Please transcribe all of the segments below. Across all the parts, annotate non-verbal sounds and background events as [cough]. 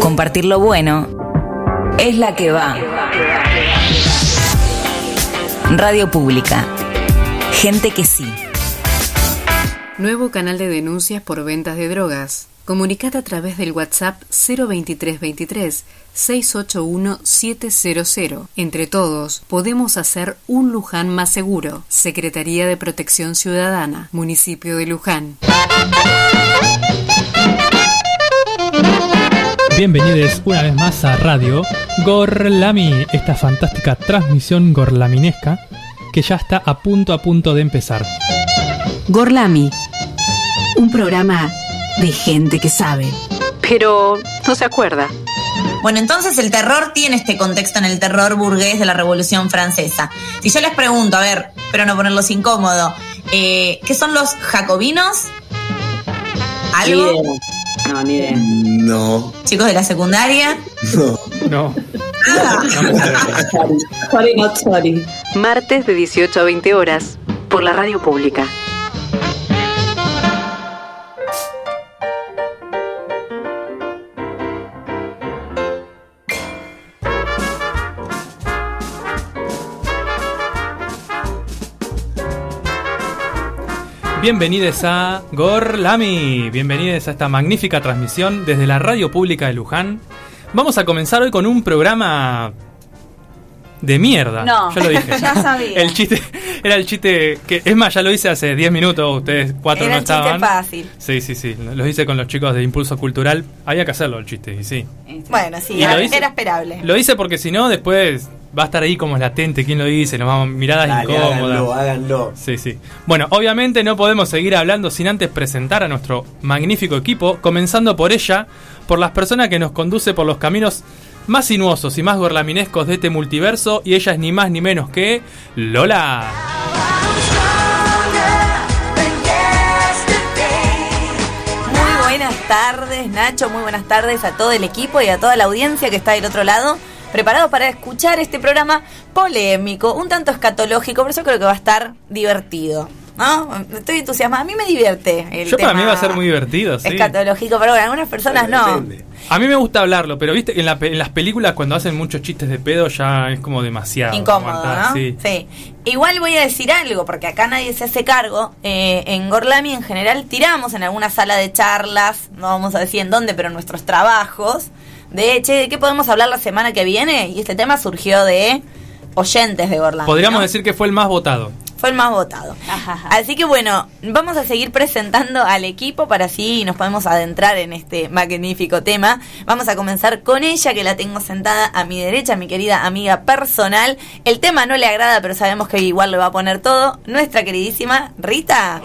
Compartir lo bueno es la que va. Radio Pública. Gente que sí. Nuevo canal de denuncias por ventas de drogas. Comunicate a través del WhatsApp 02323 681 700. Entre todos, podemos hacer un Luján más seguro. Secretaría de Protección Ciudadana, Municipio de Luján. Bienvenidos una vez más a Radio Gorlami, esta fantástica transmisión gorlaminesca que ya está a punto a punto de empezar. Gorlami, un programa de gente que sabe, pero no se acuerda. Bueno, entonces el terror tiene este contexto en el terror burgués de la Revolución Francesa. Si yo les pregunto, a ver, pero no ponerlos incómodo, eh, ¿qué son los jacobinos? ¿Algo? No, ni idea. No, ¿Chicos de la secundaria? no. No. [laughs] Sorry, not sorry. Martes de 18 a 20 horas, por la radio pública. Bienvenidos a Gorlami, bienvenidos a esta magnífica transmisión desde la radio pública de Luján. Vamos a comenzar hoy con un programa de mierda. No, yo lo dije. [laughs] ya sabía. El chiste era el chiste que es más, ya lo hice hace 10 minutos, ustedes cuatro Era no el chiste estaban. fácil. Sí, sí, sí, lo hice con los chicos de Impulso Cultural. Había que hacerlo el chiste, y sí. Bueno, sí, hice- era esperable. Lo hice porque si no después va a estar ahí como latente quién lo dice, nos vamos miradas Dale, incómodas. háganlo, háganlo. Sí, sí. Bueno, obviamente no podemos seguir hablando sin antes presentar a nuestro magnífico equipo, comenzando por ella, por las personas que nos conduce por los caminos más sinuosos y más gorlaminescos de este multiverso, y ella es ni más ni menos que Lola. Muy buenas tardes, Nacho. Muy buenas tardes a todo el equipo y a toda la audiencia que está del otro lado. Preparados para escuchar este programa polémico, un tanto escatológico, pero yo creo que va a estar divertido. ¿No? Estoy entusiasmada. A mí me divierte el Yo para mí va a ser muy divertido, sí. Escatológico, pero bueno, algunas personas no. Depende. A mí me gusta hablarlo, pero viste que en, la pe- en las películas cuando hacen muchos chistes de pedo ya es como demasiado. Incómodo, aguantar, ¿no? Sí. Igual voy a decir algo, porque acá nadie se hace cargo. Eh, en Gorlami en general tiramos en alguna sala de charlas, no vamos a decir en dónde, pero en nuestros trabajos. De hecho, ¿de qué podemos hablar la semana que viene? Y este tema surgió de oyentes de Gorlami. Podríamos ¿no? decir que fue el más votado. Fue el más votado. Así que bueno, vamos a seguir presentando al equipo para así nos podemos adentrar en este magnífico tema. Vamos a comenzar con ella, que la tengo sentada a mi derecha, mi querida amiga personal. El tema no le agrada, pero sabemos que igual le va a poner todo. Nuestra queridísima Rita.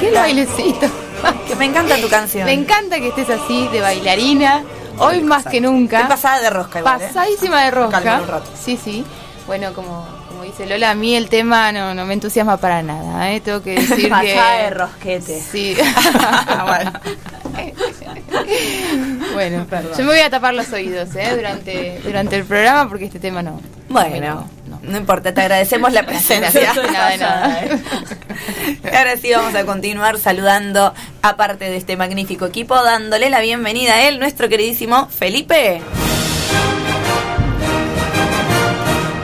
¿Qué bailecito? [laughs] Que me encanta tu canción. Me encanta que estés así de bailarina. Hoy más que nunca. Estoy pasada de rosca igual, ¿eh? Pasadísima de rosca. Calma un rato. Sí, sí. Bueno, como, como dice Lola, a mí el tema no, no me entusiasma para nada. ¿eh? Tengo que [laughs] decir que. Pasada de rosquete. Sí. [laughs] bueno. bueno, yo me voy a tapar los oídos ¿eh? durante, durante el programa porque este tema no. Bueno, no. importa, te agradecemos la presencia. Nada de nada. [laughs] Ahora sí vamos a continuar saludando, aparte de este magnífico equipo, dándole la bienvenida a él, nuestro queridísimo Felipe.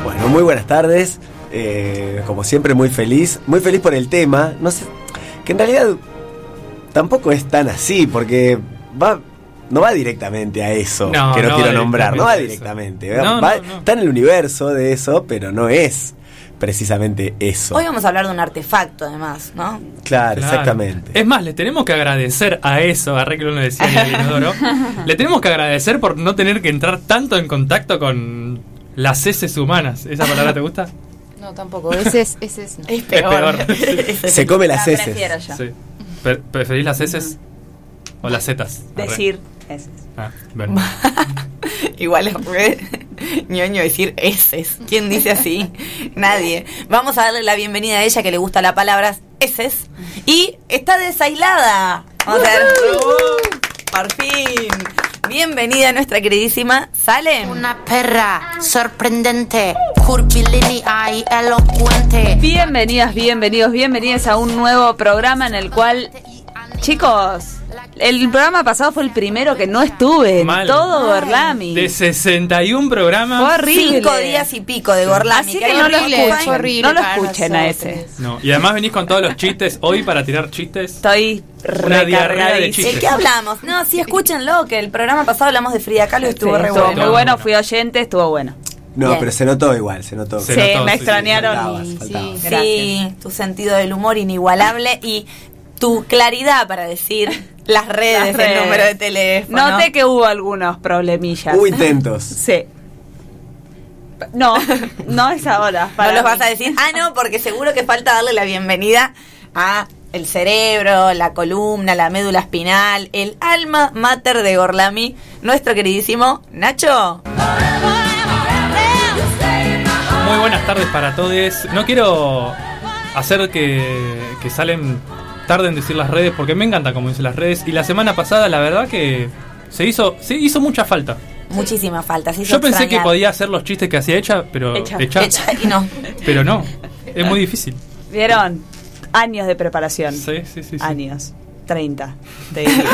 Bueno, muy buenas tardes. Eh, como siempre, muy feliz. Muy feliz por el tema. No sé. Que en realidad tampoco es tan así, porque va. No va directamente a eso No, que no, no quiero nombrar. No va directamente directamente. No, Va- no, no. Está en el universo de eso, pero no es precisamente eso. Hoy vamos a hablar de un artefacto, además, ¿no? Claro, Claro. exactamente. Es más, le tenemos que agradecer a eso, a que lo decía en el inodoro. [laughs] le tenemos que agradecer por no tener que entrar tanto en contacto con las heces humanas. ¿Esa palabra te gusta? [laughs] No, tampoco. Ese es, ese es no. Es peor. [laughs] peor. Se come las La heces. Sí. ¿Preferís las heces o las zetas? Decir heces. Ah, bueno. [laughs] Igual es re ñoño decir heces. ¿Quién dice así? Nadie. Vamos a darle la bienvenida a ella que le gusta la palabra heces. Y está desaislada. Vamos a ver. Por fin. Bienvenida nuestra queridísima Salem. Una perra sorprendente, curvilínea y elocuente. Bienvenidas, bienvenidos, bienvenidas a un nuevo programa en el cual chicos, el programa pasado fue el primero que no estuve. en Mal. Todo Gorlami. De 61 programas. Fue horrible. Cinco días y pico de Gorlami. Así que no lo horrible, escuchen. no lo escuchen a ese. No, y además venís con todos los chistes hoy para tirar chistes. Estoy Una diarrea de chistes. ¿De qué hablamos? No, sí, escúchenlo, que el programa pasado hablamos de Frida Kahlo y estuvo Sí, re estuvo bueno. muy bueno, fui oyente, estuvo bueno. No, Bien. pero se notó igual, se notó. Se sí, notó, me sí, extrañaron. faltabas. Gracias. Sí, tu sentido del humor inigualable y tu claridad para decir las redes, Las el redes. número de teléfono. Noté que hubo algunos problemillas. Hubo intentos. [laughs] Sí. No, no es ahora. No los mí. vas a decir. Ah, no, porque seguro que falta darle la bienvenida a el cerebro, la columna, la médula espinal, el alma mater de Gorlami, nuestro queridísimo Nacho. Muy buenas tardes para todos. No quiero hacer que, que salen tarde en decir las redes porque me encanta como dicen las redes. Y la semana pasada, la verdad que se hizo, se hizo mucha falta. Muchísima falta. se hizo Yo pensé que podía hacer los chistes que hacía Echa, pero Echa. Echa, Echa y no. pero no. Es muy difícil. ¿Vieron? Años de preparación. Sí, sí, sí. sí. Años. 30. te [laughs] diría.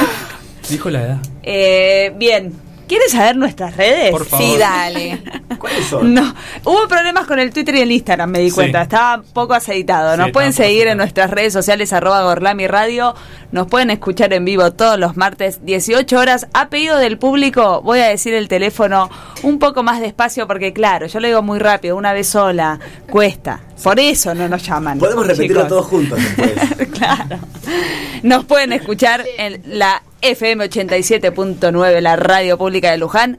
Dijo la edad. Eh, bien. ¿Quieres saber nuestras redes? Por favor. Sí, dale. [laughs] ¿Cuáles son? No, hubo problemas con el Twitter y el Instagram, me di Sí. cuenta. Estaba poco aceitado. Nos Sí, pueden seguir en nuestras redes sociales, arroba Gorlami Radio. Nos pueden escuchar en vivo todos los martes, 18 horas. A pedido del público, voy a decir el teléfono un poco más despacio porque, claro, yo lo digo muy rápido, una vez sola, cuesta. Por eso no nos llaman. Podemos repetirlo chicos. todos juntos después. [laughs] claro. Nos pueden escuchar en la FM 87.9, la radio pública de Luján,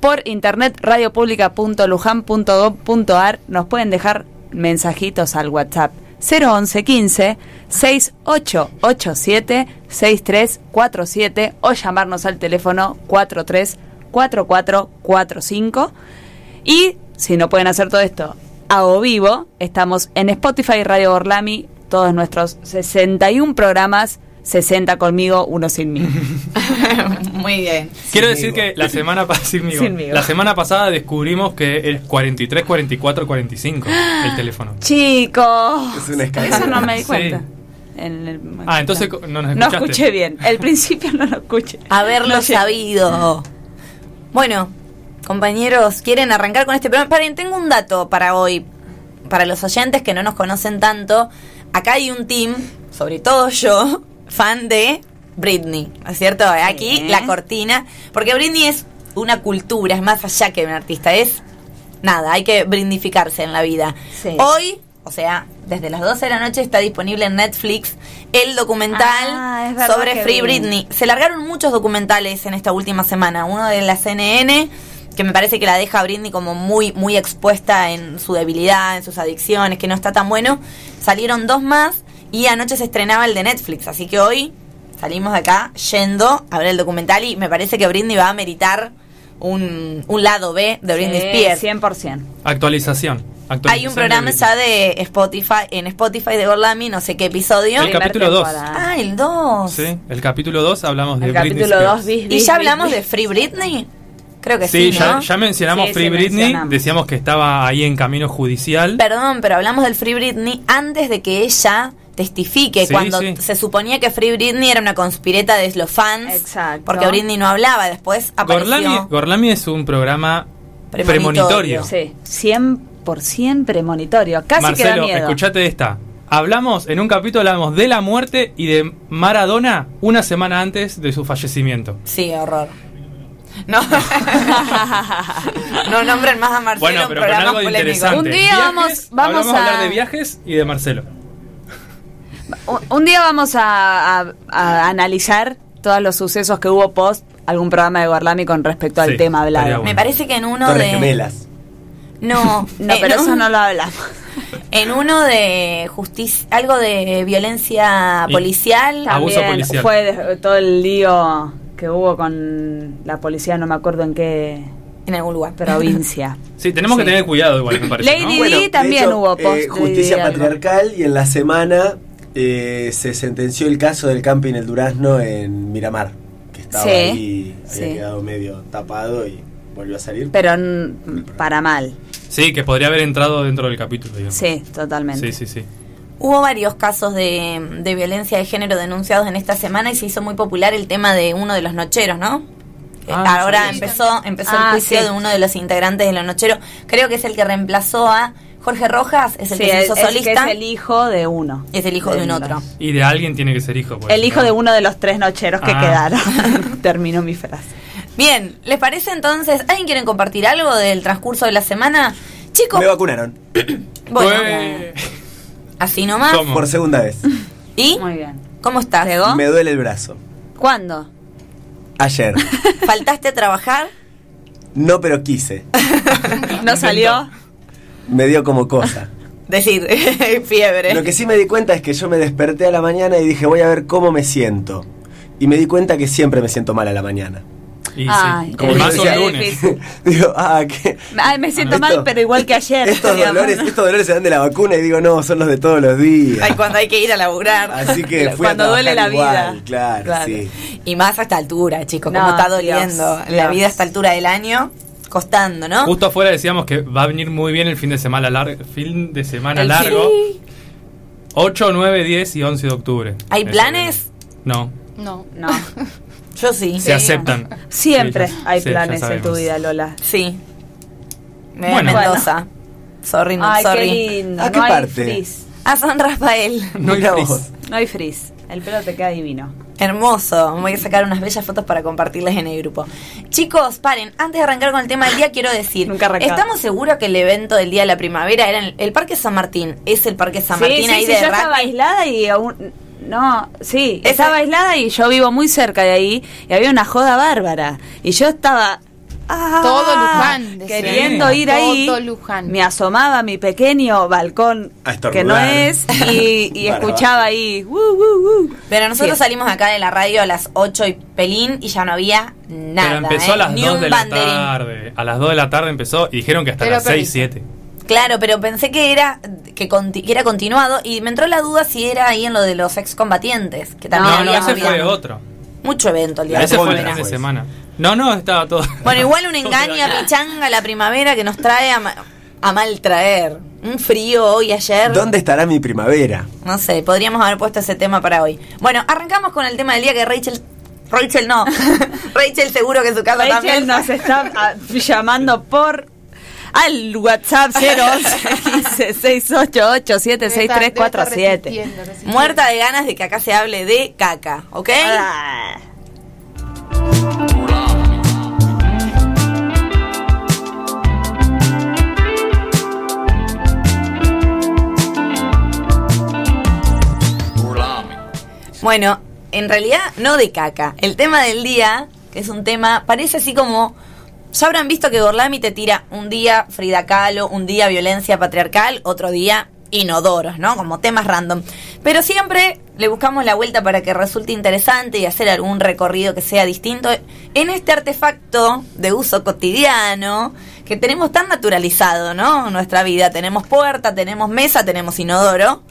por internet radiopublica.luján.gov.ar. Nos pueden dejar mensajitos al WhatsApp 011 15 6887 6347 o llamarnos al teléfono 43 4445. Y si no pueden hacer todo esto a o vivo, estamos en Spotify Radio Orlami, todos nuestros 61 programas, 60 conmigo, uno sin mí. [laughs] Muy bien. Quiero Sin decir migo. que la semana pasada Sin migo. la semana pasada descubrimos que es 43 44 45 el teléfono. Chicos, Es una eso no me di Sí. cuenta. En el- Ah, entonces no nos no escuchaste. escuché bien. El principio no lo escuché. Haberlo No sabido. Bueno, compañeros, ¿quieren arrancar con este programa? Paren, tengo un dato para hoy. Para los oyentes que no nos conocen tanto, acá hay un team, sobre todo yo, fan de Britney, ¿no es cierto? Aquí la cortina, porque Britney es una cultura, es más allá que un artista, es nada, hay que brindificarse en la vida. Sí. Hoy, o sea, desde las 12 de la noche está disponible en Netflix el documental Ah, sobre Free. Britney. Se largaron muchos documentales en esta última semana. Uno de la CNN, que me parece que la deja a Britney como muy, muy expuesta en su debilidad, en sus adicciones, que no está tan bueno. Salieron dos más y anoche se estrenaba el de Netflix. Así que hoy salimos de acá yendo a ver el documental y me parece que Britney va a meritar un, un lado B de Britney Sí, Spears. 100%. Actualización. Hay un programa de ya de Spotify, en Spotify de Gorlami, no sé qué episodio. El capítulo 2. Ah, el 2. Sí, el capítulo 2 hablamos de El Britney capítulo Spears. 2, bis, ¿Y ya bis, hablamos bis. de Free Britney? Creo que Sí, sí, ya, ¿no? ya mencionamos Sí, Free sí, Britney, mencionamos. decíamos que estaba ahí en camino judicial. Perdón, pero hablamos del Free Britney antes de que ella testifique, Sí, cuando sí. se suponía que Free Britney era una conspireta de los fans. Exacto. Porque Britney no hablaba, después apareció. Gorlami, Gorlami es un programa Premonitorio. premonitorio. Sí, 100% premonitorio. Casi que Marcelo, da miedo. escuchate esta. Hablamos, en un capítulo hablamos de la muerte y de Maradona una semana antes de su fallecimiento. Sí, horror. No. [laughs] no nombren más a Marcelo Bueno, en pero con programas algo de polémicos. interesante. Un día vamos- vamos a- hablar de viajes y de Marcelo. Un- día vamos a, a- a analizar todos los sucesos que hubo post algún programa de Gorlami con respecto al Sí, tema hablado. bueno. Me parece que en uno Torres de. gemelas. No, [laughs] No, eh, pero eso no lo hablamos. [laughs] En uno de justicia, algo de violencia policial. Abuso policial. fue todo el lío que hubo con la policía, no me acuerdo en qué En algún lugar. provincia. [laughs] Sí, tenemos que tener cuidado igual, me parece. Lady ¿no? También hubo post eh, de justicia patriarcal y en la semana eh, se sentenció el caso del camping El Durazno en Miramar, que estaba Sí, ahí, había sí. quedado medio tapado y volvió a salir. Pero para mal. Sí, que podría haber entrado dentro del capítulo, digamos. Sí, totalmente. Sí, sí, sí. Hubo varios casos de, de violencia de género denunciados en esta semana y se hizo muy popular el tema de uno de los nocheros, ¿no? Que Ah, Ahora sí. empezó empezó Ah, el juicio sí. de uno de los integrantes de los nocheros. Creo que es el que reemplazó a Jorge Rojas, es el Sí, que se hizo es, es que solista. es el hijo de uno. Es el hijo de un otro. Y de alguien tiene que ser hijo. pues, El hijo ¿no? de uno de los tres nocheros que Ah. quedaron. [laughs] Terminó mi frase. Bien, ¿les parece entonces? ¿Alguien quiere compartir algo del transcurso de la semana? Chicos, Me vacunaron. [coughs] bueno, Ué. así nomás. ¿Cómo? Por segunda vez. ¿Y Muy bien. cómo estás? ¿Llegó? Me duele el brazo. ¿Cuándo? Ayer. [laughs] ¿Faltaste a trabajar? No, pero quise. [laughs] ¿No salió? Me dio como cosa. [laughs] Decir, [laughs] fiebre. Lo que sí me di cuenta es que yo me desperté a la mañana y dije, voy a ver cómo me siento. Y me di cuenta que siempre me siento mal a la mañana. Y Ay, sí, como más lunes. [laughs] digo, ah, que Ay, me siento mal, pero igual que ayer. estos digamos. dolores, estos dolores se dan de la vacuna y digo, no, son los de todos los días. Ay, cuando hay que ir a laburar. Así que fui Cuando a duele la igual, vida. Claro, Claro. sí. Y más a esta altura, chicos, No, como está Dios, doliendo la Dios. vida a esta altura del año, costando, ¿no? Justo afuera decíamos que va a venir muy bien el fin de semana largo. Fin de semana El largo. sí. 8, 9, 10 y 11 de octubre. ¿Hay planes? No, No. No. [laughs] Yo sí. se aceptan. Siempre Sí, ya- hay sí, planes en tu vida, Lola. Sí. Me Bueno. Mendoza. Sorry, no, Ay, qué sorry. lindo. ¿A qué no hay parte? frizz. A San Rafael. No hay frizz. No hay frizz. El pelo te queda divino. Hermoso. Voy a sacar unas bellas fotos para compartirles en el grupo. Chicos, paren. Antes de arrancar con el tema del día, quiero decir: Nunca. ¿Estamos seguros que el evento del día de la primavera era en el Parque San Martín? ¿Es el Parque San sí, Martín sí, ahí sí, de yo Rack? estaba aislada y aún... No, sí, estaba aislada y yo vivo muy cerca de ahí y había una joda bárbara. Y yo estaba... ah, Todo Luján, decía. Queriendo ir ahí. Todo Luján. Me asomaba a mi pequeño balcón que no es y, y [laughs] escuchaba ahí... "Woo, woo, woo". Pero nosotros Sí. salimos acá de la radio a las 8 y pelín y ya no había nada. Pero empezó ¿eh? a las Ni 2 un de la banderín. tarde. A las 2 de la tarde empezó y dijeron que hasta Pero las 6, perdiste. 7. Claro, pero pensé que era que, conti- que era continuado y me entró la duda si era ahí en lo de los excombatientes, que también No, no, ese fue otro. mucho evento el día de Ese la fue el fin de semana. No, no, estaba todo. Bueno, igual un engaño a pichanga la primavera que nos trae a, ma- a mal traer. Un frío hoy ayer. ¿Dónde estará mi primavera? No sé, podríamos haber puesto ese tema para hoy. Bueno, arrancamos con el tema del día que Rachel Rachel no. [laughs] Rachel seguro que en su casa Rachel también. nos está [laughs] ah, llamando por al WhatsApp 011 688 76347 Muerta de ganas de que acá se hable de caca, ¿ok? Ah. Bueno, en realidad no de caca. El tema del día, que es un tema, parece así como... Ya habrán visto que Gorlami te tira un día Frida Kahlo, un día violencia patriarcal, otro día inodoros, ¿no? Como temas random. Pero siempre le buscamos la vuelta para que resulte interesante y hacer algún recorrido que sea distinto en este artefacto de uso cotidiano que tenemos tan naturalizado, ¿no? Nuestra vida. Tenemos puerta, tenemos mesa, tenemos inodoro.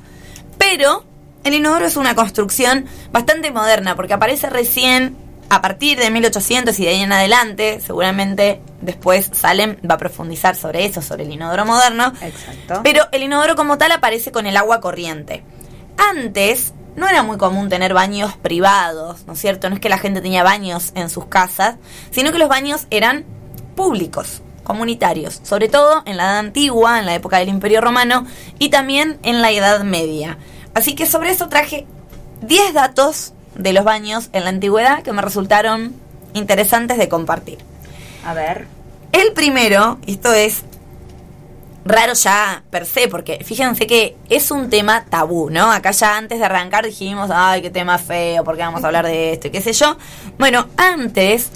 Pero el inodoro es una construcción bastante moderna porque aparece recién a partir de 1800 y de ahí en adelante. Seguramente después Salem va a profundizar sobre eso, sobre el inodoro moderno. Exacto. Pero el inodoro como tal aparece con el agua corriente. Antes no era muy común tener baños privados, ¿no es cierto? No es que la gente tenía baños en sus casas, sino que los baños eran públicos, comunitarios, sobre todo en la edad antigua, en la época del Imperio Romano y también en la Edad Media. Así que sobre eso traje 10 datos de los baños en la antigüedad que me resultaron interesantes de compartir. A ver. El primero, esto es raro ya per se, porque fíjense que es un tema tabú, ¿no? Acá ya antes de arrancar dijimos, ay, qué tema feo, ¿por qué vamos a hablar de esto? Y qué sé yo. Bueno, antes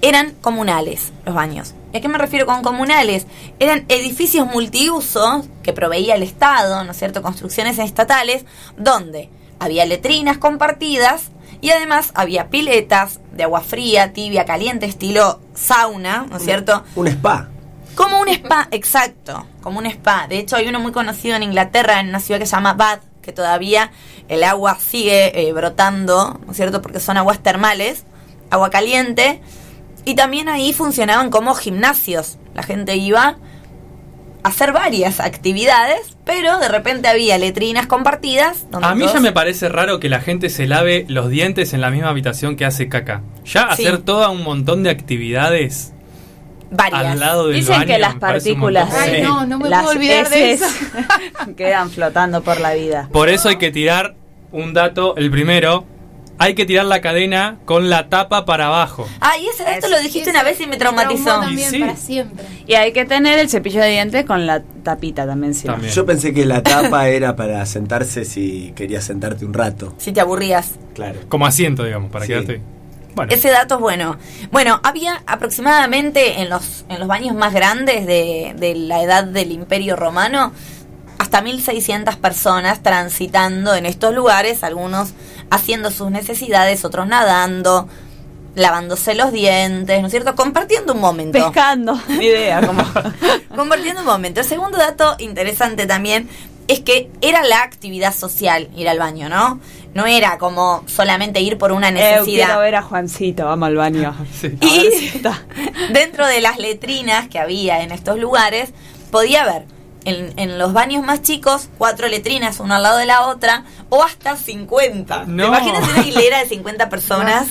eran comunales los baños. ¿Y a qué me refiero con comunales? Eran edificios multiusos que proveía el Estado, ¿no es cierto? Construcciones estatales, donde había letrinas compartidas y además había piletas de agua fría, tibia, caliente, estilo sauna, ¿no es cierto? Un spa. Como un spa, exacto, como un spa. De hecho, hay uno muy conocido en Inglaterra, en una ciudad que se llama Bath, que todavía el agua sigue eh, brotando, ¿no es cierto? Porque son aguas termales, agua caliente. Y también ahí funcionaban como gimnasios. La gente iba hacer varias actividades, pero de repente había letrinas compartidas. donde A mí ya me parece raro que la gente se lave los dientes en la misma habitación que hace caca. Ya Sí. hacer toda un montón de actividades varias. al lado del Dicen baño que las partículas. Ay, no, no me las puedo olvidar de heces [laughs] quedan flotando por la vida. Por eso hay que tirar un dato, el primero, hay que tirar la cadena con la tapa para abajo. Ay, ese dato lo dijiste una vez y me traumatizó. Y sí. para siempre. Y hay que tener el cepillo de dientes con la tapita también. sí. También. Yo pensé que la tapa [laughs] era para sentarse si querías sentarte un rato. Si te aburrías. Claro. Como asiento, digamos, para Sí. quedarte. Bueno, Ese dato es bueno. Bueno, había aproximadamente en los, en los baños más grandes de, de la edad del Imperio Romano hasta 1600 personas transitando en estos lugares, algunos haciendo sus necesidades, otros nadando, lavándose los dientes, ¿no es cierto? Compartiendo un momento. Pescando, [laughs] ni idea. Como... [laughs] Compartiendo un momento. El segundo dato interesante también es que era la actividad social ir al baño, ¿no? No era como solamente ir por una Eh, quiero necesidad. ver a Juancito, vamos al baño. [laughs] sí. Ver Y dentro de las letrinas que había en estos lugares, podía haber en, en los baños más chicos cuatro letrinas una al lado de la otra o hasta 50. No. ¿Te imaginas una hilera de 50 [laughs] personas?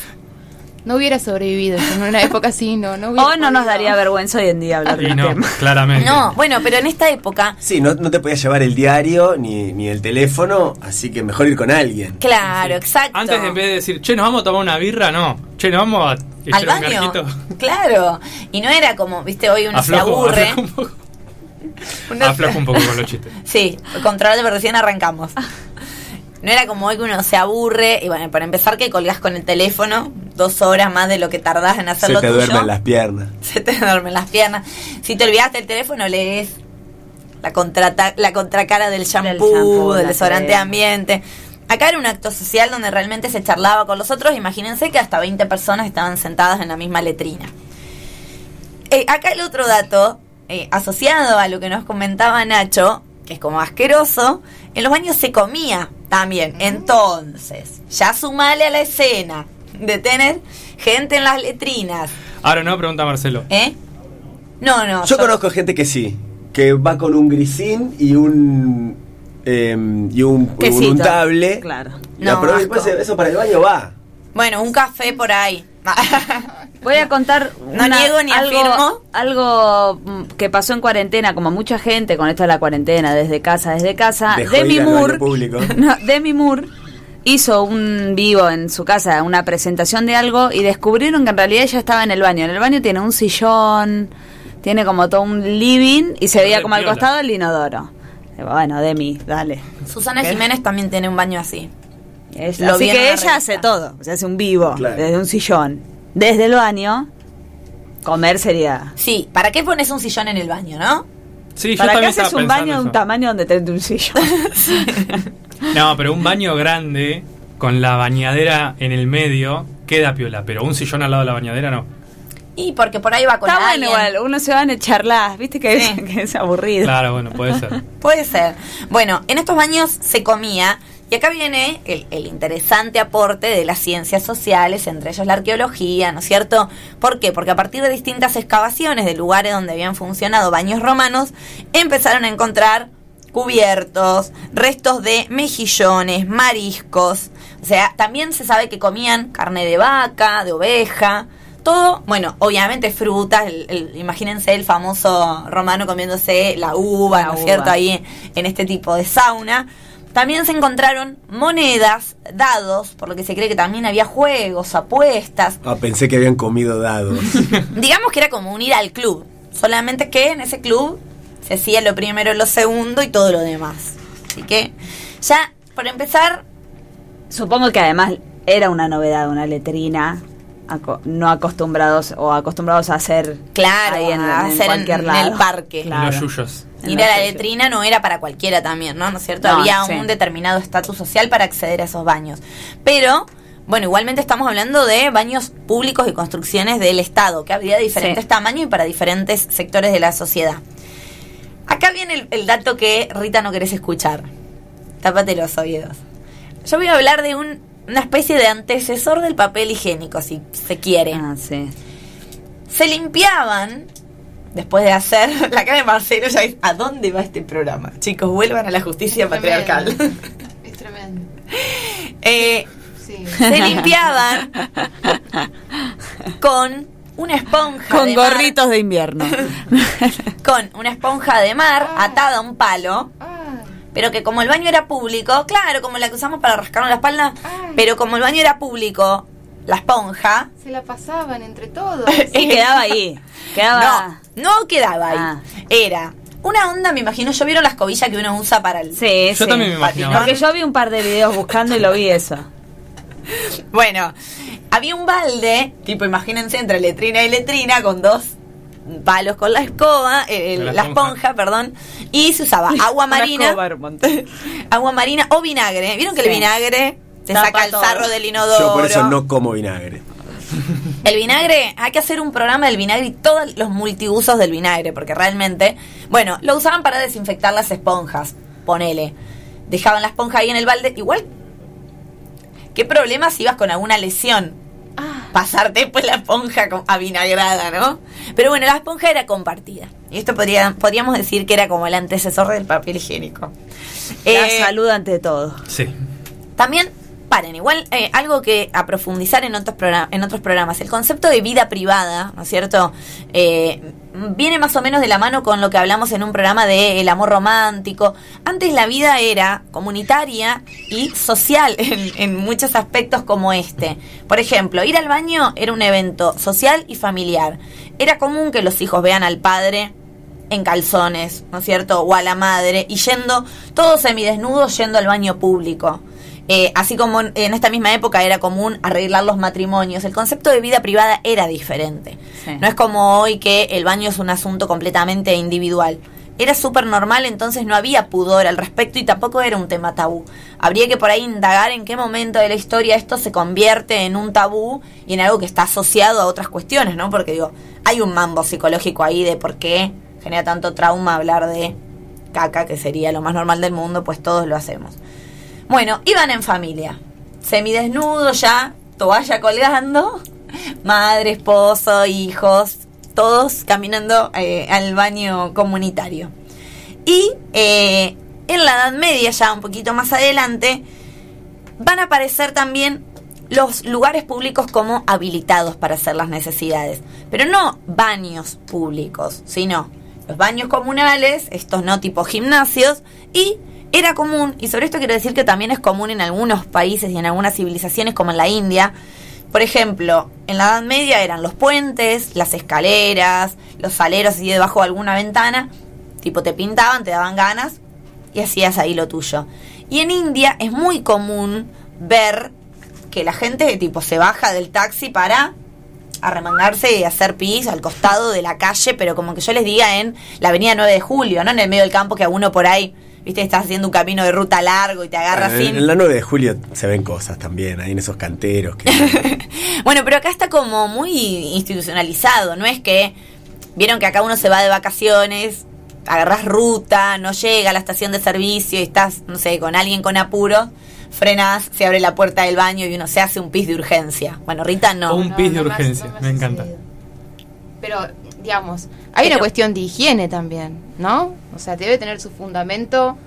No hubiera sobrevivido en una época así, no. no hubiera O no nos daría vergüenza hoy en día hablar Y del no, tema. claramente. No, bueno, pero en esta época, Sí, no, no te podías llevar el diario ni, ni el teléfono, así que mejor ir con alguien. claro, exacto. Antes de en vez de decir, che, nos vamos a tomar una birra, no. Che, nos vamos a al echar un baño. garquito. Claro. Y no era como, viste, hoy uno se Aflojo, aburre. [laughs] aflojo un poco. Con los chistes. [laughs] Sí, control de recién arrancamos. No era como hoy que uno se aburre y bueno, para empezar que colgás con el teléfono dos horas más de lo que tardás en hacer Se te tuyo. duermen las piernas. [laughs] Se te duermen las piernas. Si te olvidaste el teléfono, lees la, contrata- la contracara del shampoo, shampoo, del desodorante crema. ambiente. Acá era un acto social donde realmente se charlaba con los otros. Imagínense que hasta 20 personas estaban sentadas en la misma letrina. Eh, acá el otro dato, eh, asociado a lo que nos comentaba Nacho, que es como asqueroso, en los baños se comía también. Entonces, ya sumale a la escena de tener gente en las letrinas. Ahora no, pregunta Marcelo. ¿Eh? No, no. Yo conozco gente que sí, que va con un grisín y un em, y un, un untable. Claro. No, y después eso para el baño va. Bueno, un café por ahí. [laughs] Voy a contar No niego ni afirmo. algo, algo mm, que pasó en cuarentena, como mucha gente con esto de la cuarentena, desde casa, desde casa. Dejó Demi Moore, público. [laughs] no, Demi Moore hizo un vivo en su casa, una presentación de algo y descubrieron que en realidad ella estaba en el baño. En el baño tiene un sillón, tiene como todo un living y se veía como al costado el inodoro. Digo, Bueno, Demi, dale. Susana ¿Qué? Jiménez también tiene un baño así. Es- así que una ella revista. hace todo, o sea, hace un vivo Claro. desde un sillón, desde el baño. Comer sería. Sí, ¿para qué pones un sillón en el baño, no? Sí, yo ¿Para qué también haces un baño de un tamaño donde tenés un sillón? [laughs] No, pero un baño grande con la bañadera en el medio queda piola, pero un sillón al lado de la bañadera no. Y porque por ahí va con Está bueno igual, uno se van a echarlas, viste que, Sí. es, [laughs] que es aburrido. Claro, bueno, puede ser. Puede ser. Bueno, en estos baños se comía y acá viene el, el interesante aporte de las ciencias sociales, entre ellos la arqueología, ¿no es cierto? ¿Por qué? Porque a partir de distintas excavaciones de lugares donde habían funcionado baños romanos, empezaron a encontrar cubiertos, restos de mejillones, mariscos. O sea, también se sabe que comían carne de vaca, de oveja. Todo, bueno, obviamente frutas, el- el- imagínense el famoso romano comiéndose la uva, La ¿no es cierto? Ahí en este tipo de sauna. También se encontraron monedas, dados, por lo que se cree que también había juegos, apuestas. Ah, pensé que habían comido dados. [laughs] Digamos que era como un ir al club, solamente que en ese club se hacía lo primero, lo segundo y todo lo demás. Así que ya, por empezar, Supongo que además era una novedad, una letrina, aco- no acostumbrados o acostumbrados a hacer claro, ahí en, a en hacer en, cualquier en lado. el parque. Claro. Los yuyos. Ir la a la letrina no era para cualquiera también, ¿no? ¿No es cierto? No, Había sí. un determinado estatus social para acceder a esos baños. Pero, bueno, igualmente estamos hablando de baños públicos y construcciones del Estado, que había de diferentes Sí. tamaños y para diferentes sectores de la sociedad. Acá viene el, el dato que Rita no querés escuchar. Tápate los oídos. Yo voy a hablar de un- una especie de antecesor del papel higiénico, si se quiere Ah, sí. se limpiaban después de hacer [laughs] la cara de Marcelo, ya es, ¿a dónde va este programa? Chicos, vuelvan a la justicia patriarcal. Es tremendo. [laughs] Eh, Sí. se limpiaban con una esponja Con de mar- gorritos de invierno. [laughs] con una esponja de mar atada a un palo, pero que como el baño era público, claro, como la que usamos para rascarnos la espalda, pero como el baño era público, la esponja Se la pasaban entre todos. [laughs] Y quedaba ahí. Quedaba. no, no quedaba ahí. Era una onda, me imagino, yo vieron la escobilla que uno usa para el Sí, Yo sí. también me imaginaba. Porque yo vi un par de videos buscando y lo vi eso. Bueno, había un balde, tipo, imagínense, entre letrina y letrina, con dos palos con la escoba, eh, la la, esponja. esponja. perdón, y se usaba [laughs] agua marina, [laughs] agua marina o vinagre. ¿Vieron que Sí. el vinagre te Tapa saca el todo. sarro del inodoro? Yo por eso no como vinagre. [laughs] El vinagre, hay que hacer un programa del vinagre y todos los multiusos del vinagre, porque realmente, bueno, lo usaban para desinfectar las esponjas, ponele. Dejaban la esponja ahí en el balde, igual, ¿qué problema si ibas con alguna lesión? Pasarte pues la esponja con- avinagrada, ¿no? Pero bueno, la esponja era compartida. Y esto podría, podríamos decir que era como el antecesor del papel higiénico. La Eh, salud ante todo. Sí. también, paren, igual eh, algo que a profundizar en otros, en otros programas. El concepto de vida privada, ¿no es cierto? Eh, viene más o menos de la mano con lo que hablamos en un programa de el amor romántico. Antes la vida era comunitaria y social [laughs] en, en muchos aspectos como este. Por ejemplo, ir al baño era un evento social y familiar. Era común que los hijos vean al padre en calzones, ¿no es cierto? O a la madre, y yendo, todos semidesnudos, yendo al baño público. Eh, así como en esta misma época era común arreglar los matrimonios, el concepto de vida privada era diferente. Sí. No es como hoy que el baño es un asunto completamente individual. Era súper normal, entonces no había pudor al respecto y tampoco era un tema tabú. Habría que por ahí indagar en qué momento de la historia esto se convierte en un tabú y en algo que está asociado a otras cuestiones, ¿no? Porque digo, hay un mambo psicológico ahí de por qué genera tanto trauma hablar de caca, que sería lo más normal del mundo, pues todos lo hacemos. Bueno, iban en familia, semidesnudo ya, toalla colgando, madre, esposo, hijos, todos caminando eh, al baño comunitario. Y eh, en la Edad Media, ya un poquito más adelante, van a aparecer también los lugares públicos como habilitados para hacer las necesidades. Pero no baños públicos, sino los baños comunales, estos no tipo gimnasios, y era común, y sobre esto quiero decir que también es común en algunos países y en algunas civilizaciones como en la India, por ejemplo, en la Edad Media eran los puentes, las escaleras, los saleros así debajo de alguna ventana, tipo te pintaban, te daban ganas y hacías ahí lo tuyo. Y en India es muy común ver que la gente tipo se baja del taxi para arremangarse y hacer pis al costado de la calle, pero como que yo les diga en la avenida 9 de julio, no en el medio del campo que a uno por ahí, viste, estás haciendo un camino de ruta largo y te agarras en, sin... en la 9 de julio se ven cosas también, ahí en esos canteros. Que, [laughs] Bueno, pero acá está como muy institucionalizado, no es que vieron que acá uno se va de vacaciones, agarras ruta, no llega a la estación de servicio y estás, no sé, con alguien con apuro, frenas, se abre la puerta del baño y uno se hace un pis de urgencia. Bueno, Rita no. O un No, pis de no urgencia. me encanta. Pero, digamos, hay Pero- una cuestión de higiene también, ¿no? O sea, debe tener su fundamento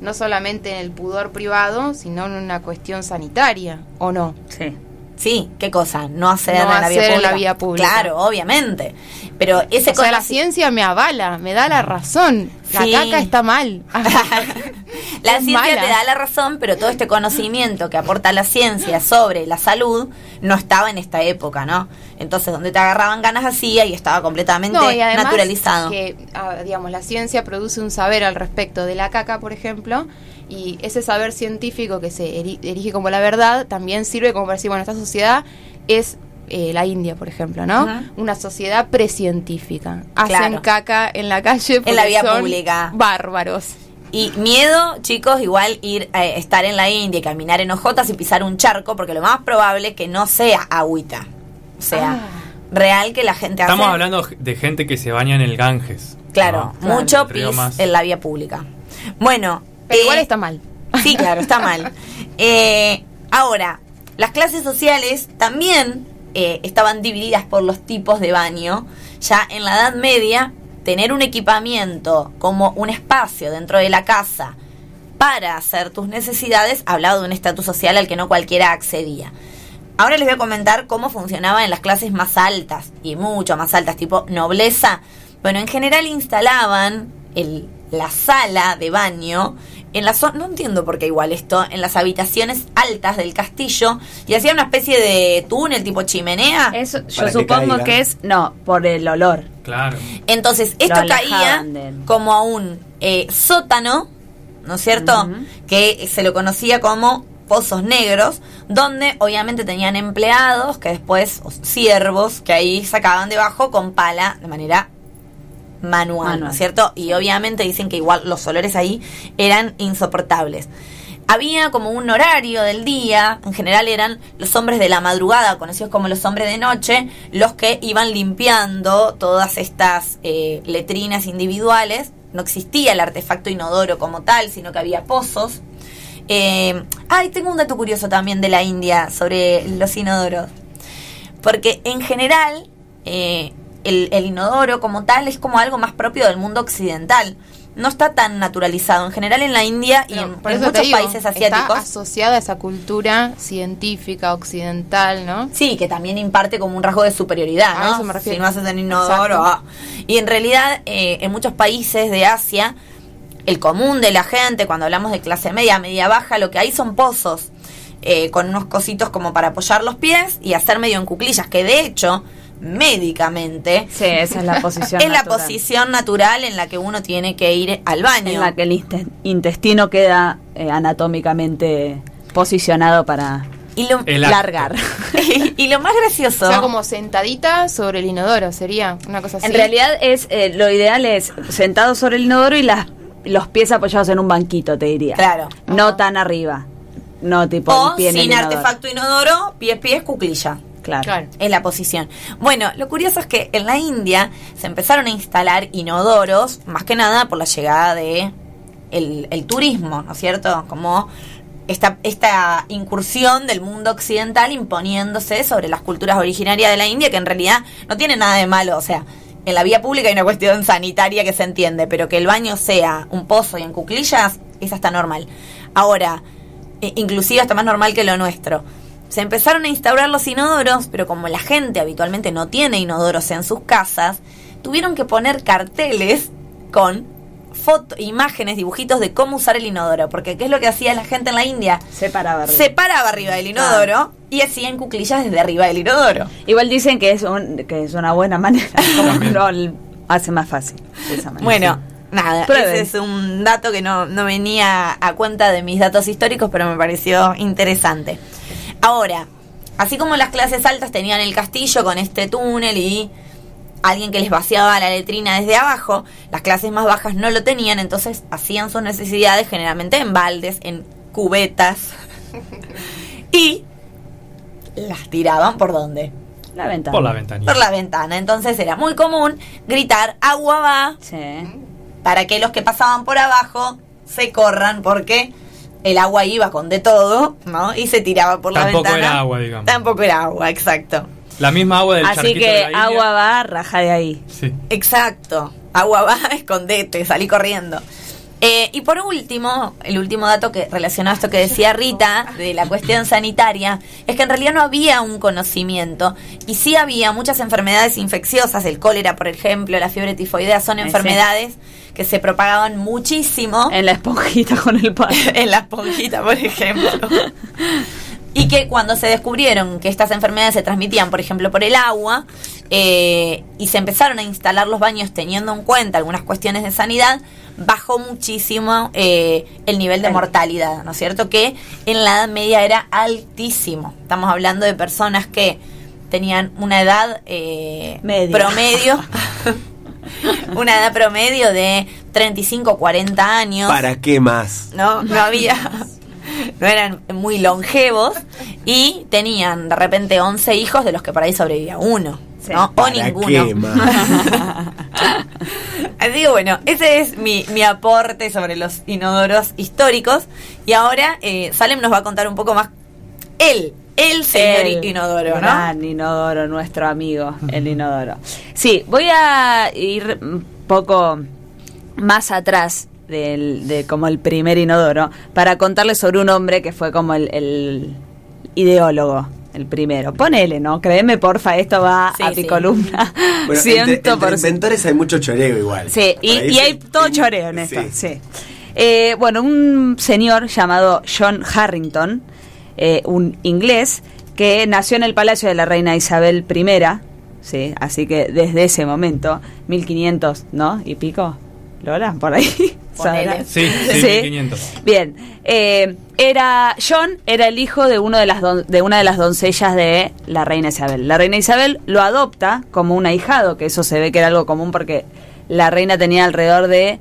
no solamente en el pudor privado, sino en una cuestión sanitaria, ¿o no? Sí. Sí, ¿qué cosa? No hacer, No en, la hacer vía en la vía pública. Claro, obviamente. Pero ese o sea, la ciencia me avala, me da la razón. La Sí. caca está mal. [laughs] [laughs] La Es ciencia mala. te da la razón, pero todo este conocimiento que aporta la ciencia sobre la salud no estaba en esta época, ¿no? Entonces, donde te agarraban ganas hacía y estaba completamente No, y además naturalizado. que, ah, digamos, la ciencia produce un saber al respecto de la caca, por ejemplo, y ese saber científico que se eri- erige como la verdad también sirve como para decir, bueno, esta sociedad es eh, la India, por ejemplo, ¿no? Una sociedad precientífica. Hacen Claro. caca en la calle En la vía son pública. Bárbaros. Y miedo, chicos, igual ir a estar en la India y caminar en hojotas y pisar un charco, porque lo más probable es que no sea agüita. O sea, Ah. real que la gente Estamos hace. hablando de gente que se baña en el Ganges. Claro, ¿no? mucho pis más- en la vía pública. Bueno, Pero eh, igual está mal. Sí, claro, está mal. [laughs] Eh, ahora, las clases sociales también eh, estaban divididas por los tipos de baño. Ya en la Edad Media tener un equipamiento como un espacio dentro de la casa para hacer tus necesidades hablaba de un estatus social al que no cualquiera accedía. Ahora les voy a comentar cómo funcionaba en las clases más altas y mucho más altas, tipo nobleza. Bueno, en general instalaban el, la sala de baño en la zona, no entiendo por qué igual esto, en las habitaciones altas del castillo y hacían una especie de túnel tipo chimenea. Eso, yo que supongo caiga. que es, no, por el olor. Claro. Entonces, esto caía como a un eh, sótano, ¿no es cierto? Que se lo conocía como pozos negros, donde obviamente tenían empleados que después, o siervos, que ahí sacaban debajo con pala de manera manual, ¿no Manual. es cierto? Y obviamente dicen que igual los olores ahí eran insoportables. Había como un horario del día, en general eran los hombres de la madrugada, conocidos como los hombres de noche, los que iban limpiando todas estas eh, letrinas individuales. No existía el artefacto inodoro como tal, sino que había pozos. Eh, ay, tengo un dato curioso también de la India sobre los inodoros. Porque en general, eh, el, el inodoro como tal es como algo más propio del mundo occidental. No está tan naturalizado. En general en la India y en, muchos digo, países Está asiáticos. asociada a esa cultura científica occidental, ¿no? Sí, que también imparte como un rasgo de superioridad, A ¿no? eso me refiero. Si no haces en inodoro. Ah. Y en realidad, eh, en muchos países de Asia, el común de la gente, cuando hablamos de clase media, media baja, lo que hay son pozos eh, con unos cositos como para apoyar los pies y hacer medio en cuclillas, que de hecho, médicamente, Sí, esa es la [laughs] posición es la natural. posición natural en la que uno tiene que ir al baño. en la que el inte- intestino queda eh, anatómicamente posicionado para Y lo, largar. [laughs] y lo más gracioso... O sea, como sentadita sobre el inodoro, sería una cosa así. En realidad es eh, lo ideal es sentado sobre el inodoro y las los pies apoyados en un banquito, te diría. Claro. No tan arriba. No tipo O el pie en el sin inodoro. artefacto inodoro, pies, pies, cuclilla. Claro. Claro. Es la posición. Bueno, lo curioso es que en la India se empezaron a instalar inodoros, más que nada por la llegada de el, el turismo, ¿no es cierto? Como esta, esta incursión del mundo occidental imponiéndose sobre las culturas originarias de la India, que en realidad no tiene nada de malo, o sea, en la vía pública hay una cuestión [laughs] sanitaria que se entiende, pero que el baño sea un pozo y en cuclillas, es hasta normal. Ahora, e- inclusive hasta más normal que lo nuestro. Se empezaron a instaurar los inodoros, pero como la gente habitualmente no tiene inodoros en sus casas, tuvieron que poner carteles con foto, imágenes, dibujitos de cómo usar el inodoro. Porque ¿qué es lo que hacía la gente en la India? Se paraba arriba. Se paraba arriba del inodoro y hacían cuclillas desde arriba del inodoro. Igual dicen que es, un- que es una buena manera, [laughs] como lo hace más fácil. de esa manera. Bueno, nada, Prueben. ese es un dato que no, no venía a cuenta de mis datos históricos, pero me pareció interesante. Ahora, así como las clases altas tenían el castillo con este túnel y alguien que les vaciaba la letrina desde abajo, las clases más bajas no lo tenían, entonces hacían sus necesidades generalmente en baldes, en cubetas [laughs] y las tiraban por dónde? La ventana. Por la ventanilla. Por la ventana. Entonces era muy común gritar agua va Sí. para que los que pasaban por abajo se corran porque el agua iba con de todo, ¿no? Y se tiraba por Tampoco la ventana. era agua, digamos. Tampoco era agua, exacto. La misma agua del Así charquito que de la India. agua va, raja de ahí. Sí. Exacto. Agua va, [laughs] escondete, salí corriendo. Eh, y por último, el último dato que relacionado a esto que decía [laughs] Rita de la cuestión sanitaria, es que en realidad no había un conocimiento y sí había muchas enfermedades infecciosas, el cólera por ejemplo, la fiebre tifoidea, son sí. Que se propagaban muchísimo En la esponjita con el pan. [laughs] en la esponjita, por ejemplo. Y que cuando se descubrieron que estas enfermedades se transmitían, por ejemplo, por el agua, eh, y se empezaron a instalar los baños teniendo en cuenta algunas cuestiones de sanidad, bajó muchísimo eh, el nivel de mortalidad, ¿no es cierto? Que en la Edad Media era altísimo. Estamos hablando de personas que tenían una edad eh, promedio, [laughs] [laughs] una edad promedio de 35 40 años. ¿Para qué más? No, no había. No eran muy longevos y tenían de repente 11 hijos de los que por ahí sobrevivía uno. Sí. ¿no? O ¿Para ninguno. qué más? [laughs] Así que bueno, ese es mi, mi aporte sobre los inodoros históricos. Y ahora eh, Salem nos va a contar un poco más. Él, el señor El inodoro, ¿no? gran inodoro, nuestro amigo, el inodoro. Sí, voy a ir mm, poco más atrás del, de como el primer inodoro para contarles sobre un hombre que fue como el, el ideólogo. El primero. Ponele, ¿no? Créeme, porfa, esto va Sí, a mi sí. columna. [laughs] Bueno, Ciento entre, entre por inventores hay mucho choreo igual. Sí, y, y hay todo choreo en esto, Sí. sí. Eh, bueno, un señor llamado John Harrington, eh, un inglés, que nació en el palacio de la reina Isabel I, sí, así que desde ese momento, 1500, ¿no? Y pico, Lola, por ahí. [laughs] Sí, sí, 1500. Bien, eh, era John era el hijo de uno de las don- de una de las doncellas de la reina Isabel. La reina Isabel lo adopta como un ahijado, que eso se ve que era algo común porque la reina tenía alrededor de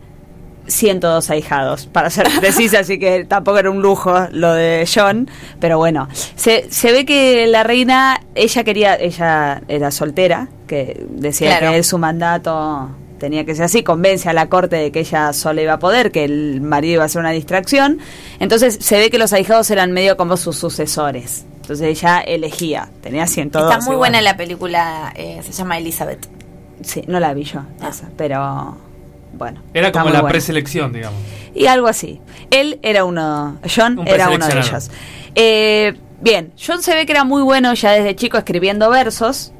102 ahijados, para ser [laughs] precisa, así que tampoco era un lujo lo de John, pero bueno, se, se ve que la reina, ella quería, ella era soltera, que decía Claro. que él su mandato tenía que ser así, convence a la corte de que ella sola iba a poder, que el marido iba a ser una distracción, entonces se ve que los ahijados eran medio como sus sucesores, entonces ella elegía, tenía 102. Está muy igual. buena la película, eh, se llama Elizabeth. Sí, no la vi yo, esa, pero bueno. Era como la preselección, digamos. Y algo así. Él era uno, John Un era uno de ellos. Eh, bien, John se ve que era muy bueno ya desde chico escribiendo versos.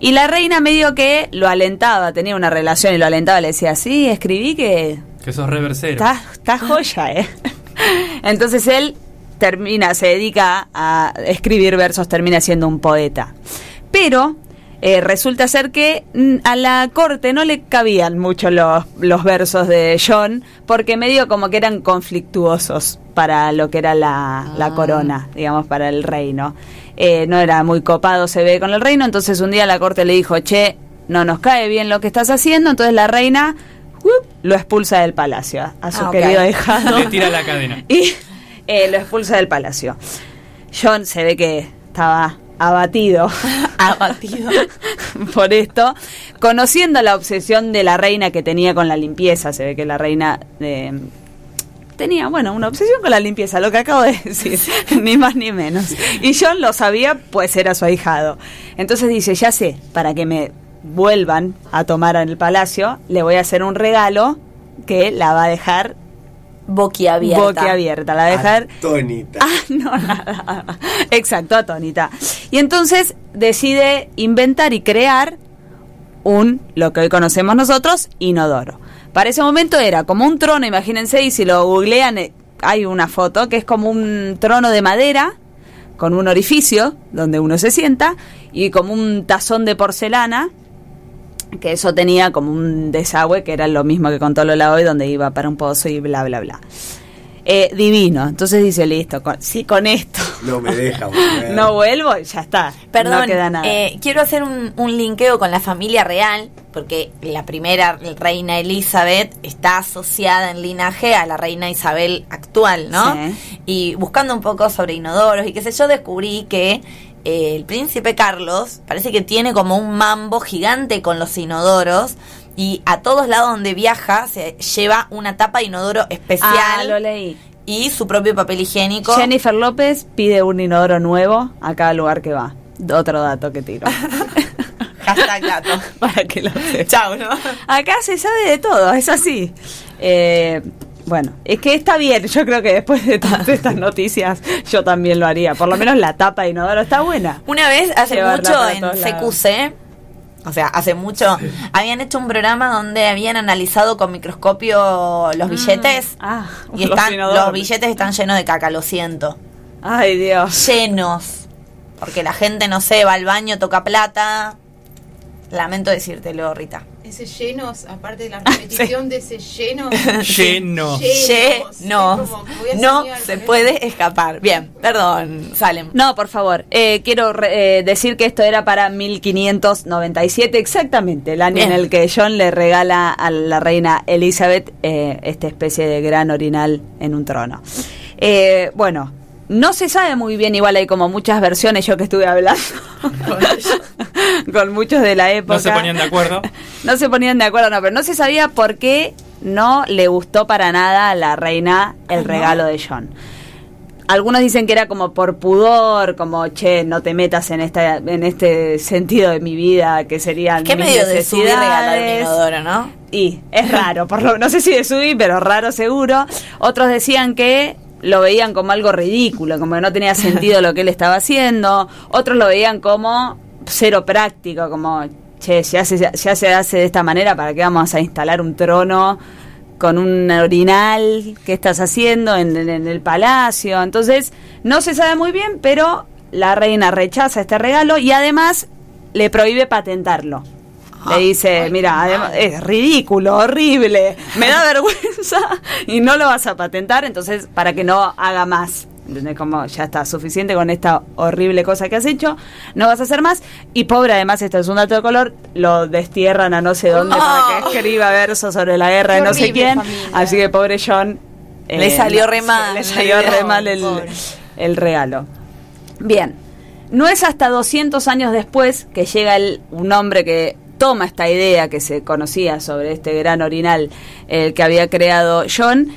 Y la reina medio que lo alentaba, tenía una relación y lo alentaba, le decía, sí, escribí que Que sos reversero. está, está joya, ¿eh? [laughs] Entonces él termina, se dedica a escribir versos, termina siendo un poeta. Pero eh, resulta ser que mm, a la corte no le cabían mucho los, los versos de John, porque medio como que eran conflictuosos para lo que era la, la corona, digamos, para el reino. Eh, no era muy copado, se ve, con el reino, entonces un día la corte le dijo, che, no nos cae bien lo que estás haciendo, entonces la reina lo expulsa del palacio a su Ah, querido ahijado Le tira la cadena. [laughs] y eh, lo expulsa del palacio. John se ve que estaba abatido. [laughs] abatido. [laughs] por esto, conociendo la obsesión de la reina que tenía con la limpieza, se ve que la reina eh, tenía, bueno, una obsesión con la limpieza, lo que acabo de decir, [laughs] ni más ni menos. Y John lo sabía, pues era su ahijado. Entonces dice, ya sé, para que me vuelvan a tomar en el palacio, le voy a hacer un regalo que la va a dejar Boquiabierta. boquiabierta, la dejar Tónita. [laughs] Ah, no, nada. [laughs] Exacto, atónita. Y entonces decide inventar y crear un, lo que hoy conocemos nosotros, inodoro. Para ese momento era como un trono, imagínense, y si lo googlean, eh, hay una foto que es como un trono de madera con un orificio donde uno se sienta y como un tazón de porcelana que eso tenía como un desagüe que era lo mismo que contó Lola hoy donde iba para un pozo y bla bla bla Eh, divino entonces dice listo con, sí con esto No me deja volver. [laughs] no vuelvo y ya está Perdón, no queda nada eh, quiero hacer un, un linkeo con la familia real, porque la primera reina Elizabeth está asociada en linaje a la reina Isabel actual, ¿no? Sí. Y buscando un poco sobre inodoros y qué sé yo, descubrí que eh, el príncipe Carlos parece que tiene como un mambo gigante con los inodoros. Y a todos lados donde viaja se lleva una tapa de inodoro especial ah lo leí y su propio papel higiénico. Jennifer López pide un inodoro nuevo a cada lugar que va otro dato que tiro [laughs] Hashtag dato. [laughs] para que lo sepa. Chau, ¿no? Acá se sabe de todo, es así. Eh, bueno, es que está bien. Yo creo que después de todas estas noticias, yo también lo haría. Por lo menos la tapa de inodoro está buena. Una vez, hace mucho, en lados. CQC, o sea, hace mucho, habían hecho un programa donde habían analizado con microscopio los billetes. Ah, y los están, los billetes están llenos de caca, lo siento. Ay, Dios. Llenos. Porque la gente, no sé, va al baño, toca plata. Lamento decírtelo, Rita. Ese llenos, aparte de la [laughs] repetición de ese lleno. [laughs] Lleno. A No se puede escapar. Bien, perdón, Salem. No, por favor. Eh, quiero re- eh, decir que esto era para 1597, exactamente, el año Bien. en el que John le regala a la reina Elizabeth eh, esta especie de gran orinal en un trono. Eh, bueno, no se sabe muy bien, igual hay como muchas versiones, yo que estuve hablando [laughs] con muchos de la época. No se ponían de acuerdo. [laughs] No se ponían de acuerdo, no, pero no se sabía por qué no le gustó para nada a la reina el regalo de John. algunos dicen que era como por pudor, como che, no te metas en esta, en este sentido de mi vida, que serían Qué mis medio de subir regalar un necesidades. inodoro, ¿no? Y es raro, por lo, no sé si de subir, pero raro seguro. Otros decían que lo veían como algo ridículo, como que no tenía [laughs] sentido lo que él estaba haciendo. Otros lo veían como cero práctico, como, che, ya se, ya se hace de esta manera, ¿para qué vamos a instalar un trono con un orinal? ¿Qué estás haciendo en, en- en el palacio? Entonces, no se sabe muy bien, pero la reina rechaza este regalo y además le prohíbe patentarlo. Le dice, mira, además, es ridículo, horrible, me da [laughs] vergüenza y no lo vas a patentar, entonces para que no haga más. ¿Entendés? Como ya está suficiente con esta horrible cosa que has hecho, no vas a hacer más. Y pobre, además, esto es un dato de color, lo destierran a no sé dónde para que escriba versos sobre la guerra de no sé quién. familia. Así que pobre John. eh, Le salió re mal. Le salió re mal el, el regalo. Bien, no es hasta 200 años después que llega el- un hombre que toma esta idea que se conocía sobre este gran orinal eh, que había creado John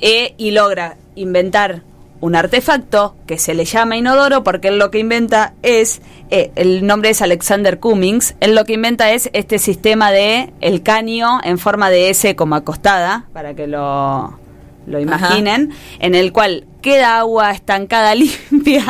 eh, y logra inventar un artefacto que se le llama inodoro porque él lo que inventa es, eh, el nombre es Alexander Cummings, él lo que inventa es este sistema de el caño en forma de S como acostada, para que lo, lo imaginen, en el cual queda agua estancada [laughs] limpia,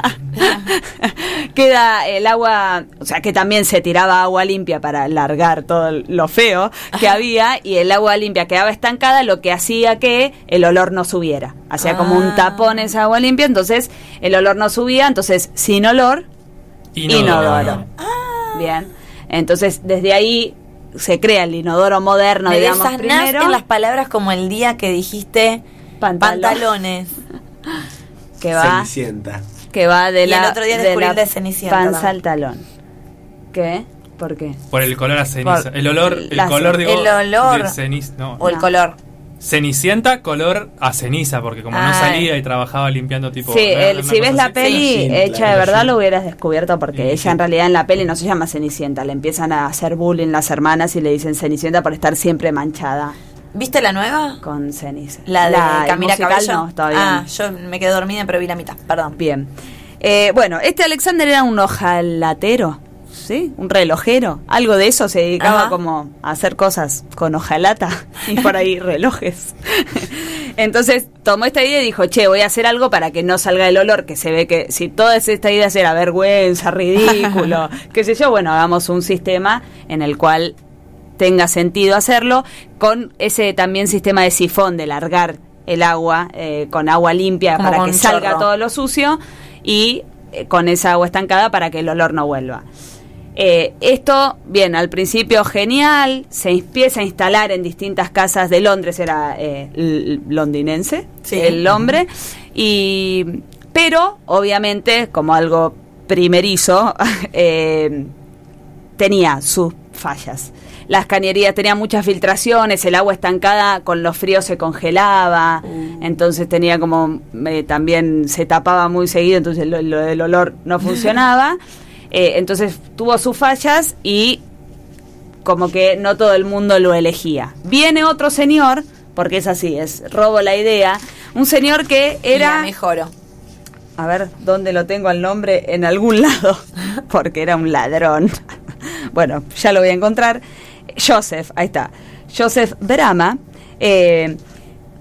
queda el agua, o sea que también se tiraba agua limpia para largar todo lo feo que había y el agua limpia quedaba estancada, lo que hacía que el olor no subiera. Hacía como un Ah. tapón esa agua limpia, entonces el olor no subía, entonces sin olor, inodoro. Bien. Entonces desde ahí se crea el inodoro moderno, Me digamos, primero. en las palabras como el día que dijiste Pantalón. pantalones. que va Cenicienta. que va de Y la el otro día de descubrí la de Cenicienta panza también. al talón. ¿Qué? ¿Por qué? Por el color a ceniza. Por el olor, el la- color, digo, el olor. No. O el color. Cenicienta, color a ceniza, porque como no Ay. salía y trabajaba limpiando tipo... Sí, el- si ves la así. peli Sí, hecha claro, de verdad sí. lo hubieras descubierto porque Sí, ella sí. en realidad en la peli no se llama Cenicienta, le empiezan a hacer bullying las hermanas y le dicen Cenicienta por estar siempre manchada ¿Viste la nueva? con ceniza. La de Camila Cabello. no, ah, yo me quedé dormida pero vi la mitad, perdón. Bien. Eh, bueno, este Alexander era un ojalatero, ¿sí? Un relojero. Algo de eso se dedicaba Ajá. como a hacer cosas con hojalata y por ahí [laughs] relojes. Entonces tomó esta idea y dijo, che, voy a hacer algo para que no salga el olor, que se ve que si toda esta idea era vergüenza, ridículo, [laughs] qué sé yo, bueno, hagamos un sistema en el cual tenga sentido hacerlo, con ese también sistema de sifón, de largar el agua eh, con agua limpia Como para que salga chorro. todo lo sucio y eh, con esa agua estancada para que el olor no vuelva. Eh, esto, bien, al principio genial, se empieza a instalar en distintas casas de Londres, era londinense Sí. el hombre, y, pero obviamente como algo primerizo, [laughs] tenía sus fallas. Las cañerías tenían muchas filtraciones, el agua estancada con los fríos se congelaba, entonces tenía como eh, también se tapaba muy seguido, entonces lo, lo del olor no funcionaba. [laughs] Eh, entonces tuvo sus fallas y como que no todo el mundo lo elegía. Viene otro señor, porque es así, es robo la idea, un señor que era mejoró. a ver dónde lo tengo al nombre, en algún lado, [laughs] porque era un ladrón. [laughs] bueno, ya lo voy a encontrar. Joseph, ahí está. Joseph Brahma eh,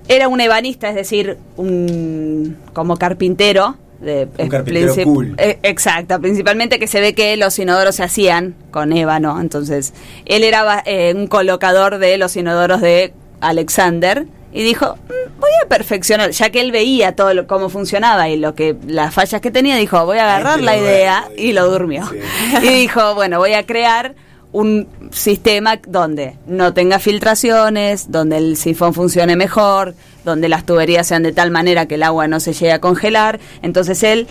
era un ebanista, es decir, un como carpintero. De, Un carpintero princip- cool. eh, exacto, principalmente que se ve que los inodoros se hacían con ébano. Entonces, él era eh, un colocador de los inodoros de Alexander y dijo, "Mm, voy a perfeccionar, ya que él veía todo lo- cómo funcionaba y lo que las fallas que tenía, dijo, voy a agarrar la idea y lo durmió. Sí. [laughs] Y dijo, bueno, voy a crear un sistema donde no tenga filtraciones, donde el sifón funcione mejor, donde las tuberías sean de tal manera que el agua no se llegue a congelar. Entonces él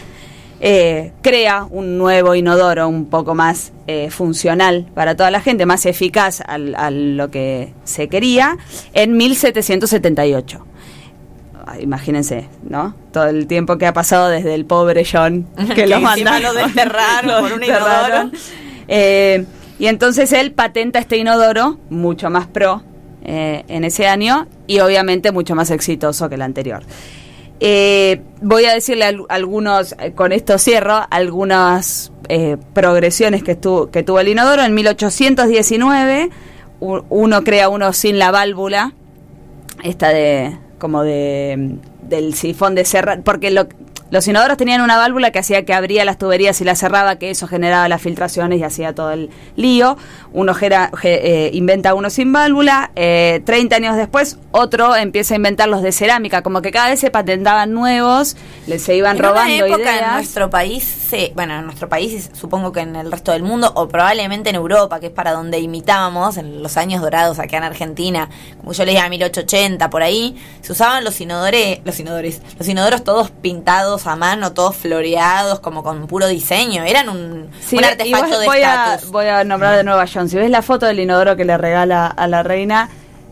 eh, crea un nuevo inodoro un poco más eh, funcional para toda la gente, más eficaz al- a lo que se quería, en 1778. Ah, Imagínense, ¿no? Todo el tiempo que ha pasado desde el pobre John que [laughs] Que lo mandaron. lo desterraron por un [laughs] inodoro. Eh, y entonces él patenta este inodoro, mucho más pro eh, en ese año y obviamente mucho más exitoso que el anterior. Eh, voy a decirle al- algunos, eh, con esto cierro, algunas eh, progresiones que, que tuvo el inodoro. En 1819 u- uno crea uno sin la válvula, esta de como de del sifón de cerrar, porque lo- los inodoros tenían una válvula que hacía que abría las tuberías y las cerraba, que eso generaba las filtraciones y hacía todo el lío. Uno gera- eh, inventa uno sin válvula, eh, 30 años después otro empieza a inventar los de cerámica, como que cada vez se patentaban nuevos, les se iban en robando una época ideas. en nuestro país, se- bueno, en nuestro país supongo que en el resto del mundo, o probablemente en Europa, que es para donde imitábamos en los años dorados acá en Argentina, como yo le decía, 1880, por ahí, se usaban los inodores, los inodores, los inodoros todos pintados a mano, todos floreados, como con puro diseño, eran un, Sí, un artefacto de voy, a, voy a nombrar de nuevo a John. Si ves la foto del inodoro que le regala a la reina,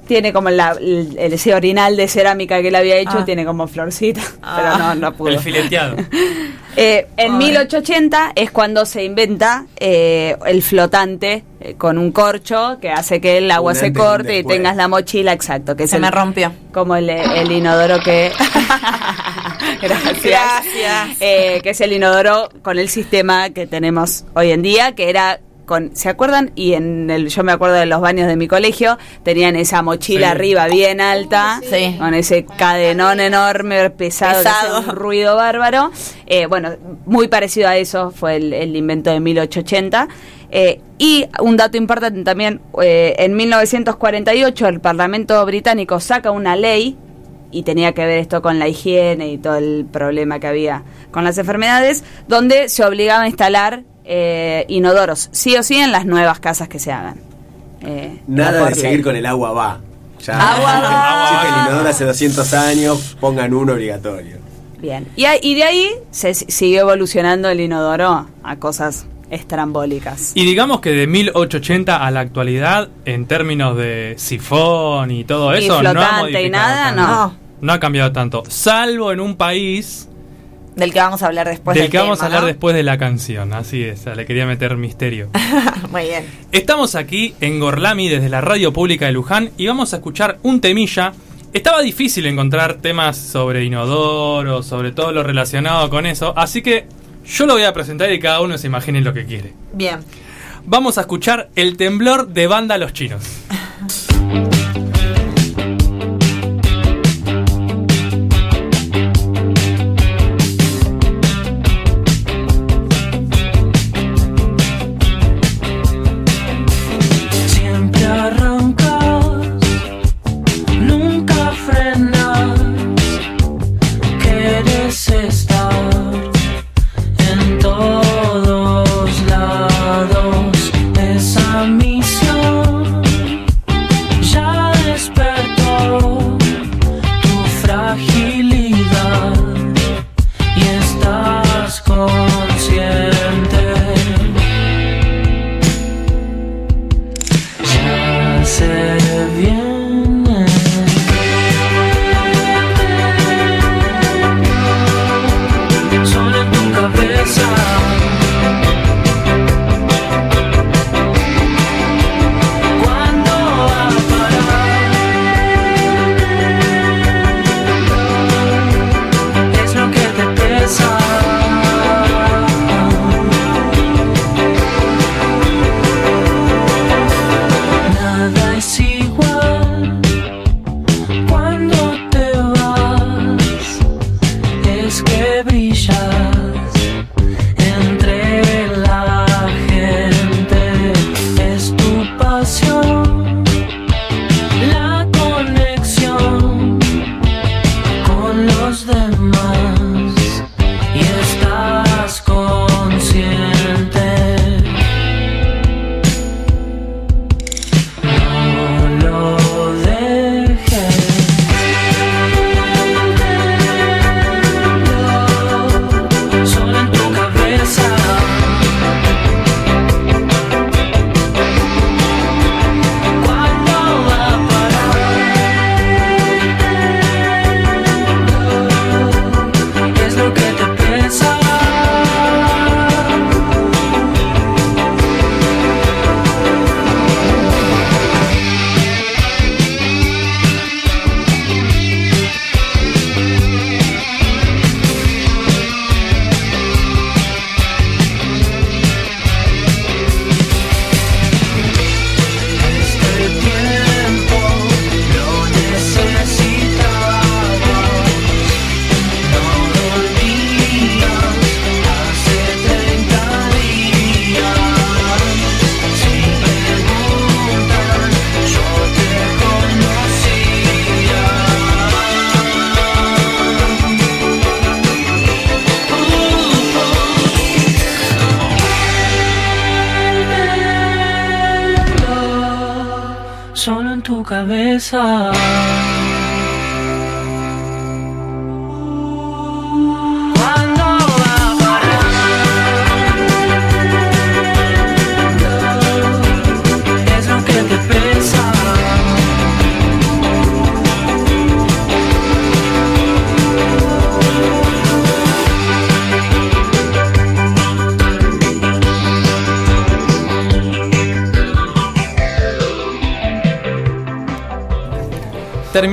tiene como la, el, el- ese orinal de cerámica que él había hecho, Ah. tiene como florcita, [laughs] pero no, no pudo. El fileteado. [laughs] Eh, en Ay. 1880 es cuando se inventa eh, el flotante eh, con un corcho que hace que el agua Un se corte y tengas la mochila, exacto, que es Se el- me rompió. como el, el inodoro que [laughs] [laughs] gracias, Gracias. Eh, que es el inodoro con el sistema que tenemos hoy en día que era con se acuerdan y en el yo me acuerdo de los baños de mi colegio tenían esa mochila Sí. arriba bien alta Sí. con ese cadenón enorme pesado, un ruido bárbaro. Eh, bueno muy parecido a eso fue el, el invento de 1880 Eh, y un dato importante también, eh, en 1948 el Parlamento británico saca una ley y tenía que ver esto con la higiene y todo el problema que había con las enfermedades, donde se obligaba a instalar eh, inodoros, sí o sí, en las nuevas casas que se hagan. Eh, Nada de seguir con el agua va. Ya. Agua va. [laughs] Que el inodoro hace 200 años, pongan uno obligatorio. Bien. Y, y de ahí se siguió evolucionando el inodoro a cosas estrambólicas. Y digamos que de 1880 a la actualidad, en términos de sifón y todo Y eso, no ha y nada, tanto. no. No ha cambiado tanto. Salvo en un país Del que vamos a hablar después del del que vamos a hablar ¿no? después de la canción. Así es, le quería meter misterio. [laughs] Muy bien. Estamos aquí en Gorlami desde la radio pública de Luján y vamos a escuchar un temilla. Estaba difícil encontrar temas sobre inodoro, sobre todo lo relacionado con eso, así que yo lo voy a presentar y cada uno se imagine lo que quiere. Bien. Vamos a escuchar El temblor de banda Los Chinos. [laughs]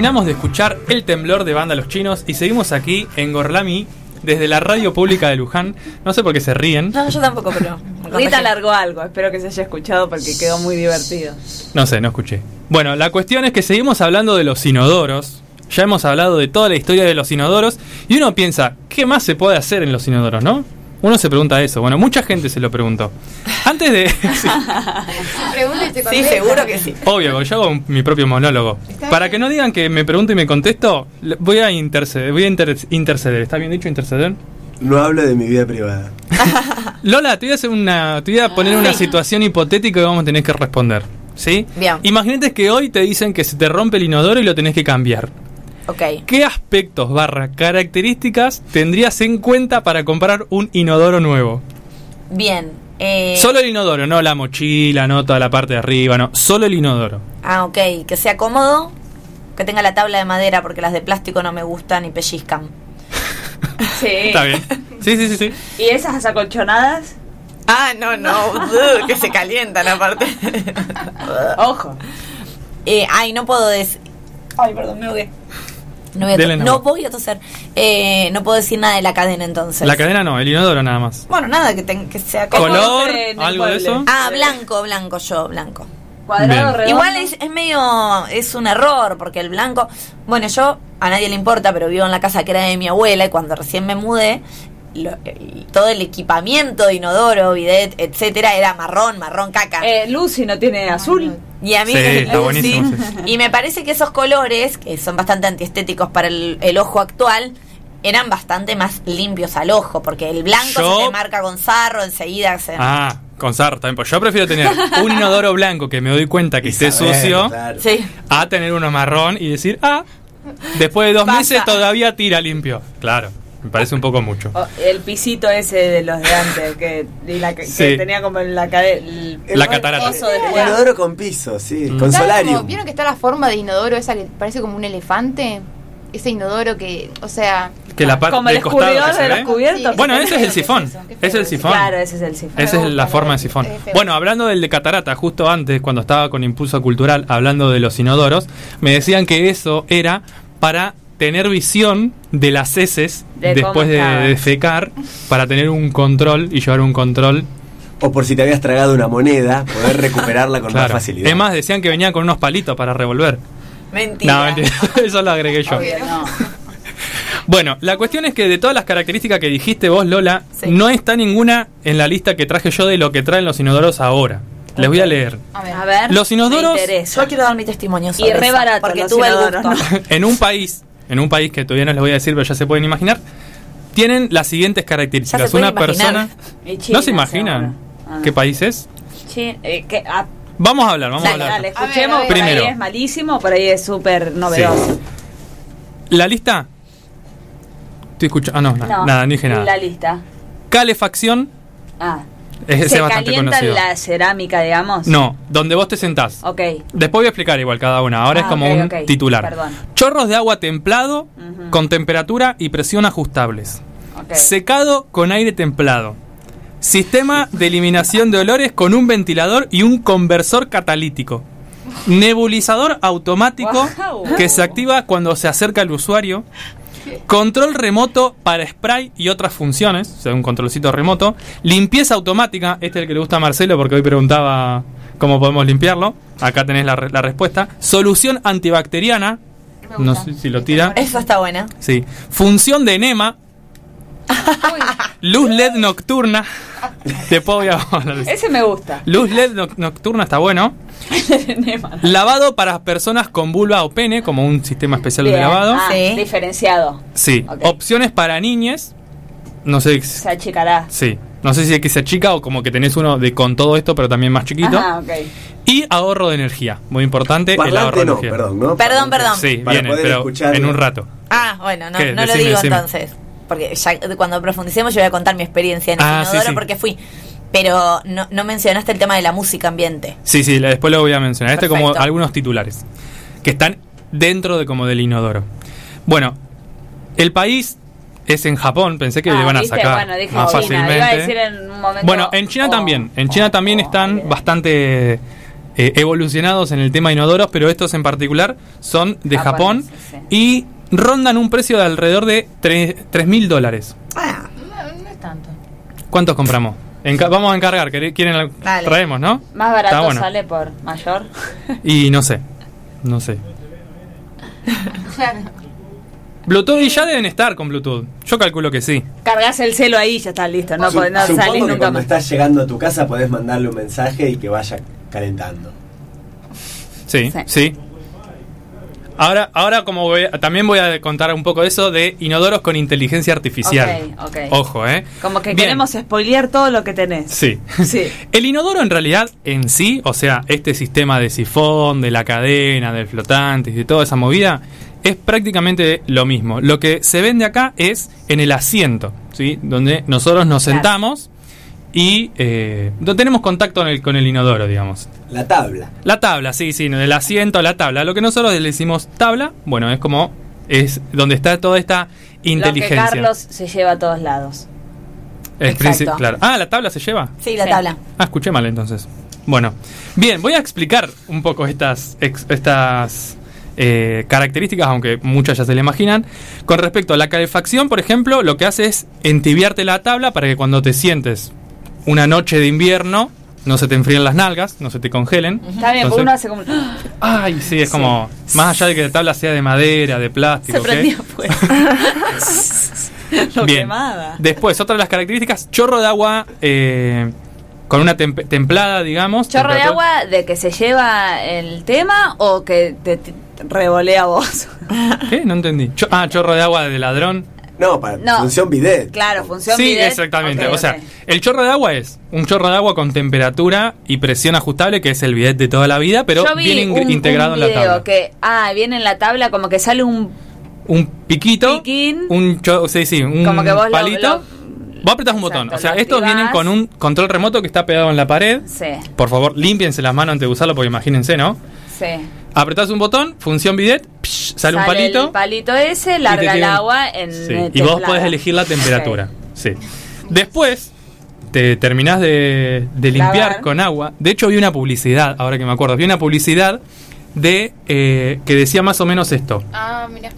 Terminamos de escuchar El temblor de banda Los Chinos y seguimos aquí en Gorlami desde la radio pública de Luján. No sé por qué se ríen. No, yo tampoco, pero. [laughs] Rita largó algo, espero que se haya escuchado porque quedó muy divertido. No sé, no escuché. Bueno, la cuestión es que seguimos hablando de los inodoros. Ya hemos hablado de toda la historia de los inodoros. Y uno piensa, ¿qué más se puede hacer en los inodoros, no? Uno se pregunta eso. Bueno, mucha gente se lo preguntó. Antes de. [laughs] sí, seguro que sí. obvio, yo hago mi propio monólogo. Para que no digan que me pregunto y me contesto, voy a interceder. Voy a inter- interceder. ¿Está bien dicho interceder? No hablo de mi vida privada. [laughs] Lola, te voy a hacer una. Te voy a poner una situación hipotética y vamos a tener que responder. ¿Sí? Bien. Imagínate que hoy te dicen que se te rompe el inodoro y lo tenés que cambiar. ¿Qué aspectos barra características tendrías en cuenta para comprar un inodoro nuevo? Bien. Eh, Solo el inodoro, no la mochila, no toda la parte de arriba, no. Solo el inodoro. Ah, ok. Que sea cómodo. Que tenga la tabla de madera porque las de plástico no me gustan y pellizcan. [laughs] Sí. Está bien. Sí, sí, sí, sí. ¿Y esas acolchonadas? Ah, no, no. [laughs] que se calientan aparte. Ojo. Eh, ay, no puedo decir. Ay, perdón, me ahogué. No voy a, Dele no voy a toser. Eh, no puedo decir nada de la cadena entonces. La cadena no, el inodoro nada más. Bueno, nada, que, ten- que sea ¿Color? en el ¿Algo de eso? Ah, blanco, blanco, yo, blanco. Cuadrado, redondo. Igual es, es medio, es un error, porque el blanco, bueno, yo a nadie le importa, pero vivo en la casa que era de mi abuela y cuando recién me mudé, lo- el- todo el equipamiento de inodoro, bidet, etcétera, era marrón, marrón caca. Eh, Lucy no tiene azul. y a mí Sí, me- está buenísimo, sí. Y me parece que esos colores, que son bastante antiestéticos para el, el ojo actual, eran bastante más limpios al ojo, porque el blanco Yo- se te marca con sarro, enseguida se... Ah, con sarro también. Pues yo prefiero tener [laughs] un inodoro blanco que me doy cuenta que esté saber, sucio claro. A tener uno marrón y decir, ah, después de dos meses todavía tira limpio. Claro, me parece un poco mucho. O el pisito ese de los de antes, que, y la, que Sí. tenía como la cadena. La catarata. De Inodoro con piso, sí, Mm. con ¿Sabes solarium. cómo- ¿Vieron que está la forma de inodoro esa que parece como un elefante? Ese inodoro que, o sea... Que la parte Como el se de los cubiertos. Sí, Bueno, ese es el sifón. eso, feo es el sifón. Claro, ese es el sifón. Esa es la forma de sifón. es. Bueno, hablando del de catarata, justo antes, cuando estaba con Impulso Cultural, hablando de los inodoros, me decían que eso era para tener visión de las heces De después de defecar, para tener un control y llevar un control. O por si te habías tragado una moneda, poder recuperarla con Claro. más facilidad. Es más, decían que venía con unos palitos para revolver. Mentira. No, mentira. [laughs] [laughs] Eso lo agregué yo. Obvio, no. Bueno, la cuestión es que de todas las características que dijiste vos, Lola, Sí. no está ninguna en la lista que traje yo de lo que traen los inodoros ahora. Les voy a leer. A ver. A ver. Los inodoros-. Yo quiero dar mi testimonio sobre Y re barato porque los tuve el gusto. ¿no? [laughs] en un país, en un país que todavía no les voy a decir, pero ya se pueden imaginar, tienen las siguientes características. Ya se puede Una persona. imaginar. Y China, ¿No se imaginan seguro. Ah. qué país es? Eh, que- ah, Vamos a hablar, vamos Dale, a hablar. dale, A ver, escuchemos. a ver. Por Primero. ahí es malísimo, por ahí es súper novedoso. La lista. Estoy escuchando. Ah, no, no, No, nada, no dije nada. La lista. Calefacción. Ah. ¿Se es bastante calienta la cerámica, digamos? No, donde vos te sentás. Ok. Después voy a explicar igual cada una. Ahora es Ah, como ok, un ok. titular. Perdón. Chorros de agua templado Ujú. con temperatura y presión ajustables. Ok. Secado con aire templado. Sistema de eliminación de olores con un ventilador y un conversor catalítico. Nebulizador automático Guau. que se activa cuando se acerca al usuario. Control remoto para spray y otras funciones, o sea, un controlcito remoto. Limpieza automática, este es el que le gusta a Marcelo porque hoy preguntaba cómo podemos limpiarlo. Acá tenés la, la respuesta. Solución antibacteriana, no sé si lo tira. Eso está buena. Sí. Función de enema. Luz LED nocturna. [laughs] De eso. Ese me gusta. Luz LED no- nocturna está bueno. [laughs] Lavado para personas con vulva o pene, como un sistema especial de lavado. Ah, Sí. Diferenciado. Sí. Opciones para niñes. no sé, Se achicará. sí, no sé si es que se achica o como que tenés uno de con todo esto, pero también más chiquito. Ajá, ok. Y ahorro de energía, muy importante el Parlante ahorro de no, energía. perdón, ¿no? Perdón, perdón. Sí, Para viene, pero escucharlo. en un rato. Ah, bueno, no, no lo digo decime. entonces. Porque ya cuando profundicemos yo voy a contar mi experiencia en Ah, el sí, inodoro sí. porque fui. Pero no, no mencionaste el tema de la música ambiente. Sí, sí, después lo voy a mencionar. Este como Perfecto. algunos titulares que están dentro de como del inodoro. Bueno, el país es en Japón, pensé que Ah, le iban a ¿viste? sacar Bueno, dije más China, fácilmente. iba a decir en un momento, Bueno, en China oh, también. En China también están bastante eh, evolucionados en el tema de inodoros, pero estos en particular son de Japón Japoneses, y rondan un precio de alrededor de 3 mil dólares. Ah, No, no es tanto. ¿Cuántos compramos? Enca- vamos a encargar, ¿quere- ¿quieren? al- Dale. Traemos, ¿no? Más barato Está bueno. sale por mayor. Y no sé, no sé. [laughs] Bluetooth y ya deben estar con Bluetooth. Yo calculo que sí. Cargas el celo ahí y ya está listo. No, Su- podés- no supongo salís que nunca cuando más. estás llegando a tu casa podés mandarle un mensaje y que vaya calentando. Sí, Sí. sí. Ahora, ahora como voy a- también voy a contar un poco eso de inodoros con inteligencia artificial. Ok, ok. Ojo, ¿eh? Como que Bien. queremos spoilear todo lo que tenés. Sí. [laughs] Sí. El inodoro en realidad en sí, o sea, este sistema de sifón, de la cadena, del flotante y de toda esa movida, es prácticamente lo mismo. Lo que se vende acá es en el asiento, ¿sí? Donde nosotros nos Claro. sentamos y eh, no tenemos contacto con el, con el inodoro, digamos. La tabla. La tabla, sí, sí, el asiento, la tabla. Lo que nosotros le decimos tabla, bueno, es como es donde está toda esta inteligencia. Lo que Carlos se lleva a todos lados. El Exacto. claro. Ah, la tabla se lleva. sí, la Sí. tabla. Ah, escuché mal entonces. Bueno, bien, voy a explicar un poco estas, ex- estas eh, características, aunque muchas ya se le imaginan. Con respecto a la calefacción, por ejemplo, lo que hace es entibiarte la tabla para que cuando te sientes una noche de invierno no se te enfríen las nalgas, no se te congelen. Está bien, porque uno hace como. Ay, sí, es como, más allá de que la tabla sea de madera, de plástico, Se ¿ok? prendió fuego. [laughs] Lo Bien. quemaba. Después, otra de las características, chorro de agua eh, con una temp- templada, digamos. ¿Chorro de agua de que se lleva el tema o que te, te revolea vos? ¿Qué? No entendí. Cho- ah, chorro de agua de ladrón. No, para No. función bidet. Claro, función Sí, bidet. exactamente. Ok, o sea, el chorro de agua es un chorro de agua con temperatura y presión ajustable, que es el bidet de toda la vida, pero viene un, integrado un en la tabla. que, ah, viene en la tabla como que sale un Un piquito, piquín. un cho- sí, sí, un Como que vos lo- palito. lo- vos apretás un botón. Exacto, O sea, estos activás. vienen con un control remoto que está pegado en la pared. Sí, Por favor, límpiense las manos antes de usarlo, porque imagínense, ¿no? sí. Apretás un botón, función bidet, psh, sale, un palito. el palito ese, larga el agua en Sí, Y vos podés elegir la temperatura. Sí. Después, te terminás de, de limpiar Lavar. con agua. De hecho, vi una publicidad, ahora que me acuerdo, vi una publicidad de eh, que decía más o menos esto. Ah, mira.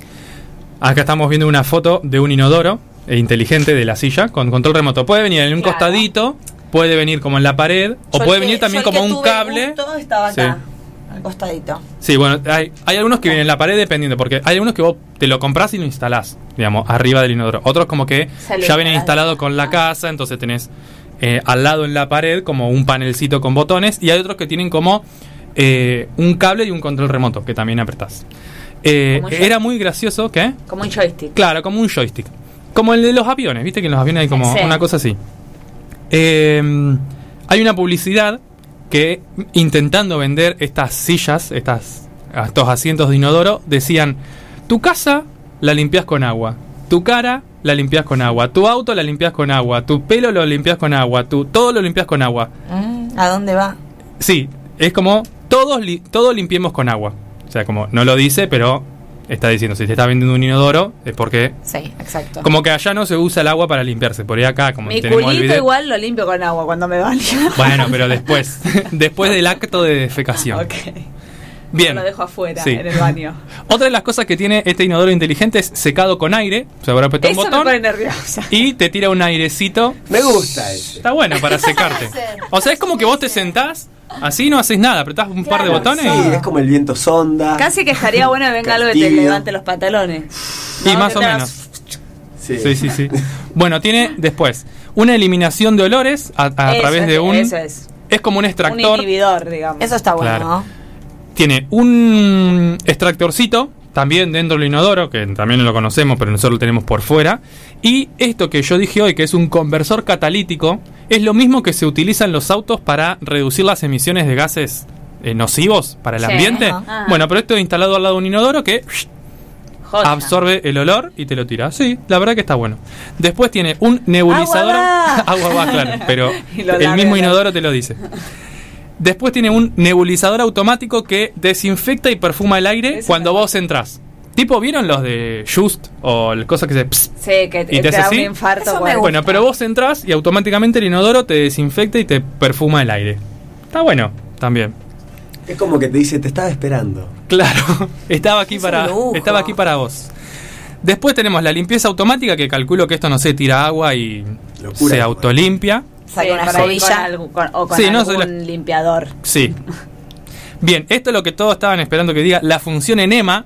Acá estamos viendo una foto de un inodoro inteligente de la silla con control remoto. Puede venir en un Claro. costadito, puede venir como en la pared, o Yo puede que- venir también como un cable. justo estaba Sí. acá, al costadito. Sí, bueno, hay, hay algunos que vienen en la pared dependiendo, porque hay algunos que vos te lo compras y lo instalás, digamos, arriba del inodoro. Otros como que ya vienen instalás. instalados con la casa, entonces tenés eh, al lado en la pared como un panelcito con botones, y hay otros que tienen como eh, un cable y un control remoto que también apretás. Eh, era muy gracioso, ¿qué? Como un joystick. Claro, como un joystick. Como el de los aviones, viste que en los aviones hay como Sí. una cosa así. Eh, hay una publicidad que intentando vender estas sillas, estas, estos asientos de inodoro, decían, tu casa la limpias con agua, tu cara la limpias con agua, tu auto la limpias con agua, tu pelo lo limpias con agua, tu, todo lo limpias con agua. Mm, ¿A dónde va? Sí, es como todos li- todo limpiemos con agua. O sea, como no lo dice, pero está diciendo, si te está vendiendo un inodoro, es porque Sí, exacto. como que allá no se usa el agua para limpiarse, por ahí acá, como Mi tenemos el culito video. igual lo limpio con agua cuando me baño. Bueno, pero después, [laughs] después del acto de defecación. ok. Bien. Lo dejo afuera, Sí. en el baño. Otra de las cosas que tiene este inodoro inteligente es secado con aire. Se habrá apretado un Eso me botón pone nerviosa. y te tira un airecito. Me gusta ese. Está bueno para secarte. [laughs] O sea, es como que vos te sentás, así no haces nada, apretás un par de botones Sí, es como el viento sonda. Casi que estaría bueno que venga algo que te levante los pantalones. y No, más o menos. Sí. Sí, sí, sí. Bueno, tiene después una eliminación de olores a, a Eso través de un. Eso es. Es como un Un extractor. inhibidor, digamos. Eso está bueno, Claro. ¿no? Tiene un extractorcito también dentro del inodoro, que también lo conocemos, pero nosotros lo tenemos por fuera. Y esto que yo dije hoy, que es un conversor catalítico, es lo mismo que se utiliza en los autos para reducir las emisiones de gases eh, nocivos para el Sí. ambiente. Ajá. Bueno, pero esto es instalado al lado de un inodoro que Joya. absorbe el olor y te lo tira. Sí, la verdad que está bueno. Después tiene un nebulizador. Agua va. [laughs] Agua va, claro, pero [laughs] el mismo ¿no? inodoro te lo dice. [laughs] Después tiene un nebulizador automático que desinfecta y perfuma el aire cuando vos entras. Tipo, ¿vieron los de Just o el cosa que se... pss, Sí, que ¿Y te, da así? un infarto. Eso me bueno. Bueno, pero vos entras y automáticamente el inodoro te desinfecta y te perfuma el aire. Está bueno, también. Es como que te dice, te estaba esperando. Claro, [laughs] estaba aquí Es para estaba aquí para vos. Después tenemos la limpieza automática que calculo que esto no sé, tira agua y Locura. se autolimpia. Sí, una con escobilla. algo- con- o con Sí, no, algún soy la- limpiador. Sí. Bien, esto es lo que todos estaban esperando que diga. La función enema,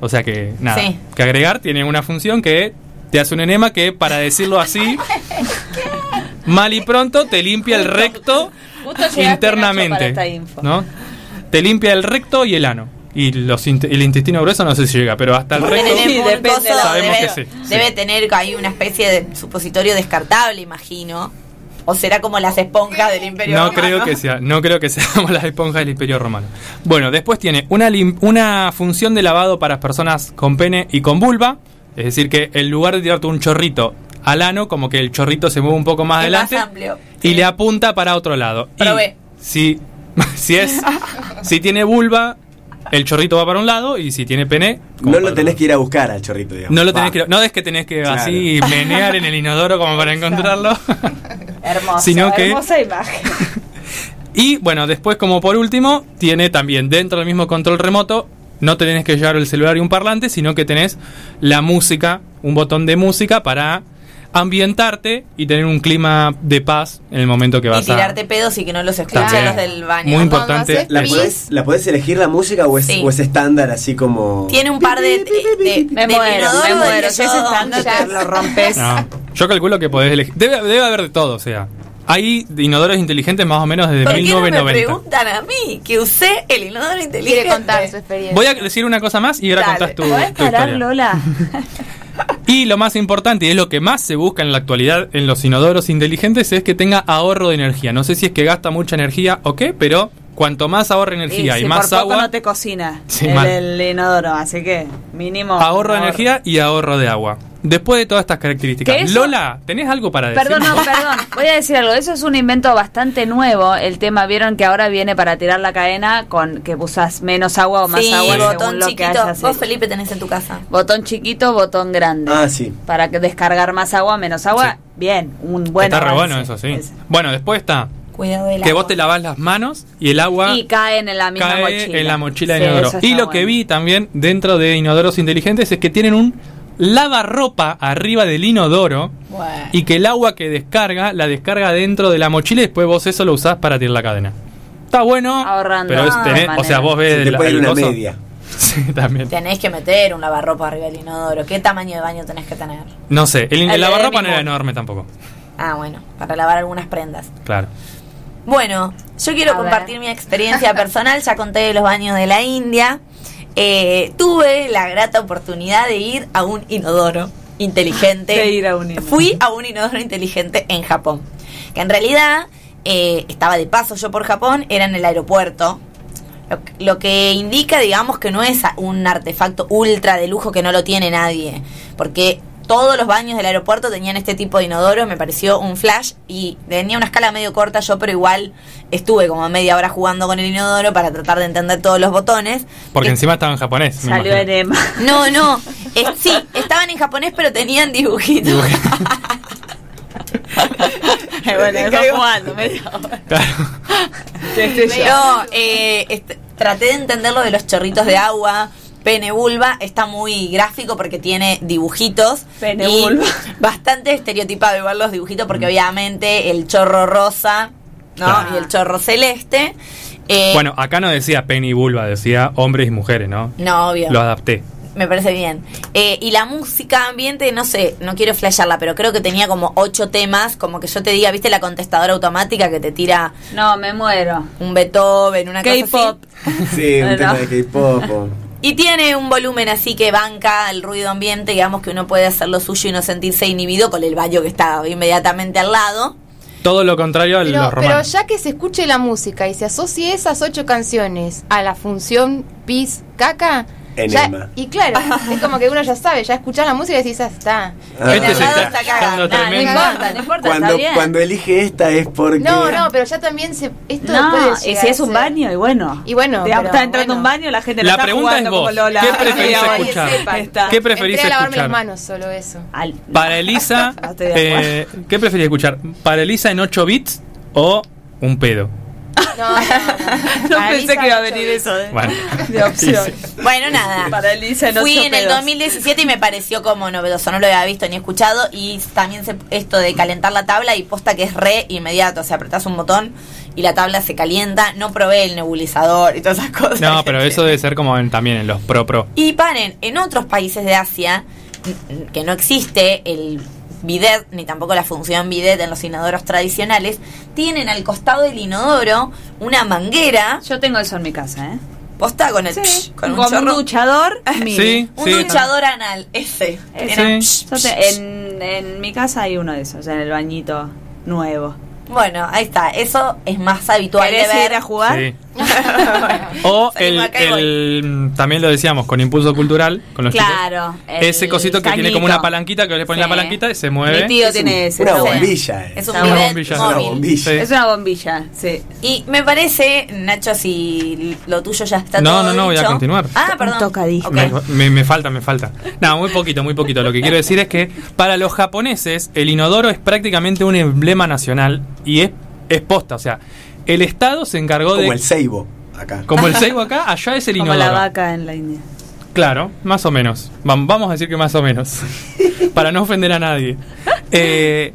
o sea que nada, Sí. que agregar tiene una función que te hace un enema que, para decirlo así, [laughs] mal y pronto te limpia el recto Justo para internamente. esta info. ¿No? Te limpia el recto y el ano. Y los int- el intestino grueso no sé si llega, pero hasta el Debe recto. depende Sabemos debe, que sí, sí. debe tener ahí una especie de supositorio descartable, imagino. O será como las esponjas del Imperio No Romano. creo que sea, no creo que seamos [laughs] las esponjas del Imperio Romano. Bueno, después tiene una, una función de lavado para personas con pene y con vulva. Es decir, que en lugar de tirarte un chorrito al ano, como que el chorrito se mueve un poco más Es más adelante amplio. y le apunta para otro lado. Y Probé. si, [laughs] si es, si tiene vulva, el chorrito va para un lado y si tiene pene, No lo tenés que ir a buscar al chorrito, digamos. No lo Va. tenés que, no es que tenés que Claro. así menear en el inodoro como para encontrarlo. [laughs] Hermoso, Sino que- hermosa imagen. [laughs] Y bueno, después como por último, tiene también dentro del mismo control remoto, no tenés que llevar el celular y un parlante, sino que tenés la música, un botón de música para ambientarte y tener un clima de paz en el momento que Y vas a... tirarte pedos y que no los escuchen los del baño. Muy importante. ¿La podés, ¿La podés elegir la música o es, Sí. o es estándar así como.? Tiene un par de. de, de- Me muero, me muero. Si es yo- estándar, lo rompes. No, yo calculo que podés elegir... Debe, debe haber de todo, o sea. Hay inodoros inteligentes más o menos desde ¿Por qué no me 1990. preguntan a mí que usé el inodoro inteligente? Quiere contar su experiencia. Voy a decir una cosa más y ahora Dale. contás tu, ¿Podés tu parar, historia. Lola? Y lo más importante y es lo que más se busca en la actualidad en los inodoros inteligentes es que tenga ahorro de energía. No sé si es que gasta mucha energía o qué, pero cuanto más ahorre energía y, si más por poco agua, no te cocina [laughs] Sí, el, inodoro, así que mínimo. ahorro de energía y ahorro de agua. Después de todas estas características, ¿Que eso? Lola, ¿tenés algo para decir? Perdón, no, [laughs] perdón. Voy a decir algo. Eso es un invento bastante nuevo. El tema, vieron que ahora viene para tirar la cadena con que usas menos agua o más sí, agua botón según lo que chiquito. hayas Vos. Felipe, tenés en tu casa. Botón chiquito, botón grande. Ah, sí. Para que descargar más agua, menos agua. Sí. Bien, un buen Está re bueno eso, sí. Es- Bueno, después está Cuidado del que agua. vos te lavas las manos y el agua Y caen en la misma cae mochila. en la mochila Sí, de inodoro. Y lo bueno. que vi también dentro de inodoros inteligentes es que tienen un lavarropa arriba del inodoro Bueno. y que el agua que descarga la descarga dentro de la mochila y después vos eso lo usás para tirar la cadena. Está bueno, Ahorrando pero es o sea, vos ves Se te el, puede ir el una coso- media. [laughs] Sí, también. Tenés que meter un lavarropa arriba del inodoro. ¿Qué tamaño de baño tenés que tener? No sé, el, el lavarropa no era enorme tampoco. Ah, bueno, para lavar algunas prendas. Claro. Bueno, yo quiero A compartir ver. mi experiencia [laughs] personal. Ya conté de los baños de la India. Eh, tuve la grata oportunidad de ir a un inodoro inteligente. De ir a un inodoro. Fui a un inodoro inteligente en Japón. Que en realidad eh, estaba de paso yo por Japón, era en el aeropuerto. Lo, lo que indica, digamos, que no es un artefacto ultra de lujo que no lo tiene nadie. Porque todos los baños del aeropuerto tenían este tipo de inodoro, me pareció un flash y tenía una escala medio corta yo, pero igual estuve como media hora jugando con el inodoro para tratar de entender todos los botones. Porque Que- encima estaba en japonés. Salió enema. [laughs] No, no, es- sí, estaban en japonés pero tenían dibujitos. [laughs] [laughs] No, eh, este, traté de entender lo de los chorritos de agua. Pene vulva está muy gráfico porque tiene dibujitos. Pene y vulva. [laughs] Bastante estereotipado igual los dibujitos porque obviamente el chorro rosa ¿no? Y el chorro celeste. eh, Bueno, acá no decía pene y vulva, decía hombres y mujeres, ¿no? No, obvio. Lo adapté. Me parece bien. Eh, y la música ambiente, no sé, no quiero flashearla, pero creo que tenía como ocho temas, como que yo te diga, ¿viste la contestadora automática que te tira No, me muero. un Beethoven, una cosa así? K-pop. Sí, un [laughs] tema de K-pop. Y tiene un volumen así que banca el ruido ambiente, digamos que uno puede hacer lo suyo y no sentirse inhibido con el baño que está inmediatamente al lado. Todo lo contrario a Pero, ya que se escuche la música y se asocie esas ocho canciones a la función pis caca, ya- Enema. y claro, [laughs] es como que uno ya sabe, ya escuchás la música y decís, ah, está. Ah. Este se está no tremendo. importa, no importa, Cuando, está bien. cuando elige esta es porque. No, no, pero ya también se, esto No, puede y si es un baño, y bueno. Y bueno, pero está entrando bueno. un baño, la gente no La está pregunta jugando es vos, como Lola. ¿qué [laughs] preferís escuchar? ¿Qué preferís Entré a lavarme escuchar? las manos, solo eso. [laughs] Al- Para Elisa, No eh, ¿qué preferís escuchar? ¿Para Elisa en 8 bits o un pedo? No, no, no. No [laughs] Para pensé que iba a venir eso de, Bueno. de opción. Bueno, nada. Para Elisa en Fui en el pedos. 2017 y me pareció como novedoso, no lo había visto ni escuchado y también se- esto de calentar la tabla y posta que es re inmediato, o sea, apretás un botón y la tabla se calienta, no probé el nebulizador y todas esas cosas. No, pero eso debe ser como en- también en los pro pro. Y paren, en otros países de Asia, que no existe el bidet, ni tampoco la función bidet en los inodoros tradicionales, tienen al costado del inodoro una manguera. Yo tengo eso en mi casa, ¿eh? Posta con el psh, con un Como un duchador. [laughs] Sí, Un sí. duchador anal, ese. Ese. Sí. psh, psh, en, en mi casa hay uno de esos, en el bañito nuevo. Bueno, ahí está. Eso es más habitual de ¿Querés ver. ir a jugar? Sí. [laughs] O el, también lo decíamos con impulso cultural, con los Claro. chicos. Ese cosito que tiene como una palanquita que le pones la palanquita y se mueve. Mi tío Es tiene un- ese. una bombilla. Es un Una bombilla. Es una bombilla. Sí. Es una bombilla, sí. Y me parece, Nacho, si lo tuyo ya está No, todo no, no, voy a continuar. Ah, perdón. Me falta, me falta. No, muy poquito, muy poquito. Lo que quiero decir es que para los japoneses el inodoro es prácticamente un emblema nacional y es, es posta. O sea, el Estado se encargó de... Como el Seibo acá. Como el [laughs] ceibo acá, allá es el Como inodoro. la vaca en la India. Claro, más o menos. Vam- Vamos a decir que más o menos. [laughs] Para no ofender a nadie. Eh,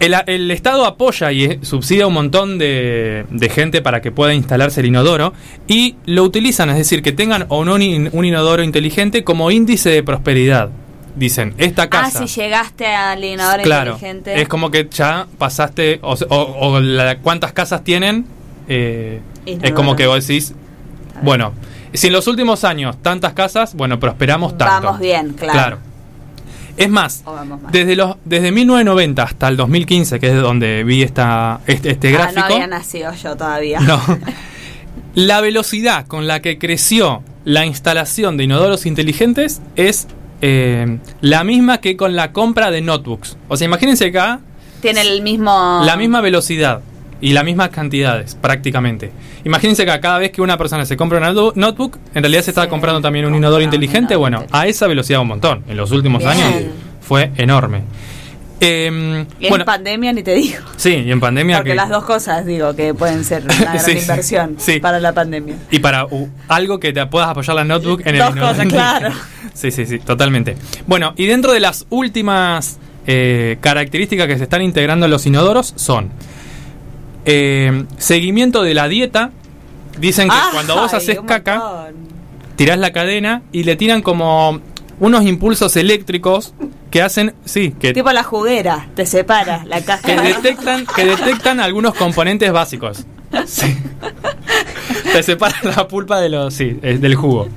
el, el Estado apoya y eh, subsidia un montón de, de gente para que pueda instalarse el inodoro y lo utilizan, es decir, que tengan o no un, in- un inodoro inteligente como índice de prosperidad. Dicen, esta Ah, casa. si llegaste al inodoro claro, inteligente. es como que ya pasaste, o, se- o- o la- cuántas casas tienen, eh, es como que vos decís, bueno, si en los últimos años tantas casas, bueno, prosperamos tanto. Vamos bien, claro. Es más, desde los desde 1990 hasta el 2015, que es de donde vi esta este, este Ah, gráfico, no había nacido yo todavía. no. [laughs] la velocidad con la que creció la instalación de inodoros inteligentes es eh, la misma que con la compra de notebooks. O sea, imagínense acá Tiene el mismo. la misma velocidad y las mismas cantidades, prácticamente. Imagínense que cada vez que una persona se compra un notebook- en realidad se está Sí, comprando también un inodoro inteligente. Bueno, a esa velocidad un montón. En los últimos Bien. años fue enorme. Eh, Y bueno, en pandemia ni te digo. sí, y en pandemia. Porque que- las dos cosas, digo, que pueden ser [laughs] una gran Sí, inversión sí. para la pandemia. Y para uh, algo que te puedas apoyar la notebook en el Dos cosas, claro. [laughs] Sí, sí, sí, totalmente. Bueno, y dentro de las últimas eh, características que se están integrando en los inodoros son eh, seguimiento de la dieta. Dicen que cuando vos Ay, haces caca, tirás la cadena y le tiran como unos impulsos eléctricos que hacen, sí, que, Tipo la juguera, te separa la que cáscara. detectan, que detectan algunos componentes básicos. Sí. [laughs] Te separa la pulpa de los, sí, eh, del jugo.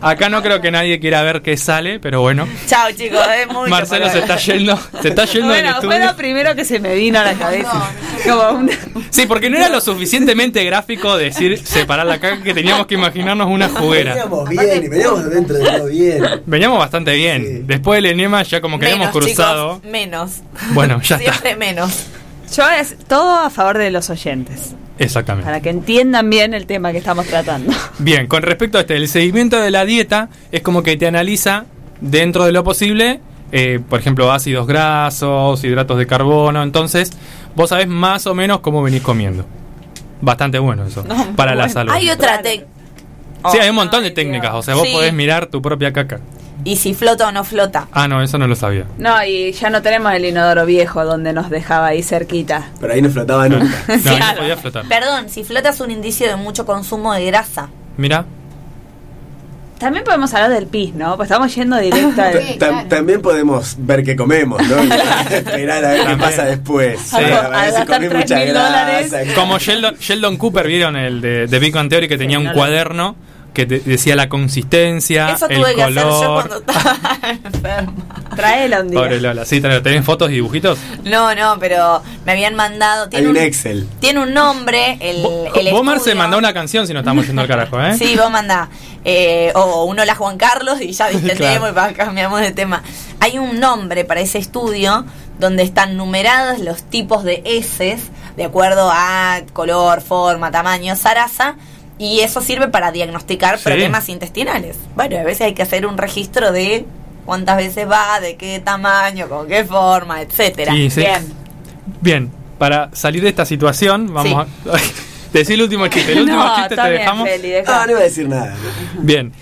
Acá no creo que nadie quiera ver qué sale, pero bueno. Chao, chicos, es muy Marcelo se está yendo, se está yendo del Bueno, fue estudio. lo primero que se me vino a la cabeza. Sí, porque no era lo suficientemente gráfico decir separar la caca que teníamos que imaginarnos una juguera. Veníamos bien y veníamos dentro de todo bien. Veníamos bastante bien. Sí. Después del enema ya como que habíamos cruzado. chicos, menos. Bueno, ya está. Siempre menos. Yo es todo a favor de los oyentes, Exactamente. para que entiendan bien el tema que estamos tratando. Bien, con respecto a este, el seguimiento de la dieta es como que te analiza dentro de lo posible, eh, por ejemplo, ácidos grasos, hidratos de carbono, entonces vos sabés más o menos cómo venís comiendo. Bastante bueno eso, para la salud. Hay otra técnica. Sí, hay un montón de técnicas, o sea, vos Sí. podés mirar tu propia caca. Y si flota o no flota. Ah, no, eso no lo sabía. No, y ya no tenemos el inodoro viejo donde nos dejaba ahí cerquita. Pero ahí no flotaba nunca. [laughs] No, ahí no Claro. podía flotar. Perdón, si flota es un indicio de mucho consumo de grasa. Mira, También podemos hablar del pis, ¿no? Pues estamos yendo directo al... Sí. [laughs] Ta- claro. También podemos ver qué comemos, ¿no? Y [laughs] esperar a ver qué pasa después. Sí. A si gastar comí 3.000 mucha dólares. grasa. como Sheldon, Sheldon Cooper, ¿vieron el de, de Big Bang Theory que tenía Sí, un no lo- cuaderno que te decía la consistencia, Eso el tuve que hacer yo color. cuando estaba [laughs] enferma. Traela un día. Pobre Lola, sí, ¿tenés fotos y dibujitos? No, no, pero me habían mandado. Hay Tiene un un, Excel. tiene un nombre, el, el Vos, Marce, mandá una canción si no estamos yendo al carajo, ¿eh? Sí, vos mandá. Eh, o uno la Juan Carlos y ya [laughs] distendemos Claro. y cambiamos de tema. Hay un nombre para ese estudio donde están numerados los tipos de heces de acuerdo a color, forma, tamaño, zaraza. Y eso sirve para diagnosticar Sí. problemas intestinales. Bueno, a veces hay que hacer un registro de cuántas veces va, de qué tamaño, con qué forma, etcétera. Sí, sí. Bien. Bien, para salir de esta situación, vamos a. [laughs] Decir el último chiste. El [laughs] último no, chiste te bien, dejamos. Feli, deja. Ah, no iba a decir nada. Bien.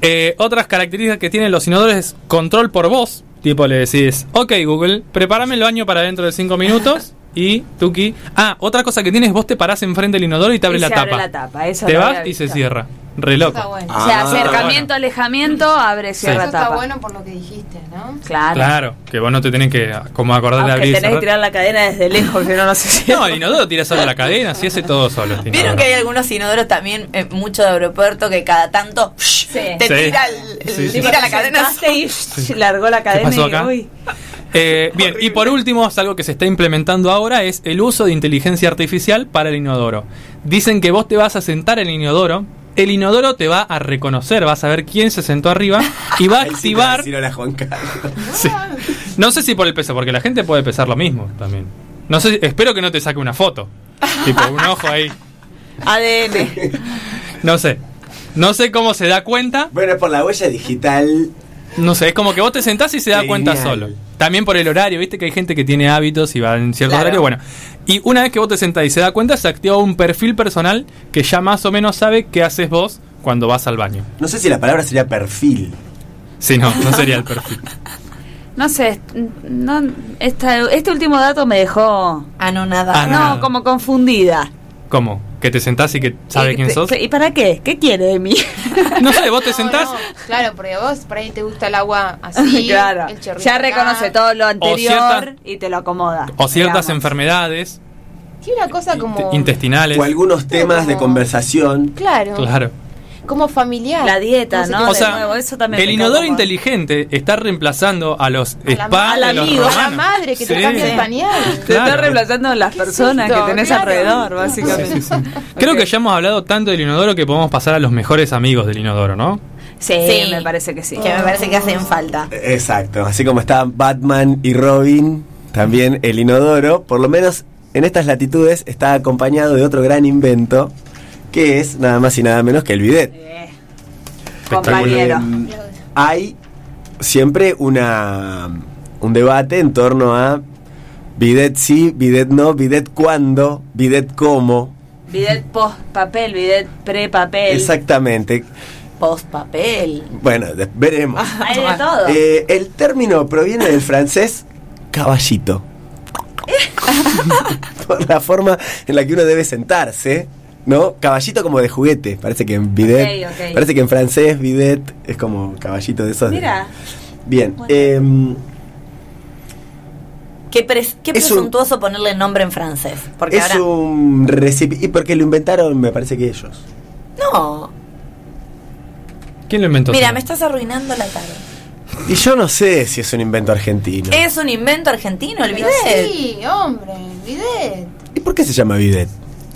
Eh, otras características que tienen los inodores es control por voz. Tipo, le decís, ok Google, prepárame el baño para dentro de 5 minutos. [laughs] Y Tuki. Ah, otra cosa que tienes, vos te parás enfrente del inodoro y te abre Y la se tapa. abre la tapa, eso te vas y se cierra. Re loco. Está bueno. O sea, Ah, acercamiento, alejamiento, abre, cierra Eso está tapa. bueno por lo que dijiste, ¿no? Claro. Claro, que vos no te tenés que como acordar de Aunque abrir y tenés que tirar la cadena desde lejos, que no lo sé si. [laughs] No, el inodoro tira solo la cadena, si hace todo solo. este Vieron que hay algunos inodoros también, eh, mucho de aeropuerto, que cada tanto Sí. te Sí. tira, el, Sí, sí. tira la cadena. Y [laughs] largó la cadena pasó y acá? uy. Eh, bien, y por último, es algo que se está implementando ahora, es el uso de inteligencia artificial para el inodoro. Dicen que vos te vas a sentar en el inodoro, el inodoro te va a reconocer, vas a ver quién se sentó arriba y va a [laughs] sí va activar... decir hola, Juan Carlos. [laughs] Sí. No sé si por el peso, porque la gente puede pesar lo mismo también. No sé, espero que no te saque una foto. tipo, un ojo ahí. [laughs] ADN. No sé. No sé cómo se da cuenta. Bueno, es por la huella digital. No sé, es como que vos te sentás y se da Genial. cuenta solo. También por el horario, viste que hay gente que tiene hábitos y va en cierto Claro. horario. Bueno, y una vez que vos te sentás y se da cuenta, se activa un perfil personal que ya más o menos sabe qué haces vos cuando vas al baño. No sé si la palabra sería perfil. Sí, no, no sería el perfil. [laughs] No sé, no, esta- este último dato me dejó. Ah, no, nada. Ah, no, nada. como confundida. ¿Cómo? ¿Que te sentás y que sabe ¿Y, quién sos? ¿Y para qué? ¿Qué quiere de mí? [laughs] No sé, vos te No, sentás. no, claro, porque vos por ahí te gusta el agua así. [laughs] claro. el Ya acá. reconoce todo lo anterior cierta- y te lo acomoda. O ciertas digamos. enfermedades Tiene una cosa como. intestinales. O algunos temas de conversación. Claro, Claro. Como familiar. La dieta, ¿no? O de sea, nuevo, eso también el inodoro inteligente está reemplazando a los A la spa ma- de al amigo, a la madre que te cambia el pañal. Te está reemplazando a las personas que tenés Claro. alrededor, básicamente. Sí, sí, sí. [laughs] Creo que ya hemos hablado tanto del inodoro que podemos pasar a los mejores amigos del inodoro, ¿no? Sí, Sí. me parece que sí. Que me parece que hacen falta. Exacto. Así como estaban Batman y Robin, también el inodoro, por lo menos en estas latitudes, está acompañado de otro gran invento, que es nada más y nada menos que el bidet. Eh, Compañero. Hay siempre una un debate en torno a bidet sí, bidet no, bidet cuándo, bidet cómo. Bidet post papel, bidet pre papel. Exactamente. Post papel. Bueno, veremos. [laughs] Hay de todo. Eh, el término proviene del francés caballito. [laughs] [laughs] Por la forma en la que uno debe sentarse, ¿no? Caballito como de juguete. Parece que en bidet. Parece que en francés bidet es como caballito de esos. de- Mira, Bien. Bueno. em, Qué, pres- qué Es un- presuntuoso ponerle nombre en francés. Porque es ahora. un recipiente. Y porque lo inventaron, me parece que ellos. No. ¿Quién lo inventó? Mira, me estás arruinando la tarde. Y yo no sé si es un invento argentino. Es un invento argentino, el Pero bidet. Sí, hombre, bidet. ¿Y por qué se llama bidet?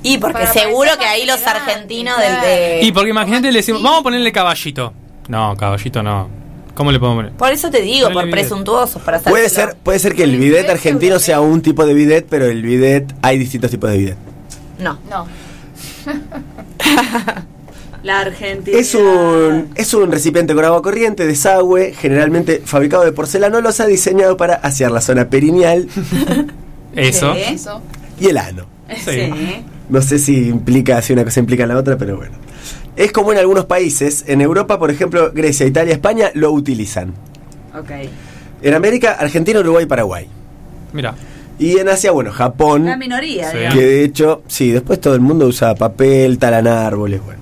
Y porque Para seguro que ahí los argentinos del de. Y porque imagínate, le decimos, vamos a ponerle caballito. No, caballito no. ¿Cómo le podemos poner? Por eso te digo, por bidet. presuntuosos, para hacer. Puede ser, puede ser que el bidet argentino sea un tipo de bidet, pero el bidet hay distintos tipos de bidet. No. No. [laughs] la Argentina. Es un, es un recipiente con agua corriente, desagüe, generalmente fabricado de porcelana losa, diseñado para asear la zona perineal [laughs] Eso. Sí. Y el ano. Sí. No sé si implica, si una cosa implica la otra, pero bueno. Es como en algunos países. En Europa, por ejemplo, Grecia, Italia, España, lo utilizan. Ok. En América, Argentina, Uruguay, Paraguay. Mira. Y en Asia, bueno, Japón. La minoría, Sí. digamos. Que de hecho, sí, después todo el mundo usa papel, talan árboles, bueno.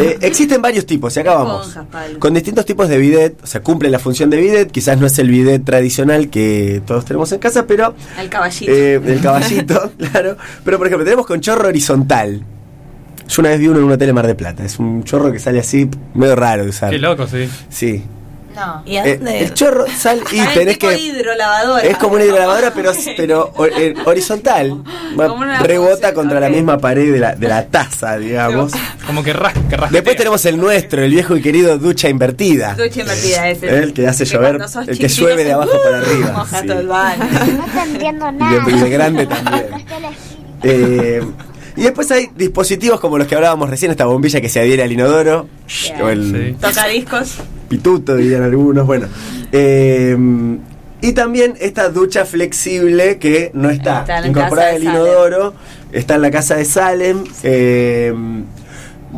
Eh, existen varios tipos, y acá vamos. Con distintos tipos de bidet, o sea, cumple la función de bidet, quizás no es el bidet tradicional que todos tenemos en casa, pero El caballito. eh, el caballito, [laughs] claro. Pero por ejemplo, tenemos con chorro horizontal. Yo una vez vi uno en un hotel en Mar de Plata. Es un chorro que sale así, medio raro de usar. Qué loco, sí. Sí. No. ¿Y a Eh, dónde? el chorro sale [laughs] y Ah, es tenés tipo que. hidrolavadora. Es como una hidrolavadora, pero, [laughs] pero eh, horizontal. Va- Como una rebota función, contra la misma pared de la, de la taza, digamos. [laughs] Como que rasca, rasca. Después tenemos el nuestro, el viejo y querido ducha invertida. Ducha invertida ese. El que hace llover, el que llueve de abajo para arriba. Moja sí. todo el baño. No te entiendo nada. y de grande también. Eh, y después hay dispositivos como los que hablábamos recién, esta bombilla que se adhiere al inodoro, Bien. o el Toca discos. Pituto, dirían algunos. Bueno. Eh, y también esta ducha flexible que no está, en incorporada de Salem. inodoro, está en la casa de Salem. eh,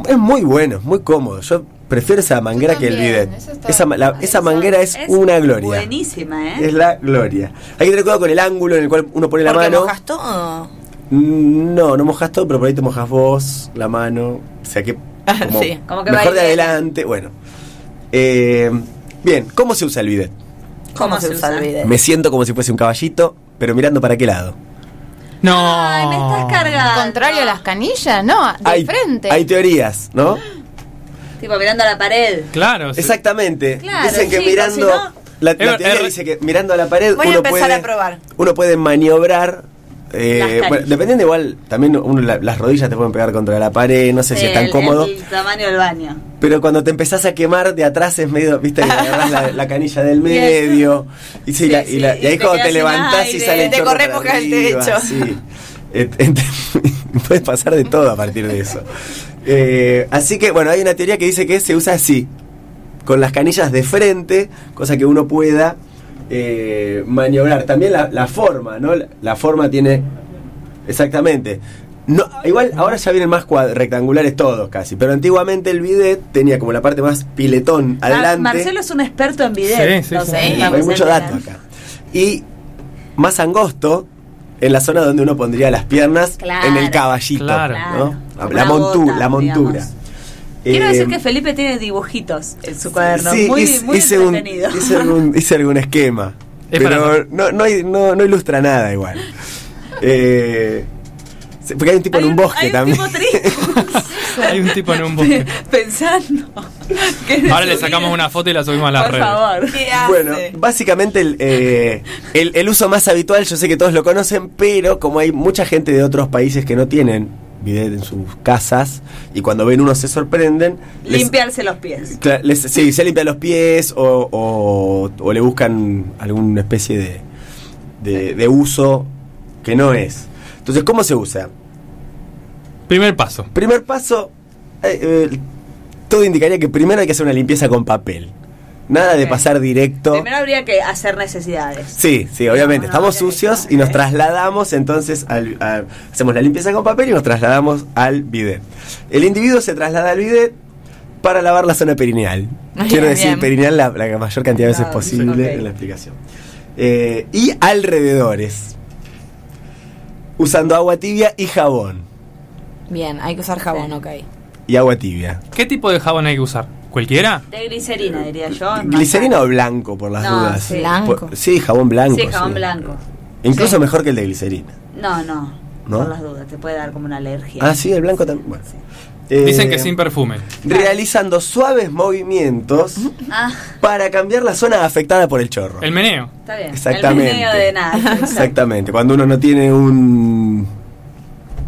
es muy bueno, muy cómodo. Yo prefiero esa manguera que el bidet. Esa, ma- la- esa manguera es, Es una gloria. Buenísima, ¿eh? Es la gloria. Hay que tener cuidado con el ángulo en el cual uno pone la mano. mojas todo. Mm, No, no mojas todo, pero por ahí te mojas vos, la mano. O sea que. [laughs] Como, Sí, como que mejor de adelante. Bueno. Eh, bien, ¿cómo se usa el bidet? ¿Cómo, se usa el bidet? Me siento como si fuese un caballito, pero mirando para qué lado. No. Ay, me estás cargando. Contrario a las canillas, no, de hay, frente. hay teorías, ¿no? [gasps] Tipo mirando a la pared. Claro. sí. Exactamente. Claro, Dicen que mirando. si no- la, teoría dice que mirando a la pared Voy a uno empezar puede, a probar. uno puede maniobrar. Eh, bueno, dependiendo igual, también uno, la- las rodillas te pueden pegar contra la pared, no sé si es tan El- cómodo. El, tamaño del baño. Pero cuando te empezás a quemar de atrás es medio, viste, agarrás la, la canilla del medio. Y, sí, Sí, la- y, y y ahí te cuando te levantás y aire. sale el Te por el techo. Sí. Et- ent- [laughs] Puede pasar de todo a partir de eso. Eh, así que, bueno, hay una teoría que dice que se usa así, con las canillas de frente, cosa que uno pueda eh, maniobrar. También la, la forma, ¿no? La, la forma tiene. Exactamente. No, igual ahora ya vienen más cuad- rectangulares todos casi, pero antiguamente el bidet tenía como la parte más piletón Ah, adelante. Marcelo es un experto en video. Sí, sí, entonces, sí. vamos Hay mucho dato acá. Y más angosto en la zona donde uno pondría las piernas Claro. en el caballito. Claro. ¿no? Como La, montu- bota, la montura. digamos. Quiero Eh, decir que Felipe tiene dibujitos en su cuaderno. sí, muy hice, muy hice un, algún, [laughs] hice algún esquema. Es pero no, no, hay- no, no ilustra nada igual. Eh, porque hay un tipo Hay en un un- bosque hay un también. tipo triste. [laughs] Hay un tipo en un bosque. Pensando. Ahora le sacamos una foto y la subimos a las Por redes. favor. ¿Qué hace? Bueno, básicamente el, eh, el, el uso más habitual, yo sé que todos lo conocen, pero como hay mucha gente de otros países que no tienen bidet en sus casas y cuando ven uno se sorprenden, les- Limpiarse los pies. les- sí, se limpia los pies o, o- o le buscan alguna especie de, de, de uso que no es. Entonces, ¿cómo se usa? Primer paso. Primer paso, eh, eh, todo indicaría que primero hay que hacer una limpieza con papel. Nada de pasar directo. Primero habría que hacer necesidades. Sí, sí, obviamente. no, Estamos sucios y nos trasladamos, entonces al- a- hacemos la limpieza con papel y nos trasladamos al bidet. El individuo se traslada al bidet para lavar la zona perineal. Bien, Quiero decir bien. perineal la, la mayor cantidad de veces Ah, posible en la explicación. Eh, y alrededores. Usando agua tibia y jabón. Bien, hay que usar jabón, ok. Y agua tibia. ¿Qué tipo de jabón hay que usar? ¿Cualquiera? De glicerina, diría yo. ¿Glicerina o blanco, por las No, dudas? sí. Blanco. Por- sí, jabón blanco. Sí, jabón sí. blanco. Incluso mejor que el de glicerina. No, no. ¿No? Por las dudas, te puede dar como una alergia. Ah, sí, el blanco también. Bueno. Dicen Eh, que sin perfume. realizando suaves movimientos Ah, para cambiar la zona afectada por el chorro. El meneo. está bien. Exactamente. El meneo de nada. [laughs] Exactamente, cuando uno no tiene un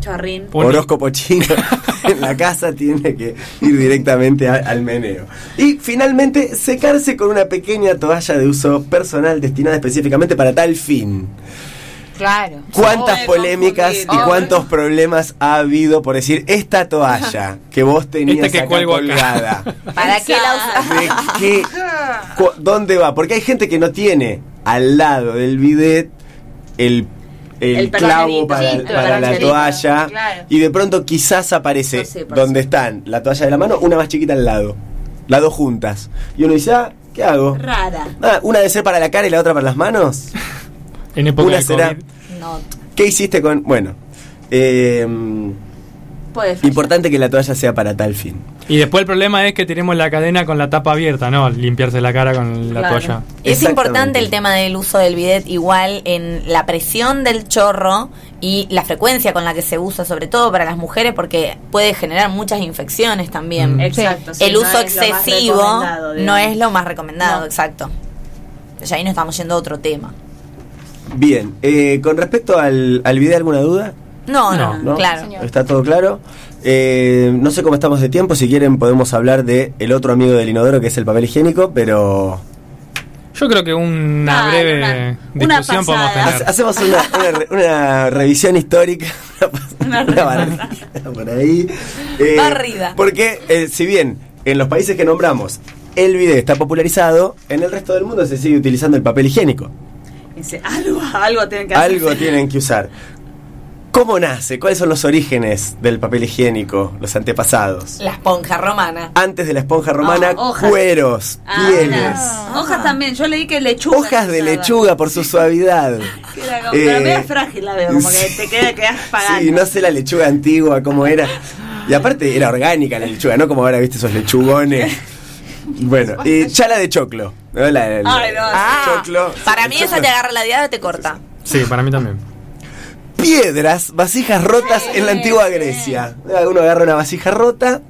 Chorrín. Horóscopo chino [laughs] en la casa, tiene que ir directamente a- al meneo. Y finalmente, secarse con una pequeña toalla de uso personal destinada específicamente para tal fin. Claro. ¿Cuántas polémicas y cuántos problemas ha habido por decir esta toalla que vos tenías Esta que acá cuelgo acá"? colgada? [laughs] ¿Para qué la usas? ¿De qué? cu- ¿Dónde va? Porque hay gente que no tiene al lado del bidet el, el, El clavo para, sí, el para la toalla claro. y de pronto quizás aparece donde sí. están la toalla de la mano, una más chiquita al lado. Las dos juntas. Y uno dice, ah, ¿qué hago? Rara. Ah, una de ser para la cara y la otra para las manos. [laughs] En época Una de será-. No. ¿Qué hiciste con.? Bueno. eh, puede fallar. Importante que la toalla sea para tal fin. Y después el problema es que tenemos la cadena con la tapa abierta, ¿no? Limpiarse la cara con la Claro. toalla. Es importante el tema del uso del bidet igual en la presión del chorro y la frecuencia con la que se usa, sobre todo para las mujeres, porque puede generar muchas infecciones también. Mm. Exacto. sí, el no uso excesivo no es lo más recomendado, No. exacto. Ya ahí nos estamos yendo a otro tema. Bien, eh, con respecto al, al video, ¿alguna duda? No, no, ¿No? claro. Señor. ¿Está todo claro? Eh, no sé cómo estamos de tiempo, si quieren podemos hablar de el otro amigo del inodoro que es el papel higiénico, pero Yo creo que una Ah, breve una- una discusión podemos tener. ha- hacemos una, una re- una revisión histórica. [laughs] Una Una barrida por ahí. Eh, Barrida. Porque eh, si bien en los países que nombramos el video está popularizado, en el resto del mundo se sigue utilizando el papel higiénico. Dice, algo, algo tienen que hacer. Algo tienen que usar. ¿Cómo nace? ¿Cuáles son los orígenes del papel higiénico? Los antepasados. La esponja romana. Antes de la esponja romana, Ah, hojas. cueros, Ah, pieles. Hojas también. Yo leí que lechuga. hojas de usaba. lechuga por su suavidad. [laughs] Que era como- Eh, pero medio frágil la veo, como que te queda, quedas pagando. Sí, no sé la lechuga antigua cómo era. Y aparte era orgánica la lechuga, no como ahora viste esos lechugones. Bueno, y chala de choclo. ¿no? La- la- Ay, no, Ah, choclo. para mí choclo. esa te agarra la diada y te corta. Sí, para mí también. Piedras, vasijas rotas en la antigua Grecia. Uno agarra una vasija rota.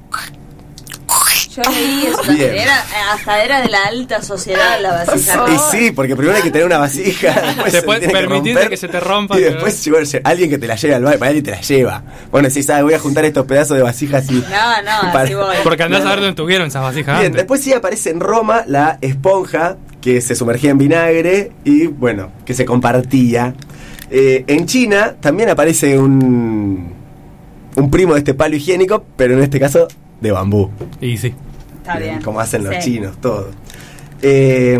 Yo leí eso. Bien. Era, hasta era de la alta sociedad la vasija. Y sí, porque primero hay que tener una vasija. [laughs] Después Se tiene que permitir romper, que se te rompa, Y pero- después si bueno, alguien que te la lleve al baño, para alguien te la lleva. Bueno, si sabes, voy a juntar estos pedazos de vasijas y. No, no, Para- así voy. [laughs] Porque andás No. a ver dónde tuvieron esas vasijas Bien, antes. después sí aparece en Roma la esponja que se sumergía en vinagre y bueno, que se compartía. Eh, en China también aparece un, un primo de este palo higiénico, pero en este caso de bambú. Y sí. Está bien. Como hacen los Sí. chinos, todo. Eh,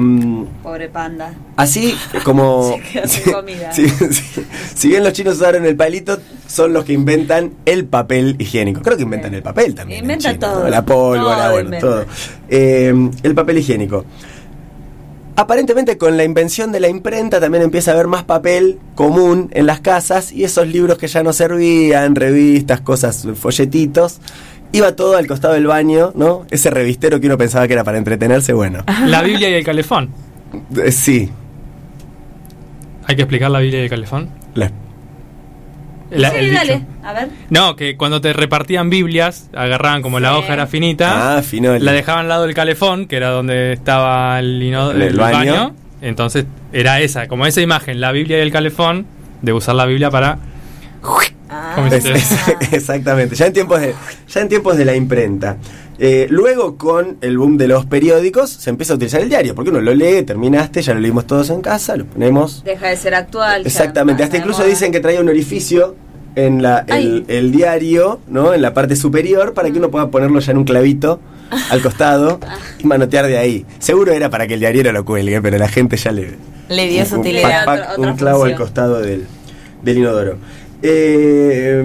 Pobre panda. Así [laughs] como. Se sin comida. si, si- si bien los chinos usaron el palito, son los que inventan el papel higiénico. Creo que inventan el papel también. en Inventan todo. ¿no? La pólvora, Todo bueno, todo. Eh, el papel higiénico. Aparentemente con la invención de la imprenta también empieza a haber más papel común en las casas y esos libros que ya no servían, revistas, cosas, folletitos, iba todo al costado del baño, ¿no? Ese revistero que uno pensaba que era para entretenerse, bueno. [laughs] La Biblia y el calefón. Eh, Sí, Hay que explicar la Biblia y el calefón. la- La- sí, dale. dicho. A ver. No, que cuando te repartían Biblias, agarraban como la hoja era finita, Ah, la dejaban al lado del calefón, que era donde estaba el, ino- El el baño. baño. Entonces era esa, como esa imagen, la Biblia y el calefón, de usar la Biblia para. Ah. Es- es- exactamente, ya en tiempos de, ya en tiempos de la imprenta. Eh, luego con el boom de los periódicos se empieza a utilizar el diario, porque uno lo lee, terminaste, ya lo leímos todos en casa, lo ponemos. Deja de ser actual. Exactamente, hasta incluso moda. dicen que traía un orificio en la, el, diario, ¿no? En la parte superior, para que uno pueda ponerlo ya en un clavito al costado [laughs] y manotear de ahí. Seguro era para que el diario lo cuelgue, pero la gente ya le, Le dio su utilidad. un clavo al costado del, del inodoro. Eh,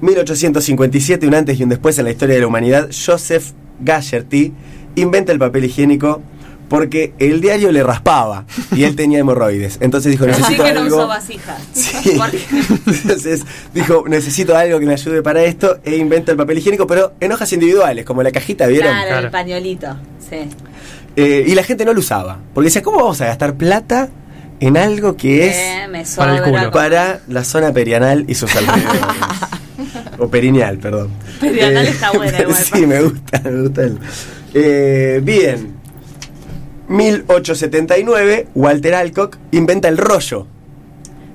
1857, un antes y un después en la historia de la humanidad, Joseph Gagherty inventa el papel higiénico porque el diario le raspaba y él tenía hemorroides. Entonces dijo, Así necesito que no algo... usó vasijas. Sí. [laughs] Porque- Entonces dijo, necesito algo que me ayude para esto e inventa el papel higiénico, pero en hojas individuales, como la cajita, ¿vieron? Claro, Claro. el pañuelito. Sí. Eh, y la gente no lo usaba, porque decía, ¿cómo vamos a gastar plata en algo que es Eh, Para el culo. para la zona perianal y sus alrededores? [laughs] o perineal, perdón. Perianal está buena [laughs] igual, sí, me gusta, me gusta. el- Eh, bien. 1879, Walter Alcock inventa el rollo.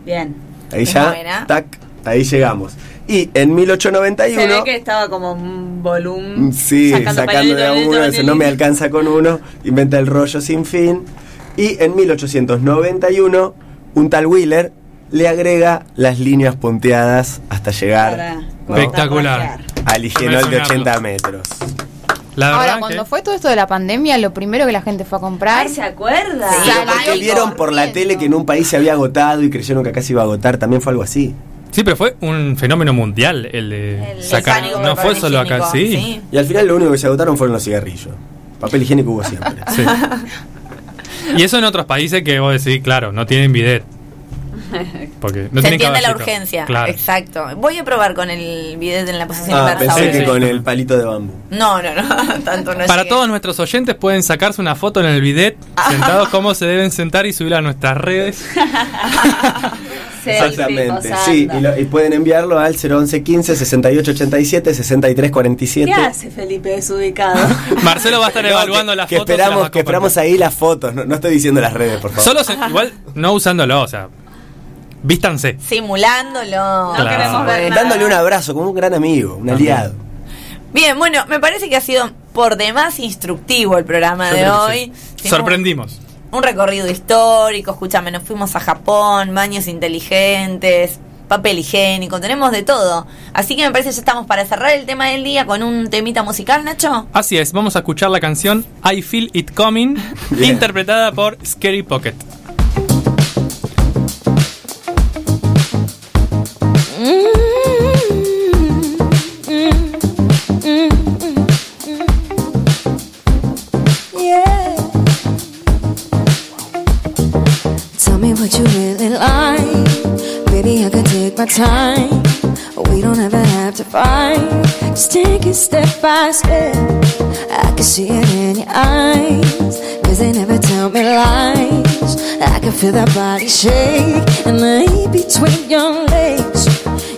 Bien. Ahí Es ya, buena. tac, ahí llegamos. Y en Se 1891... ve que estaba como un volumen. Sí, sacando, de a uno, no me alcanza con uno, inventa el rollo sin fin. Y en 1891, un tal Wheeler le agrega las líneas punteadas hasta llegar ¿no? Espectacular. al higienol de Para 80 metros. La Ahora, cuando que- fue todo esto de la pandemia, lo primero que la gente fue a comprar. Ay, ¿se acuerda? Sí, porque vieron por la tele que en un país se había agotado y creyeron que acá se iba a agotar, también fue algo así. Sí, pero fue un fenómeno mundial el de El sacar. No fue solo acá, higiénico, sí. Y al final lo único que se agotaron fueron los cigarrillos. Papel higiénico hubo siempre. Sí. [laughs] Y eso en otros países que vos decís, claro, no tienen bidet. [laughs] Porque no Se entiende la urgencia. Claro. Exacto. Voy a probar con el bidet en la posición Ah, inversa. pensé que con el palito de bambú. No, no, no. [laughs] Tanto no Para llegué. todos nuestros oyentes pueden sacarse una foto en el bidet, [laughs] sentados cómo se deben sentar y subirla a nuestras redes. Exactamente, sí, y, lo- y pueden enviarlo al 011 15 68 87 63 47. ¿Qué hace Felipe desubicado? [laughs] Marcelo va a estar No, evaluando que, las que fotos. las esperamos, que esperamos ahí las fotos, no, no estoy diciendo las redes, por favor. Solo se- igual no usándolo, o sea, vístanse. Simulándolo. No queremos ver nada. Dándole un abrazo como un gran amigo, un aliado. Bien, bueno, me parece que ha sido por demás instructivo el programa Yo de hoy. sí. Sorprendimos. Un recorrido histórico, escúchame, nos fuimos a Japón, baños inteligentes, papel higiénico, tenemos de todo. Así que me parece que ya estamos para cerrar el tema del día con un temita musical, Nacho. Así es, vamos a escuchar la canción I Feel It Coming, [laughs] interpretada por Scary Pocket. Yeah. Me what you really like. Baby, I can take my time. We don't ever have to fight. Just take it step by step. I can see it in your eyes. Cause they never tell me lies. I can feel that body shake. And lay between your legs.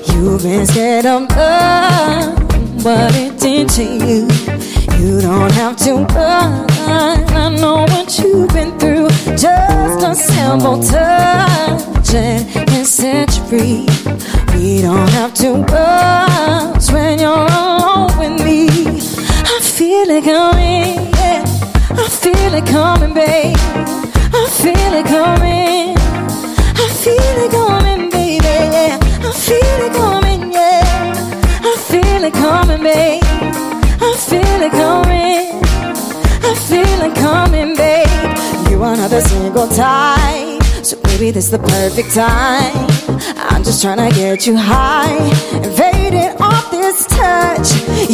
You've been scared of love. What it did to you. You don't have to run. I know what you've been through. Just a simple touch and can set you free. We don't have to rush when you're alone with me. I feel it coming, yeah. I feel it coming, babe. I feel it coming. I feel it coming, baby. Yeah. I feel it coming, babe. I feel it coming. I feel it coming, babe. You are not a single type. So baby, this is the perfect time. I'm just trying to get you high. Invaded off this touch.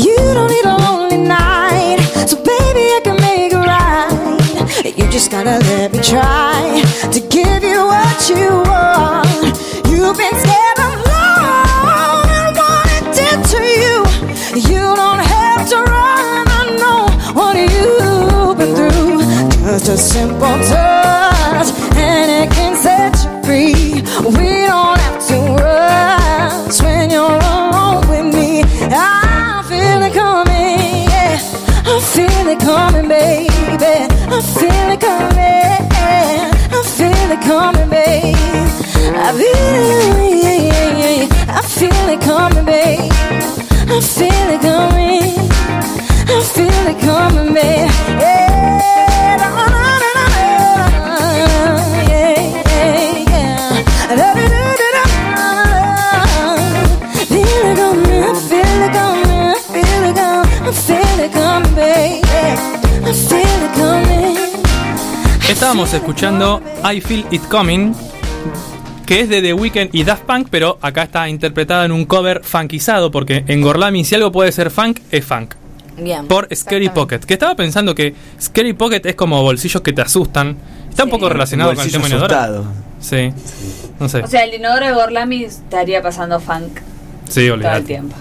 You don't need a lonely night. So baby, I can make it right. You just gotta let me try to give you what you want. A simple touch and it can set you free. We don't have to rush when you're alone with me. I feel it coming, yeah. I feel it coming, baby. I feel it coming. I feel it coming, baby. I feel it. I feel it coming, baby. I feel Estábamos escuchando I Feel It Coming, que es de The Weeknd y Daft Punk, pero acá está interpretada en un cover funkizado, porque en Gorlami si algo puede ser funk, es funk. Bien. Por Scary Pocket, que estaba pensando que Scary Pocket es como bolsillos que te asustan. Está un poco relacionado con el tema inodoro. asustado. Sí. No sé. O sea, el inodoro de Gorlami estaría pasando funk sí, todo el tiempo.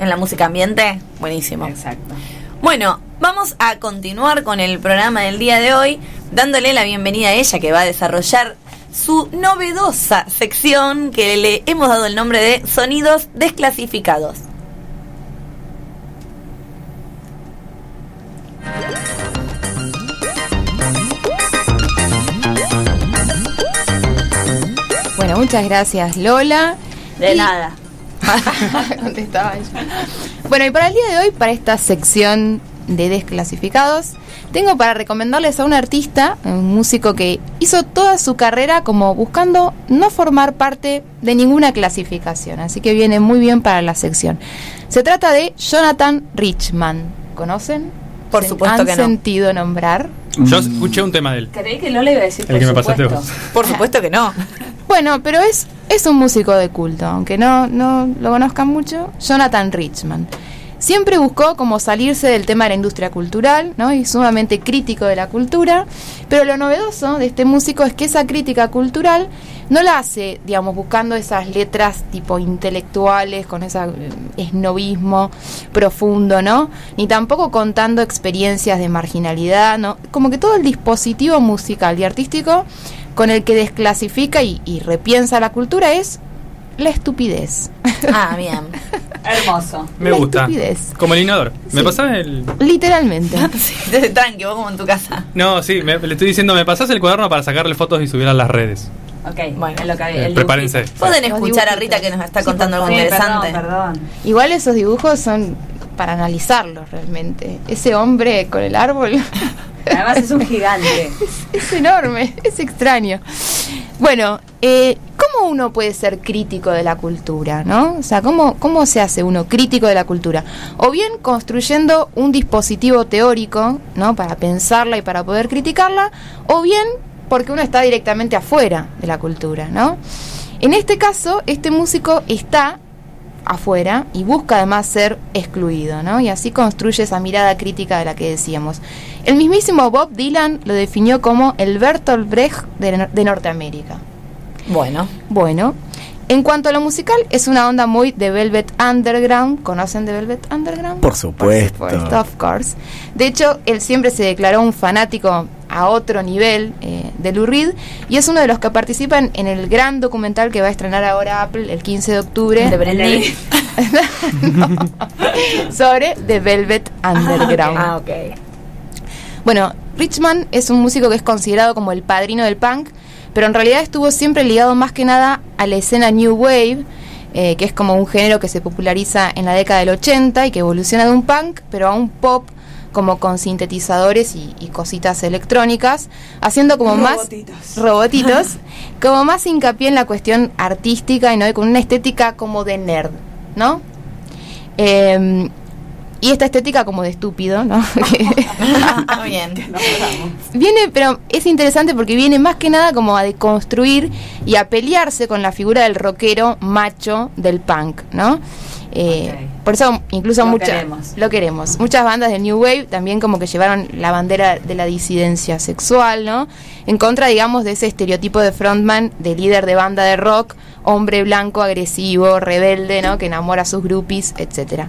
En la música ambiente, buenísimo. Exacto. Bueno, vamos a continuar con el programa del día de hoy, dándole la bienvenida a ella que va a desarrollar su novedosa sección que le hemos dado el nombre de Sonidos Desclasificados. Bueno, muchas gracias Lola. De Y- nada. [laughs] Contestaba ella. Bueno, y para el día de hoy, para esta sección de desclasificados, tengo para recomendarles a un artista, un músico que hizo toda su carrera como buscando no formar parte de ninguna clasificación, así que viene muy bien para la sección. Se trata de Jonathan Richman. ¿Conocen? Por ¿Se supuesto han que no. sentido nombrar? Yo escuché un tema de él. Creí que Lola iba a decir El por que me pasaste vos. Por supuesto que no. Bueno, pero es, es un músico de culto, aunque no, no lo conozcan mucho. Jonathan Richman. siempre buscó como salirse del tema de la industria cultural, ¿no? Y sumamente crítico de la cultura, pero lo novedoso de este músico es que esa crítica cultural no la hace, digamos, buscando esas letras tipo intelectuales, con ese esnovismo profundo, ¿no? Ni tampoco contando experiencias de marginalidad, ¿no? Como que todo el dispositivo musical y artístico con el que desclasifica y, y repiensa la cultura es la estupidez. Ah, bien. [laughs] Hermoso. Me La gusta. estupidez. Como el inodoro. ¿Me Sí. pasás el.? Literalmente. [laughs] Sí, tranqui, vos como en tu casa. No, sí, me- le estoy diciendo, ¿me pasás el cuaderno para sacarle fotos y subir a las redes? Ok, bueno, es lo que Eh, prepárense. Pueden escuchar a. Rita que nos está Sí, contando algo Sí, interesante. Perdón, perdón. Igual esos dibujos son para analizarlos realmente. Ese hombre con el árbol [laughs] Además es un gigante. [laughs] es enorme, es extraño. Bueno, eh, ¿cómo uno puede ser crítico de la cultura, no? O sea, ¿cómo, ¿cómo se hace uno crítico de la cultura? O bien construyendo un dispositivo teórico, ¿no? Para pensarla y para poder criticarla, o bien porque uno está directamente afuera de la cultura, ¿no? En este caso, este músico está afuera y busca además ser excluido, ¿no? Y así construye esa mirada crítica de la que decíamos. El mismísimo Bob Dylan lo definió como el Bertolt Brecht de, de Norteamérica. Bueno, Bueno, en cuanto a lo musical, es una onda muy de Velvet Underground. ¿Conocen de Velvet Underground? Por supuesto. Por supuesto, of course. De hecho, él siempre se declaró un fanático a otro nivel eh, de Lou Reed y es uno de los que participan en el gran documental que va a estrenar ahora Apple el 15 de octubre de. [laughs] No, sobre The Velvet Underground. Ah, ok. Bueno, Richman es un músico que es considerado como el padrino del punk, pero en realidad estuvo siempre ligado más que nada a la escena New Wave, eh, que es como un género que se populariza en la década del 80 y que evoluciona de un punk, pero a un pop como con sintetizadores y, y cositas electrónicas, haciendo como Robotitos. más [laughs] robotitos, como más hincapié en la cuestión artística y no y con una estética como de nerd, ¿no? Eh, y esta estética como de estúpido, ¿no? [laughs] [laughs] Bien. Viene, pero es interesante porque viene más que nada como a deconstruir y a pelearse con la figura del rockero macho del punk, ¿no? Eh. Por eso incluso Lo muchas queremos. lo queremos. Muchas bandas de New Wave también como que llevaron la bandera de la disidencia sexual, ¿no? En contra, digamos, de ese estereotipo de frontman, de líder de banda de rock, hombre blanco, agresivo, rebelde, ¿no? Que enamora a sus groupies, etcétera.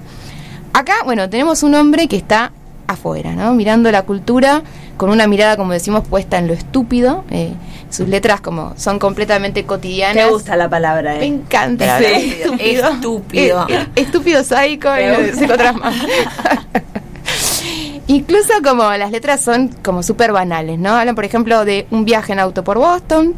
Acá, bueno, tenemos un hombre que está afuera, ¿no? Mirando la cultura con una mirada, como decimos, puesta en lo estúpido. eh, sus letras como son completamente cotidianas. Me gusta la palabra, Me eh. encanta la Sí. palabra estúpido. Estúpido. Eh, eh, estúpido y Me más. [laughs] Incluso como las letras son como súper banales, ¿no? Hablan, por ejemplo, de un viaje en auto por Boston,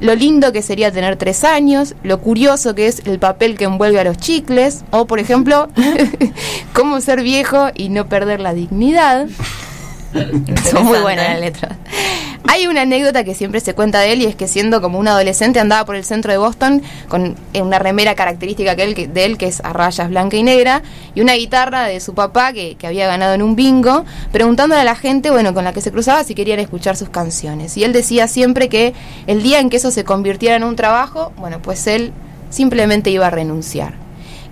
lo lindo que sería tener tres años, lo curioso que es el papel que envuelve a los chicles, o por ejemplo, [laughs] cómo ser viejo y no perder la dignidad. [laughs] Son muy buenas las letras. Hay una anécdota que siempre se cuenta de él y es que siendo como un adolescente andaba por el centro de Boston con eh, una remera característica que él, que- de él que es a rayas blanca y negra y una guitarra de su papá que, que había ganado en un bingo, preguntándole a la gente, bueno, con la que se cruzaba si querían escuchar sus canciones. Y él decía siempre que el día en que eso se convirtiera en un trabajo, bueno, pues él simplemente iba a renunciar.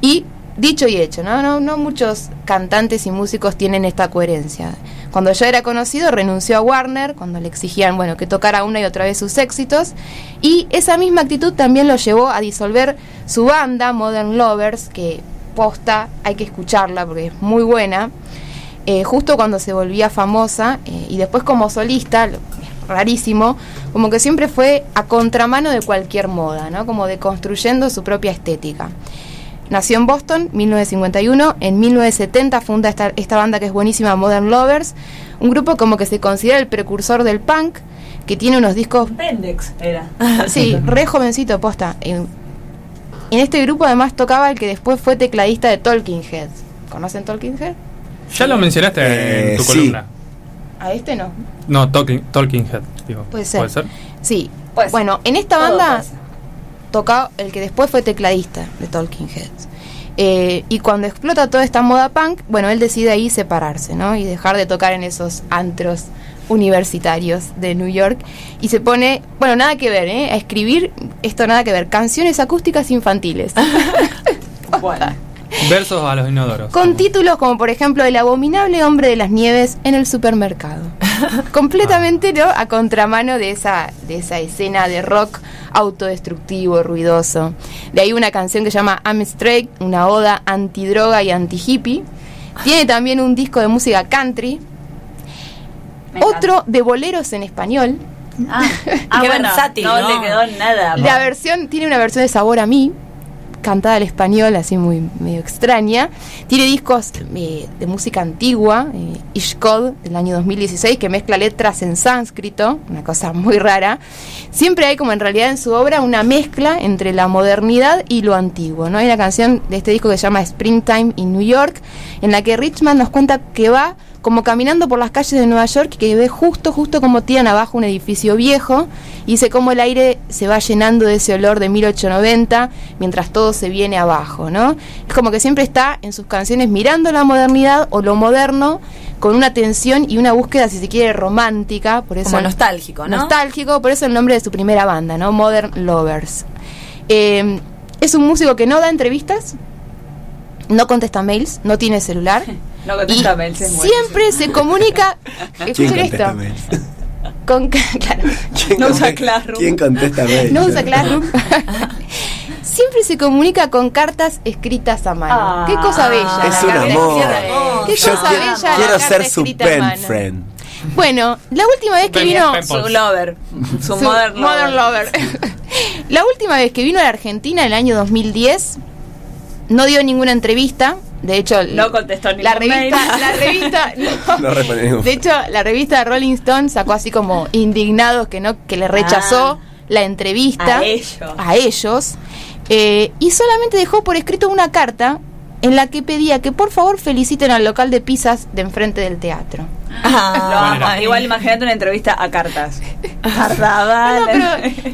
Y dicho y hecho, ¿no? No, no muchos cantantes y músicos tienen esta coherencia. Cuando ya era conocido, renunció a Warner, cuando le exigían, bueno, que tocara una y otra vez sus éxitos, y esa misma actitud también lo llevó a disolver su banda, Modern Lovers, que posta, hay que escucharla porque es muy buena, eh, justo cuando se volvía famosa, eh, y después como solista, rarísimo, como que siempre fue a contramano de cualquier moda, ¿no? Como deconstruyendo su propia estética. Nació en Boston, 1951. En 1970 funda esta, esta banda que es buenísima, Modern Lovers. Un grupo como que se considera el precursor del punk, que tiene unos discos... Pendex era. [laughs] [laughs] Sí, re jovencito, posta. En, en este grupo además tocaba el que después fue tecladista de Talking Heads. ¿Conocen Talking Head? Ya lo mencionaste Eh, en tu sí. columna. A este no. No, Talking, Talking Head. Digo. Puede ser. ¿Puede ser? Sí. Bueno, en esta banda tocaba el que después fue tecladista de Talking Heads. Eh, y cuando explota toda esta moda punk, bueno, él decide ahí separarse, ¿no? Y dejar de tocar en esos antros universitarios de New York. Y se pone, bueno, nada que ver, ¿eh? A escribir, esto nada que ver, canciones acústicas infantiles. [laughs] Bueno. Versos a los inodoros. Con títulos como por ejemplo El abominable hombre de las nieves en el supermercado. [laughs] Completamente ¿no? a contramano de esa, de esa escena de rock autodestructivo, ruidoso. De ahí una canción que se llama I'm Straight, una oda antidroga y anti-hippie. Tiene también un disco de música country. Otro de boleros en español. Ah, [laughs] ah, Qué bueno, versátil, no, ¿no? le quedó nada. La versión tiene una versión de Sabor a mí, cantada al español, así muy medio extraña. Tiene discos eh, de música antigua, eh, Ishkod del año 2016, que mezcla letras en sánscrito, una cosa muy rara. Siempre hay como en realidad en su obra una mezcla entre la modernidad y lo antiguo. ¿no? Hay una canción de este disco que se llama Springtime in New York, en la que Richman nos cuenta que va como caminando por las calles de Nueva York que ve justo, justo como tiran abajo un edificio viejo y dice cómo el aire se va llenando de ese olor de 1890 mientras todo se viene abajo, ¿no? Es como que siempre está en sus canciones mirando la modernidad o lo moderno con una tensión y una búsqueda, si se quiere, romántica, por eso Como nostálgico, ¿no? Nostálgico, por eso el nombre de su primera banda, ¿no? Modern Lovers. Eh, es un músico que no da entrevistas, no contesta mails, no tiene celular. [laughs] No contesta y. Siempre se comunica. [laughs] Escuchen esto. Con, [laughs] claro, ¿Quién No usa Classroom. ¿Quién contesta [laughs] mail? no usa Classroom. Siempre se comunica con cartas escritas a mano. Ah. Qué cosa bella. Es la un amor. Qué Yo cosa quiero, bella la quiero carta ser su escrita a pen friend. Bueno, la última vez que vino. Su lover. Su, Su modern, Modern lover. Lover. la última vez que vino a la Argentina, en el año 2010, no dio ninguna entrevista. De hecho, No contestó la revista, mail. la revista, [laughs] no. No De hecho, la revista Rolling Stone sacó así como indignados que no, que le rechazó la entrevista A ellos. a ellos, eh, y solamente dejó por escrito una carta en la que pedía que por favor feliciten al local de pizzas de enfrente del teatro. Ah, Lo amo. Bueno. Igual imagínate una entrevista a cartas. [laughs] No, Tardaba. no, pero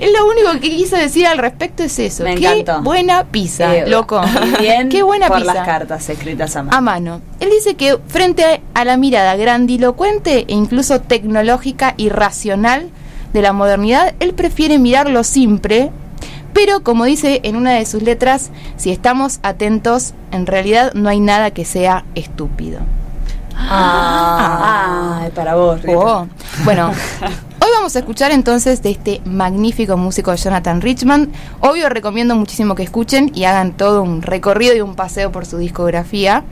es lo único que quiso decir al respecto es eso. Me Qué encantó. buena pizza, Eh, loco. [laughs] Bien Qué buena por pizza. las cartas escritas a mano. a mano. Él dice que frente a la mirada grandilocuente e incluso tecnológica y racional de la modernidad, él prefiere mirar lo simple, pero como dice en una de sus letras, si estamos atentos, en realidad no hay nada que sea estúpido. Ah, ay, para vos. Oh. Bueno, hoy vamos a escuchar entonces de este magnífico músico Jonathan Richman. Obvio recomiendo muchísimo que escuchen y hagan todo un recorrido y un paseo por su discografía.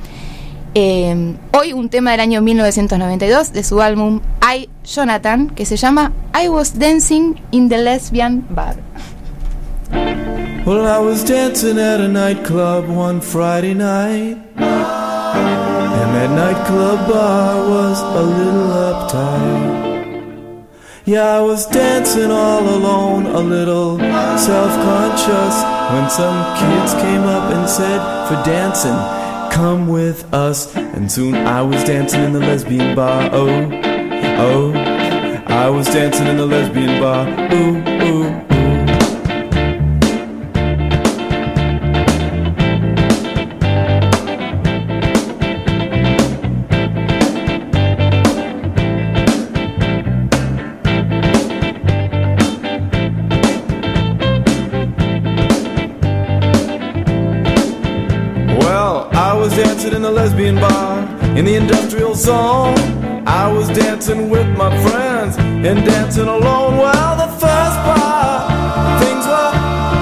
Eh, hoy un tema del año 1992 de su álbum I, Jonathan, que se llama I Was Dancing in the Lesbian Bar. Well, I was dancing at a nightclub one Friday night. And that nightclub bar was a little uptight. Yeah, I was dancing all alone, a little self conscious. When some kids came up and said, For dancing, come with us. And soon I was dancing in the lesbian bar. Oh, oh. I was dancing in the lesbian bar. Ooh, ooh, industrial zone. I was dancing with my friends and dancing alone. while the first bar, things were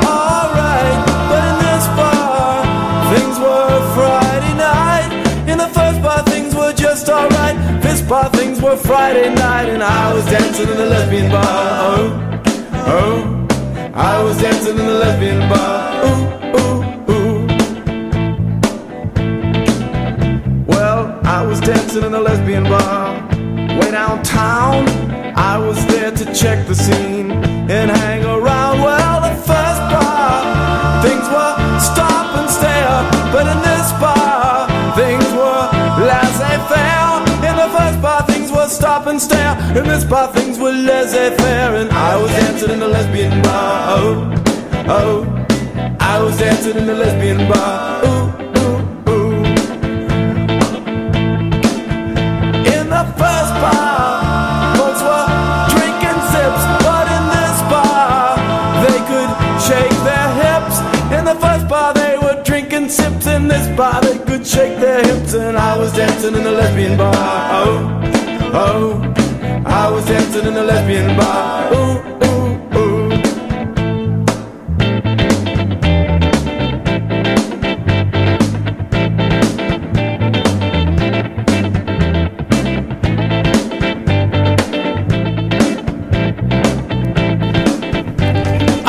alright, but in this bar, things were Friday night. In the first bar, things were just alright. This bar, things were Friday night, and I was dancing in the lesbian bar. Oh, oh, I was dancing in the lesbian bar. Dancing in a lesbian bar way downtown. I was there to check the scene and hang around. Well, the first bar, things were stop and stare, but in this bar, things were laissez faire. In the first bar, things were stop and stare. In this bar, things were laissez faire, and I was dancing in a lesbian bar. Oh, oh, I was dancing in a lesbian bar. Ooh, sips. In this bar, they could shake their hips, and I was dancing in lesbian bar. Oh, oh, I was dancing in lesbian bar. Ooh.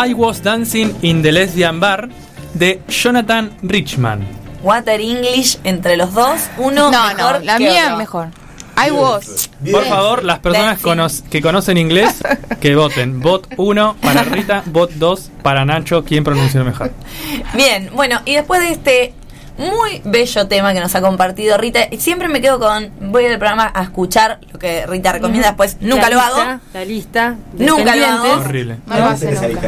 I Was Dancing in the Lesbian Bar de Jonathan Richman. Water English entre los dos, uno No, mejor no, la que mía otro. mejor. I was. Por favor, las personas cono- que conocen inglés, [laughs] que voten. Vot 1 para Rita, vot 2 para Nacho, quien pronunció mejor. Bien, bueno, y después de este muy bello tema que nos ha compartido Rita, y siempre me quedo con, voy al programa a escuchar lo que Rita recomienda, después nunca La lo lista, hago, La lista. Nunca lo hago. Horrible. No lo hace nunca.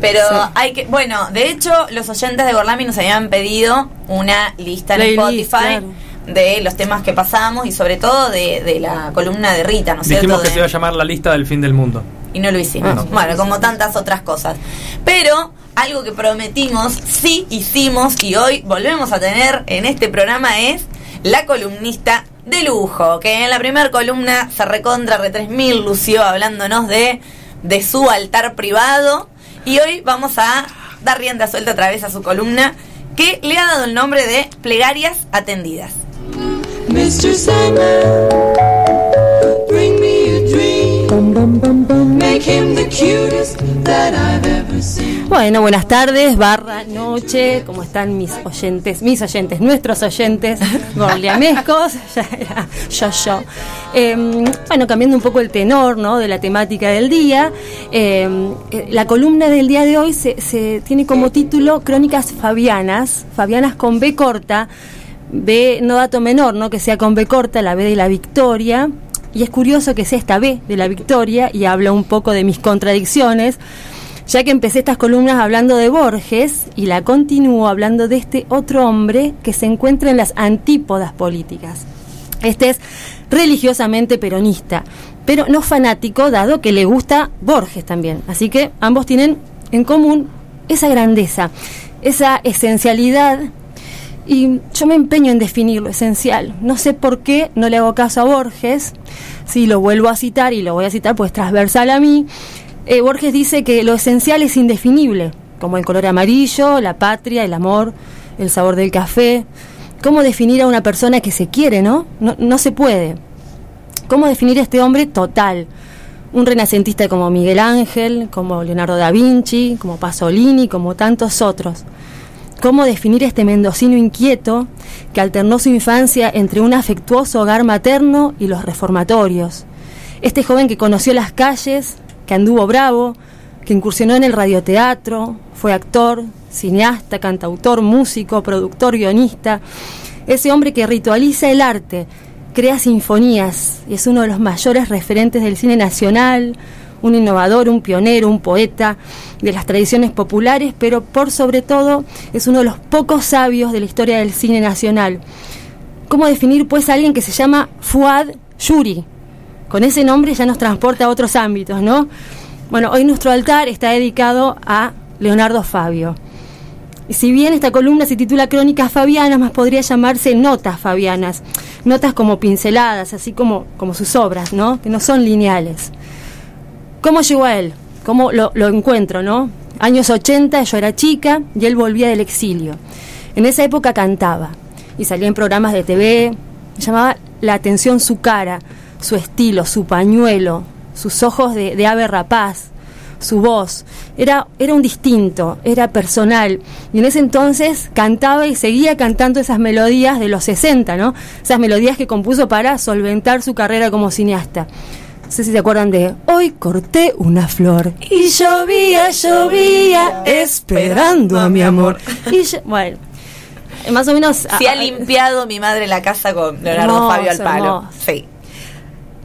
pero Sí. hay que, bueno, de hecho los oyentes de Gorlami nos habían pedido una lista en Spotify claro. de los temas que pasamos y sobre todo de, de la columna de Rita, ¿no es Dijimos cierto? que De- se iba a llamar la lista del fin del mundo. y no lo hicimos. Ah. Bueno, como tantas otras cosas. Pero algo que prometimos, sí hicimos y hoy volvemos a tener en este programa es la columnista de lujo, que en la primera columna se recontra re 3000 lució hablándonos de, de su altar privado y hoy vamos a dar rienda suelta otra vez a su columna que le ha dado el nombre de Plegarias Atendidas. Mr. Sandman, bring me a dream. Make him the cutest that I've ever seen. Bueno, buenas tardes, barra, noche, ¿cómo están mis oyentes? Mis oyentes, nuestros oyentes, [laughs] gorliamescos, [laughs] ya era yo, yo. Eh, bueno, cambiando un poco el tenor, ¿no? De la temática del día, eh, eh, la columna del día de hoy se, se tiene como título Crónicas Fabianas, Fabianas con B corta, B no dato menor, ¿no? Que sea con B corta, la B de la victoria. Y es curioso que sea esta B de la victoria y habla un poco de mis contradicciones, ya que empecé estas columnas hablando de Borges y la continúo hablando de este otro hombre que se encuentra en las antípodas políticas. Este es religiosamente peronista, pero no fanático, dado que le gusta Borges también. Así que ambos tienen en común esa grandeza, esa esencialidad y yo me empeño en definir lo esencial. No sé por qué no le hago caso a Borges. Si lo vuelvo a citar, y lo voy a citar pues transversal a mí, eh, Borges dice que lo esencial es indefinible, como el color amarillo, la patria, el amor, el sabor del café. ¿Cómo definir a una persona que se quiere, no? No, no se puede. ¿Cómo definir a este hombre total? Un renacentista como Miguel Ángel, como Leonardo da Vinci, como Pasolini, como tantos otros cómo definir este mendocino inquieto que alternó su infancia entre un afectuoso hogar materno y los reformatorios. Este joven que conoció las calles, anduvo bravo, que incursionó en el radioteatro, fue actor, cineasta, cantautor, músico, productor, guionista. Ese hombre que ritualiza el arte, crea sinfonías y es uno de los mayores referentes del cine nacional, un innovador, un pionero, un poeta de las tradiciones populares, pero por sobre todo es uno de los pocos sabios de la historia del cine nacional. ¿Cómo definir pues a alguien que se llama Fuad Yuri? Con ese nombre ya nos transporta a otros ámbitos, ¿no? Bueno, hoy nuestro altar está dedicado a Leonardo Fabio. Y si bien esta columna se titula Crónicas Fabianas, más podría llamarse Notas Fabianas. Notas como pinceladas, así como, como sus obras, ¿no? Que no son lineales. ¿Cómo llegó a él? ¿Cómo lo, lo encuentro, no? Años 80, yo era chica y él volvía del exilio. En esa época cantaba y salía en programas de TV. Llamaba la atención su cara, su estilo, su pañuelo, sus ojos de, de ave rapaz, su voz. Era, era un distinto, era personal. Y en ese entonces cantaba y seguía cantando esas melodías de los 60, ¿no? Esas melodías que compuso para solventar su carrera como cineasta. No sé si se acuerdan de Hoy corté una flor y llovía, llovía, esperando a mi amor. Y yo- bueno, más o menos. Se ha limpiado mi madre la casa con Leonardo Hermoso, Fabio al palo. hermoso. Sí.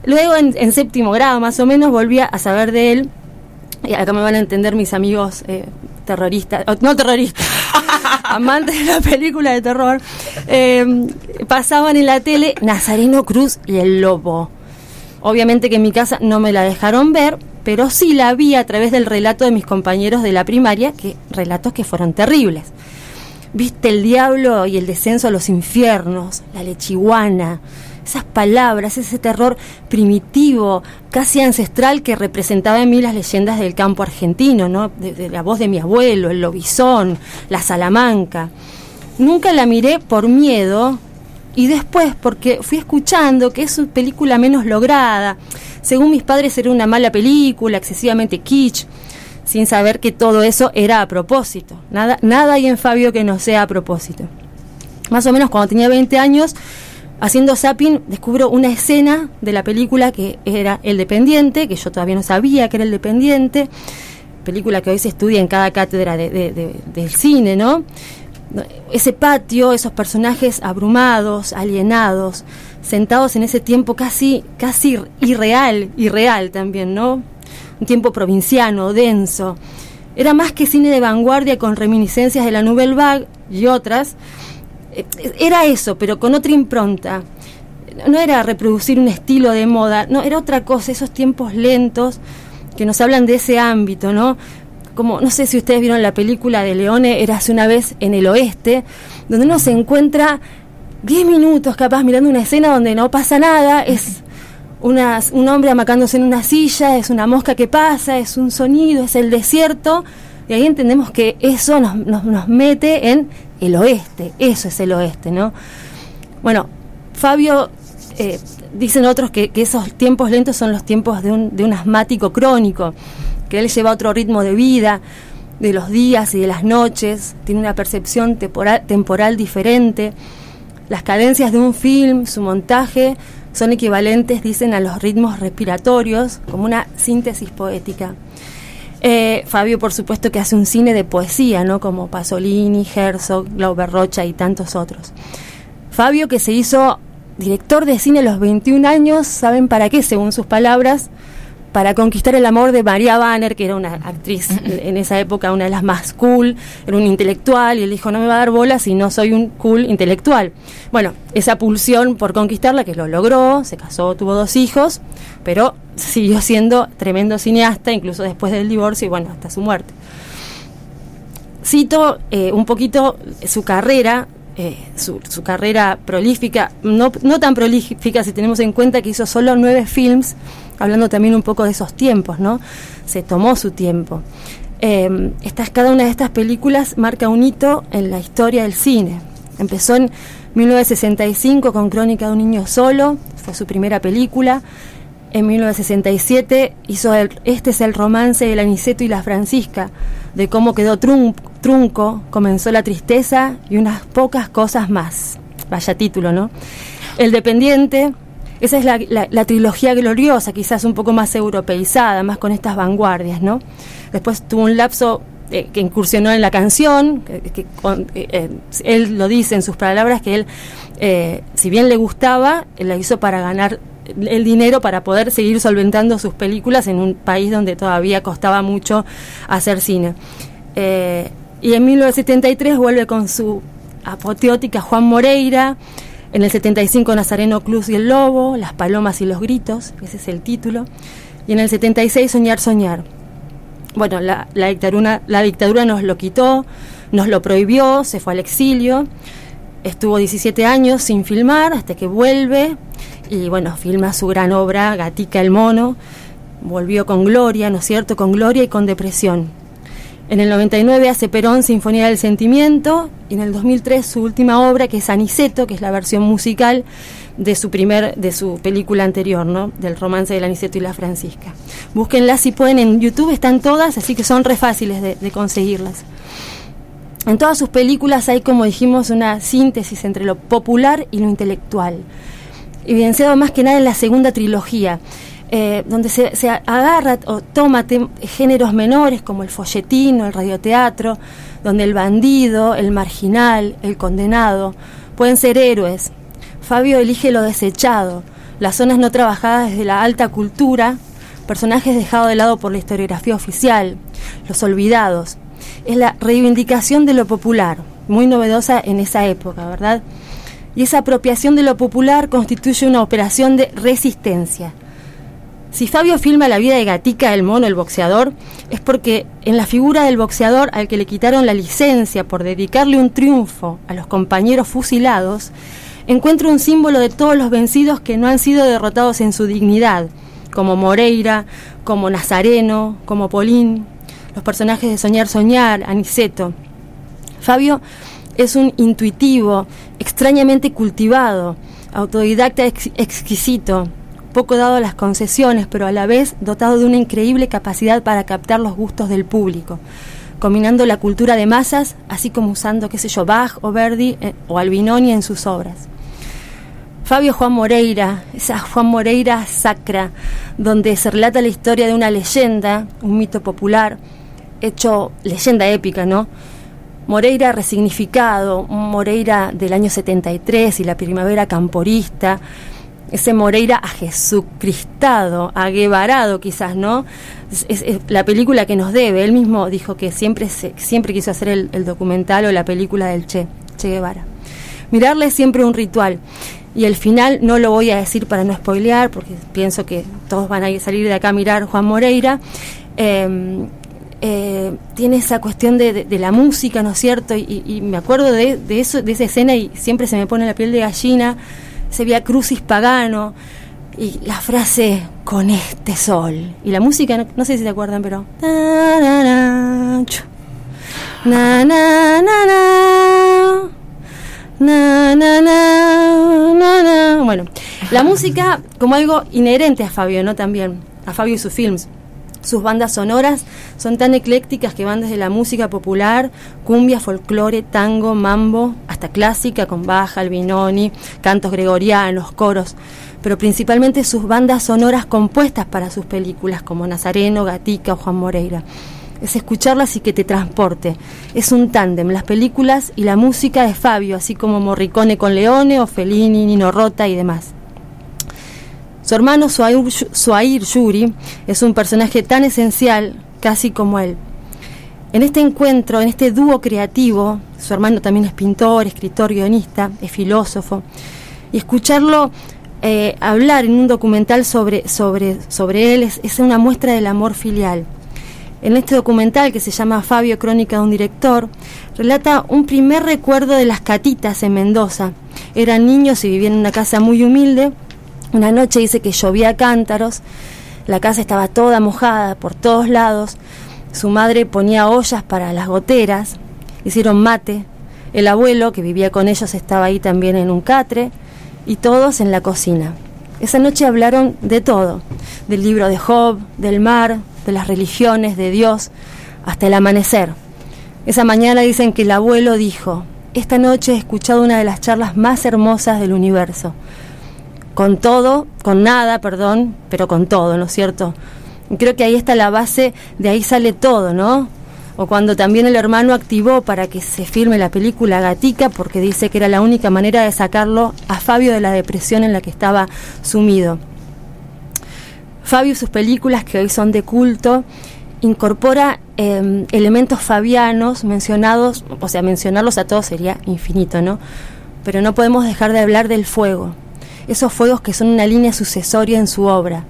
Luego, en, séptimo grado, más o menos, volví a saber de él. Y acá me van a entender mis amigos eh, terroristas, no terroristas, [laughs] amantes de la película de terror. Eh, pasaban en la tele Nazareno Cruz y el Lobo. Obviamente que en mi casa no me la dejaron ver, pero sí la vi a través del relato de mis compañeros de la primaria, que relatos que fueron terribles. viste el diablo y el descenso a los infiernos, la lechiguana, esas palabras, ese terror primitivo, casi ancestral que representaba en mí las leyendas del campo argentino, ¿no? De, la voz de mi abuelo, el lobizón, la salamanca. Nunca la miré por miedo y después porque fui escuchando que es una película menos lograda. Según mis padres era una mala película, excesivamente kitsch, sin saber que todo eso era a propósito. Nada, nada hay en Fabio que no sea a propósito. Más o menos cuando tenía 20 años, haciendo zapping, descubro una escena de la película que era El Dependiente, que yo todavía no sabía que era El Dependiente, película que hoy se estudia en cada cátedra de- de- de- del cine, ¿no? ese patio, esos personajes abrumados, alienados, sentados en ese tiempo casi, casi irreal, irreal también, ¿no? Un tiempo provinciano, denso. Era más que cine de vanguardia con reminiscencias de la Nouvelle Vague y otras. Eh, Era eso, pero con otra impronta. No era reproducir un estilo de moda, no, era otra cosa, esos tiempos lentos que nos hablan de ese ámbito, ¿no? como no sé si ustedes vieron la película de Leone, era hace una vez en el oeste, donde uno se encuentra 10 minutos capaz mirando una escena donde no pasa nada, es un hombre amacándose en una silla, es una mosca que pasa, es un sonido, es el desierto, y ahí entendemos que eso nos mete en el oeste, eso es el oeste, ¿no? Bueno, Fabio, eh, dicen otros que, que esos tiempos lentos son los tiempos de un, de un asmático crónico, que él lleva otro ritmo de vida, de los días y de las noches, tiene una percepción temporal, temporal diferente. Las cadencias de un film, su montaje, son equivalentes, dicen, a los ritmos respiratorios, como una síntesis poética. Eh, Fabio, por supuesto, que hace un cine de poesía, ¿no? Como Pasolini, Herzog, Glauber Rocha y tantos otros. Fabio, que se hizo director de cine a los 21 años, ¿saben para qué? Según sus palabras, para conquistar el amor de María Banner, que era una actriz en esa época, una de las más cool, era un intelectual, y él dijo, no me va a dar bola si no soy un cool intelectual. Bueno, esa pulsión por conquistarla, que lo logró, se casó, tuvo dos hijos, pero siguió siendo tremendo cineasta, incluso después del divorcio y bueno, hasta su muerte. Cito eh, un poquito su carrera, eh, su, su carrera prolífica, no, no tan prolífica si tenemos en cuenta que hizo solo nueve films, hablando también un poco de esos tiempos, ¿no? Se tomó su tiempo. Estas, cada una de estas películas marca un hito en la historia del cine. Empezó en 1965 con Crónica de un niño solo, fue su primera película. En 1967 hizo Este es el romance del Aniceto y la Francisca, de cómo quedó trun- trunco, comenzó la tristeza y unas pocas cosas más. Vaya título, ¿no? El Dependiente, esa es la, la- la trilogía gloriosa, quizás un poco más europeizada, más con estas vanguardias, ¿no? Después tuvo un lapso eh, que incursionó en la canción, eh, él lo dice en sus palabras, que él, eh, si bien le gustaba, la hizo para ganar el dinero para poder seguir solventando sus películas en un país donde todavía costaba mucho hacer cine. Y en 1973 vuelve con su apoteótica Juan Moreira, en el 75 Nazareno Cruz y el Lobo, Las Palomas y los Gritos, ese es el título, y en el 76 Soñar, Soñar. Bueno, la, dictadura, la dictadura nos lo quitó, nos lo prohibió, se fue al exilio, estuvo 17 años sin filmar hasta que vuelve y bueno, filma su gran obra Gatica el Mono, volvió con gloria, ¿no es cierto?, con gloria y con depresión. En el 99 hace Perón Sinfonía del Sentimiento y en el 2003 su última obra que es Aniceto, que es la versión musical de su primer de su película anterior, ¿no? Del romance del Aniceto y la Francisca. Búsquenlas si pueden en YouTube, están todas, así que son re fáciles de, de conseguirlas. En todas sus películas hay, como dijimos, una síntesis entre lo popular y lo intelectual. Evidenciado más que nada en la segunda trilogía, eh, donde se, se agarra o toma géneros menores como el folletín o el radioteatro, donde el bandido, el marginal, el condenado pueden ser héroes. Fabio elige lo desechado, las zonas no trabajadas desde la alta cultura, personajes dejados de lado por la historiografía oficial, los olvidados. Es la reivindicación de lo popular, muy novedosa en esa época, ¿verdad? Y esa apropiación de lo popular constituye una operación de resistencia. Si Fabio filma la vida de Gatica, el mono, el boxeador, es porque en la figura del boxeador al que le quitaron la licencia por dedicarle un triunfo a los compañeros fusilados, encuentra un símbolo de todos los vencidos que no han sido derrotados en su dignidad, como Moreira, como Nazareno, como Polín, los personajes de Soñar Soñar, Aniceto. Fabio es un intuitivo, extrañamente cultivado, autodidacta ex- exquisito, poco dado a las concesiones, pero a la vez dotado de una increíble capacidad para captar los gustos del público, combinando la cultura de masas, así como usando, qué sé yo, Bach o Verdi eh, o Albinoni en sus obras. Fabio Juan Moreira, esa Juan Moreira sacra, donde se relata la historia de una leyenda, un mito popular, hecho leyenda épica, ¿no? Moreira resignificado, un Moreira del año 73 y la primavera camporista, ese Moreira a Jesucristado, a Guevarado quizás, ¿no? Es, la película que nos debe. Él mismo dijo que siempre, se- siempre quiso hacer el, documental o la película del Che, Che Guevara. Mirarle es siempre un ritual. Y el final no lo voy a decir para no spoilear, porque pienso que todos van a ir- salir de acá a mirar Juan Moreira. Eh, eh, tiene esa cuestión de, de- de la música, ¿no es cierto? Y, y me acuerdo de, de eso, de esa escena y siempre se me pone la piel de gallina, ese via crucis pagano y la frase con este sol. Y la música, no, sé si se acuerdan, pero... Na, na. Na, na, na, na, na. Bueno, la música como algo inherente a Fabio, ¿no? También, a Fabio y sus films. Sus bandas sonoras son tan eclécticas que van desde la música popular, cumbia, folclore, tango, mambo, hasta clásica con baja, albinoni, cantos gregorianos, coros, pero principalmente sus bandas sonoras compuestas para sus películas como Nazareno, Gatica o Juan Moreira. Es escucharlas y que te transporte. Es un tándem, las películas y la música de Fabio, así como Morricone con Leone o Fellini, Nino Rota y demás. Su hermano Suair, Yuri es un personaje tan esencial, casi como él. En este encuentro, en este dúo creativo, su hermano también es pintor, escritor, guionista, es filósofo, y escucharlo eh, hablar en un documental sobre, sobre, sobre él es, es una muestra del amor filial. En este documental que se llama Fabio Crónica de un director, relata un primer recuerdo de las catitas en Mendoza. Eran niños y vivían en una casa muy humilde. Una noche dice que llovía cántaros, la casa estaba toda mojada por todos lados. Su madre ponía ollas para las goteras, hicieron mate. El abuelo, que vivía con ellos, estaba ahí también en un catre, y todos en la cocina. Esa noche hablaron de todo, del libro de Job, del mar, de las religiones, de Dios, hasta el amanecer. Esa mañana dicen que el abuelo dijo, esta noche he escuchado una de las charlas más hermosas del universo. Con todo, con nada, perdón, pero con todo, ¿no es cierto? Creo que ahí está la base, de ahí sale todo, ¿no? O cuando también el hermano activó para que se filme la película Gatica, porque dice que era la única manera de sacarlo a Fabio de la depresión en la que estaba sumido. Fabio y sus películas, que hoy son de culto, incorpora eh, elementos fabianos mencionados, o sea, mencionarlos a todos sería infinito, ¿no? Pero no podemos dejar de hablar del fuego, esos fuegos que son una línea sucesoria en su obra,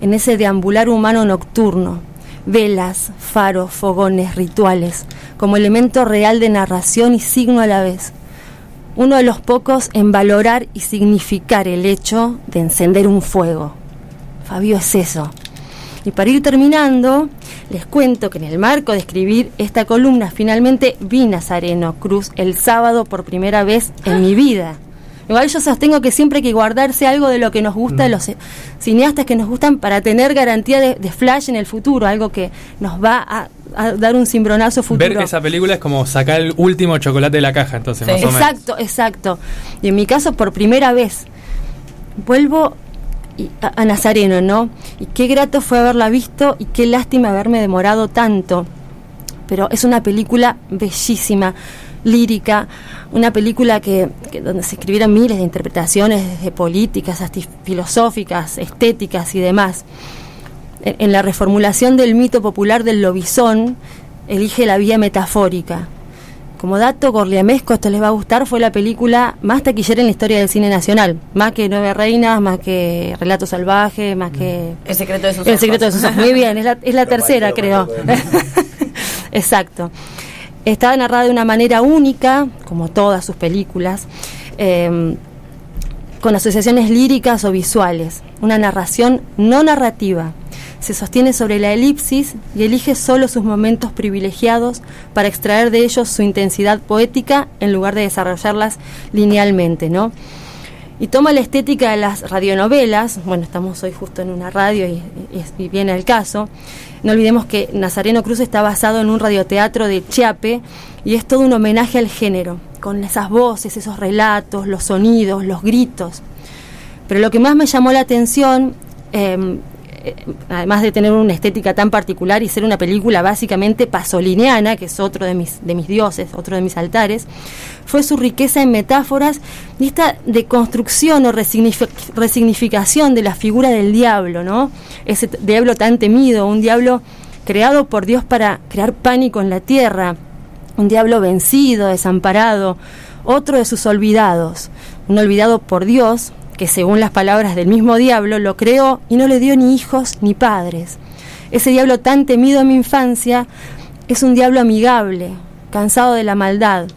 en ese deambular humano nocturno, velas, faros, fogones, rituales, como elemento real de narración y signo a la vez. Uno de los pocos en valorar y significar el hecho de encender un fuego. Fabio es eso. Y para ir terminando, les cuento que en el marco de escribir esta columna finalmente vi Nazareno Cruz el sábado por primera vez en mi vida. Igual yo sostengo que siempre hay que guardarse algo de lo que nos gusta, de los cineastas que nos gustan, para tener garantía de, de flash en el futuro, algo que nos va a, a dar un cimbronazo futuro. Ver esa película es como sacar el último chocolate de la caja, entonces, más o menos. Exacto, exacto. Y en mi caso, por primera vez, vuelvo a Nazareno, ¿no? Y qué grato fue haberla visto y qué lástima haberme demorado tanto. Pero es una película bellísima, lírica, una película que, que donde se escribieron miles de interpretaciones, desde políticas hasta filosóficas, estéticas y demás. En, en la reformulación del mito popular del lobizón, elige la vía metafórica como dato gorliamesco, esto les va a gustar, fue la película más taquillera en la historia del cine nacional. Más que Nueve Reinas, más que Relato Salvaje, más que... El secreto de sus El ojos. secreto de sus ojos. Muy bien, es la, es la tercera, creo. [laughs] Exacto. Está narrada de una manera única, como todas sus películas, eh, con asociaciones líricas o visuales. Una narración no narrativa. Se sostiene sobre la elipsis y elige solo sus momentos privilegiados para extraer de ellos su intensidad poética en lugar de desarrollarlas linealmente, ¿no? Y toma la estética de las radionovelas, bueno, estamos hoy justo en una radio y, y- y viene el caso. No olvidemos que Nazareno Cruz está basado en un radioteatro de Chiape y es todo un homenaje al género, con esas voces, esos relatos, los sonidos, los gritos. Pero lo que más me llamó la atención, eh, además de tener una estética tan particular y ser una película básicamente pasoliniana, que es otro de mis, de mis dioses, otro de mis altares, fue su riqueza en metáforas y esta deconstrucción o resignifi- resignificación de la figura del diablo, ¿no? Ese diablo tan temido, un diablo creado por Dios para crear pánico en la tierra, un diablo vencido, desamparado, otro de sus olvidados, un olvidado por Dios, que según las palabras del mismo diablo lo creó y no le dio ni hijos ni padres. Ese diablo tan temido en mi infancia es un diablo amigable, cansado de la maldad,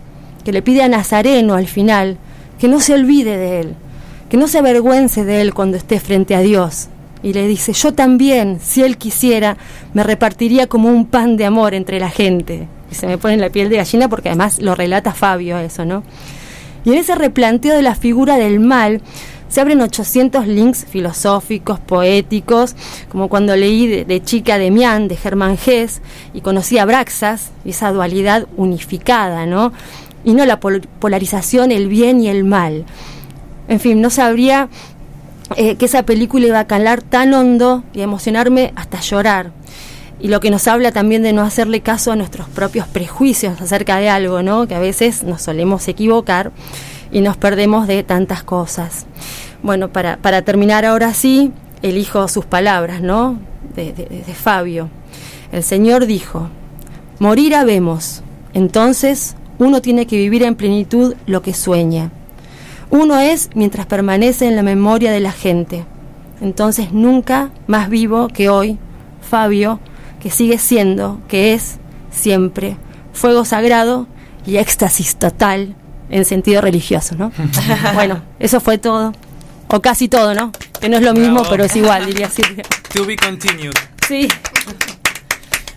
que le pide a Nazareno al final que no se olvide de él, que no se avergüence de él cuando esté frente a Dios. Y le dice, yo también, si él quisiera, me repartiría como un pan de amor entre la gente. Y se me pone la piel de gallina porque además lo relata Fabio eso, ¿no? Y en ese replanteo de la figura del mal se abren 800 links filosóficos, poéticos, como cuando leí de, de chica de Germán Gess, y conocí a Braxas, esa dualidad unificada, ¿no? Y no la pol- polarización, el bien y el mal. En fin, no sabría eh, que esa película iba a calar tan hondo y emocionarme hasta llorar. Y lo que nos habla también de no hacerle caso a nuestros propios prejuicios acerca de algo, ¿no? Que a veces nos solemos equivocar y nos perdemos de tantas cosas. Bueno, para, para terminar ahora sí, elijo sus palabras, ¿no? De, de- de Fabio. El Señor dijo, morir habemos, entonces uno tiene que vivir en plenitud lo que sueña. Uno es mientras permanece en la memoria de la gente. Entonces nunca más vivo que hoy, Fabio, que sigue siendo, que es siempre fuego sagrado y éxtasis total en sentido religioso, ¿no? [laughs] bueno, eso fue todo. O casi todo, ¿no? Que no es lo mismo, Bravo. pero es igual, diría Silvia. To be continued. Sí.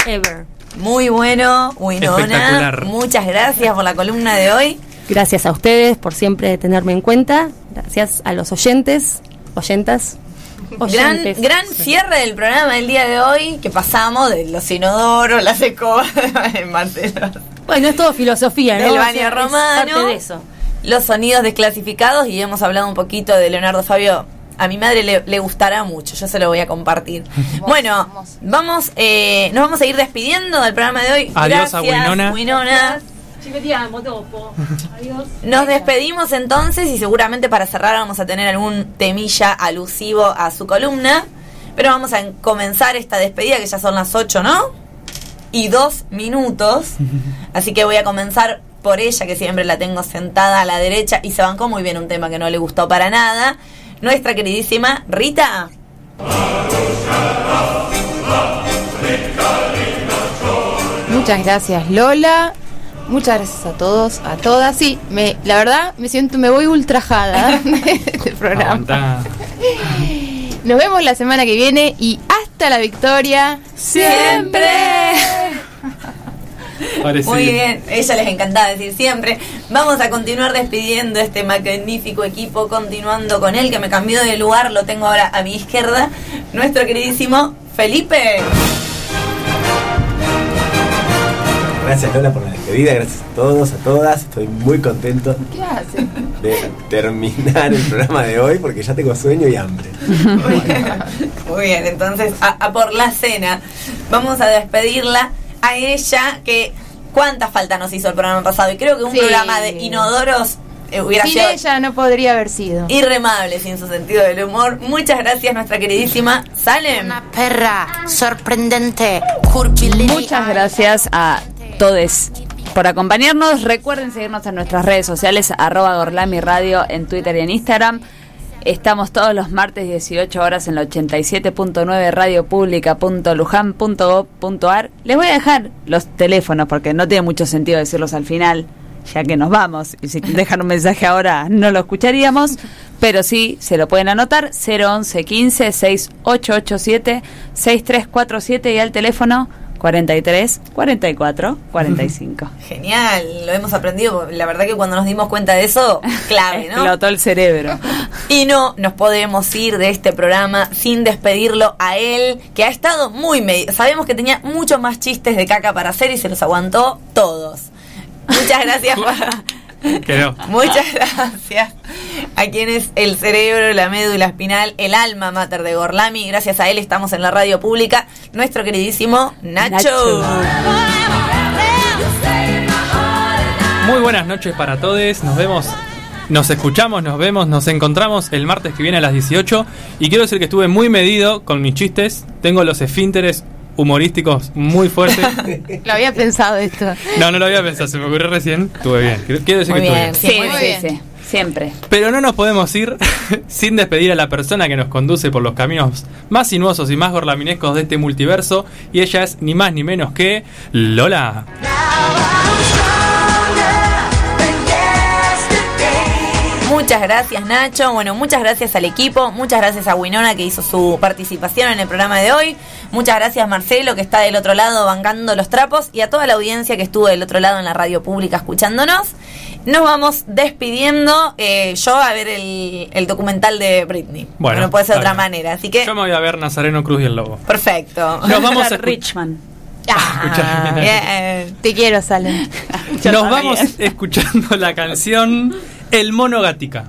Ever. Muy bueno, Winona. Espectacular. Muchas gracias por la columna de hoy. Gracias a ustedes por siempre tenerme en cuenta. Gracias a los oyentes, oyentas. Gran, gran cierre del programa del día de hoy que pasamos de los inodoros, las escobas [laughs] de Marcelo, Bueno, es todo filosofía, ¿no? del O baño sea, es romano, parte de eso. los sonidos desclasificados y hemos hablado un poquito de Leonardo Fabio. A mi madre le, le gustará mucho, yo se lo voy a compartir. [laughs] bueno, vamos, eh, nos vamos a ir despidiendo del programa de hoy. Adiós a Gracias, Winona. Winona. Adiós. Nos despedimos entonces y seguramente para cerrar vamos a tener algún temilla alusivo a su columna. Pero vamos a comenzar esta despedida que ya son las 8, ¿no? Y dos minutos. [laughs] Así que voy a comenzar por ella, que siempre la tengo sentada a la derecha y se bancó muy bien un tema que no le gustó para nada. Nuestra queridísima Rita. Muchas gracias Lola. Muchas gracias a todos, a todas. Sí, me, la verdad me siento, me voy ultrajada [laughs] de este programa. Nos vemos la semana que viene y hasta la victoria. ¡Siempre! Parecido. Muy bien, ella les encantaba decir siempre. Vamos a continuar despidiendo este magnífico equipo, continuando con él, que me cambió de lugar, lo tengo ahora a mi izquierda, nuestro queridísimo Felipe. Gracias Lola por la despedida, gracias a todos, a todas. Estoy muy contento ¿Qué hace? de terminar el programa de hoy porque ya tengo sueño y hambre. Muy bien, entonces a, a por la cena. Vamos a despedirla a ella que cuánta falta nos hizo el programa pasado y creo que un Sí. programa de inodoros eh, hubiera Sin sido ella no podría haber sido. irremable sin su sentido del humor. Muchas gracias nuestra queridísima Salem. Perra, sorprendente, curvilínea. Muchas gracias a todos por acompañarnos. Recuerden seguirnos en nuestras redes sociales, arroba Gorlami Radio en Twitter y en Instagram. Estamos todos los martes 18 horas en la 87.9 radiopublica.lujan.gov.ar. Les voy a dejar los teléfonos porque no tiene mucho sentido decirlos al final, ya que nos vamos. Y si dejan un mensaje ahora no lo escucharíamos, pero sí se lo pueden anotar 011 15 6887 6347 y al teléfono 43 44 45. Genial, lo hemos aprendido. La verdad que cuando nos dimos cuenta de eso, [laughs] clave, ¿no? Explotó el cerebro. Y no nos podemos ir de este programa sin despedirlo a él, que ha estado muy... medi- Sabemos que tenía muchos más chistes de caca para hacer y se los aguantó todos. Muchas gracias. [laughs] [laughs] Que no. Muchas gracias a quien es el cerebro, la médula espinal, el alma mater de Gorlami. Gracias a él estamos en la radio pública. Nuestro queridísimo Nacho. Muy buenas noches para todos. Nos vemos, nos escuchamos, nos vemos, nos encontramos el martes que viene a las 18. Y quiero decir que estuve muy medido con mis chistes. Tengo los esfínteres humorísticos muy fuertes. [laughs] Lo había pensado esto. No, no lo había pensado, se me ocurrió recién. Estuve bien. Quiero decir Muy que estuve bien, bien. sí, Muy sí, bien. sí, siempre. Pero no nos podemos ir [laughs] sin despedir a la persona que nos conduce por los caminos más sinuosos y más gorlaminescos de este multiverso. Y ella es ni más ni menos que Lola. Muchas gracias Nacho, bueno, muchas gracias al equipo, muchas gracias a Winona que hizo su participación en el programa de hoy, muchas gracias Marcelo que está del otro lado bancando los trapos y a toda la audiencia que estuvo del otro lado en la radio pública escuchándonos. Nos vamos despidiendo, eh, yo a ver el, el documental de Britney, Bueno, no puede ser de otra bien. manera, así que Yo me voy a ver Nazareno Cruz y el Lobo. perfecto. Nos vamos a Richman. Ah, bien. Te quiero, Salem. Nos vamos escuchando la canción El Mono Gatica.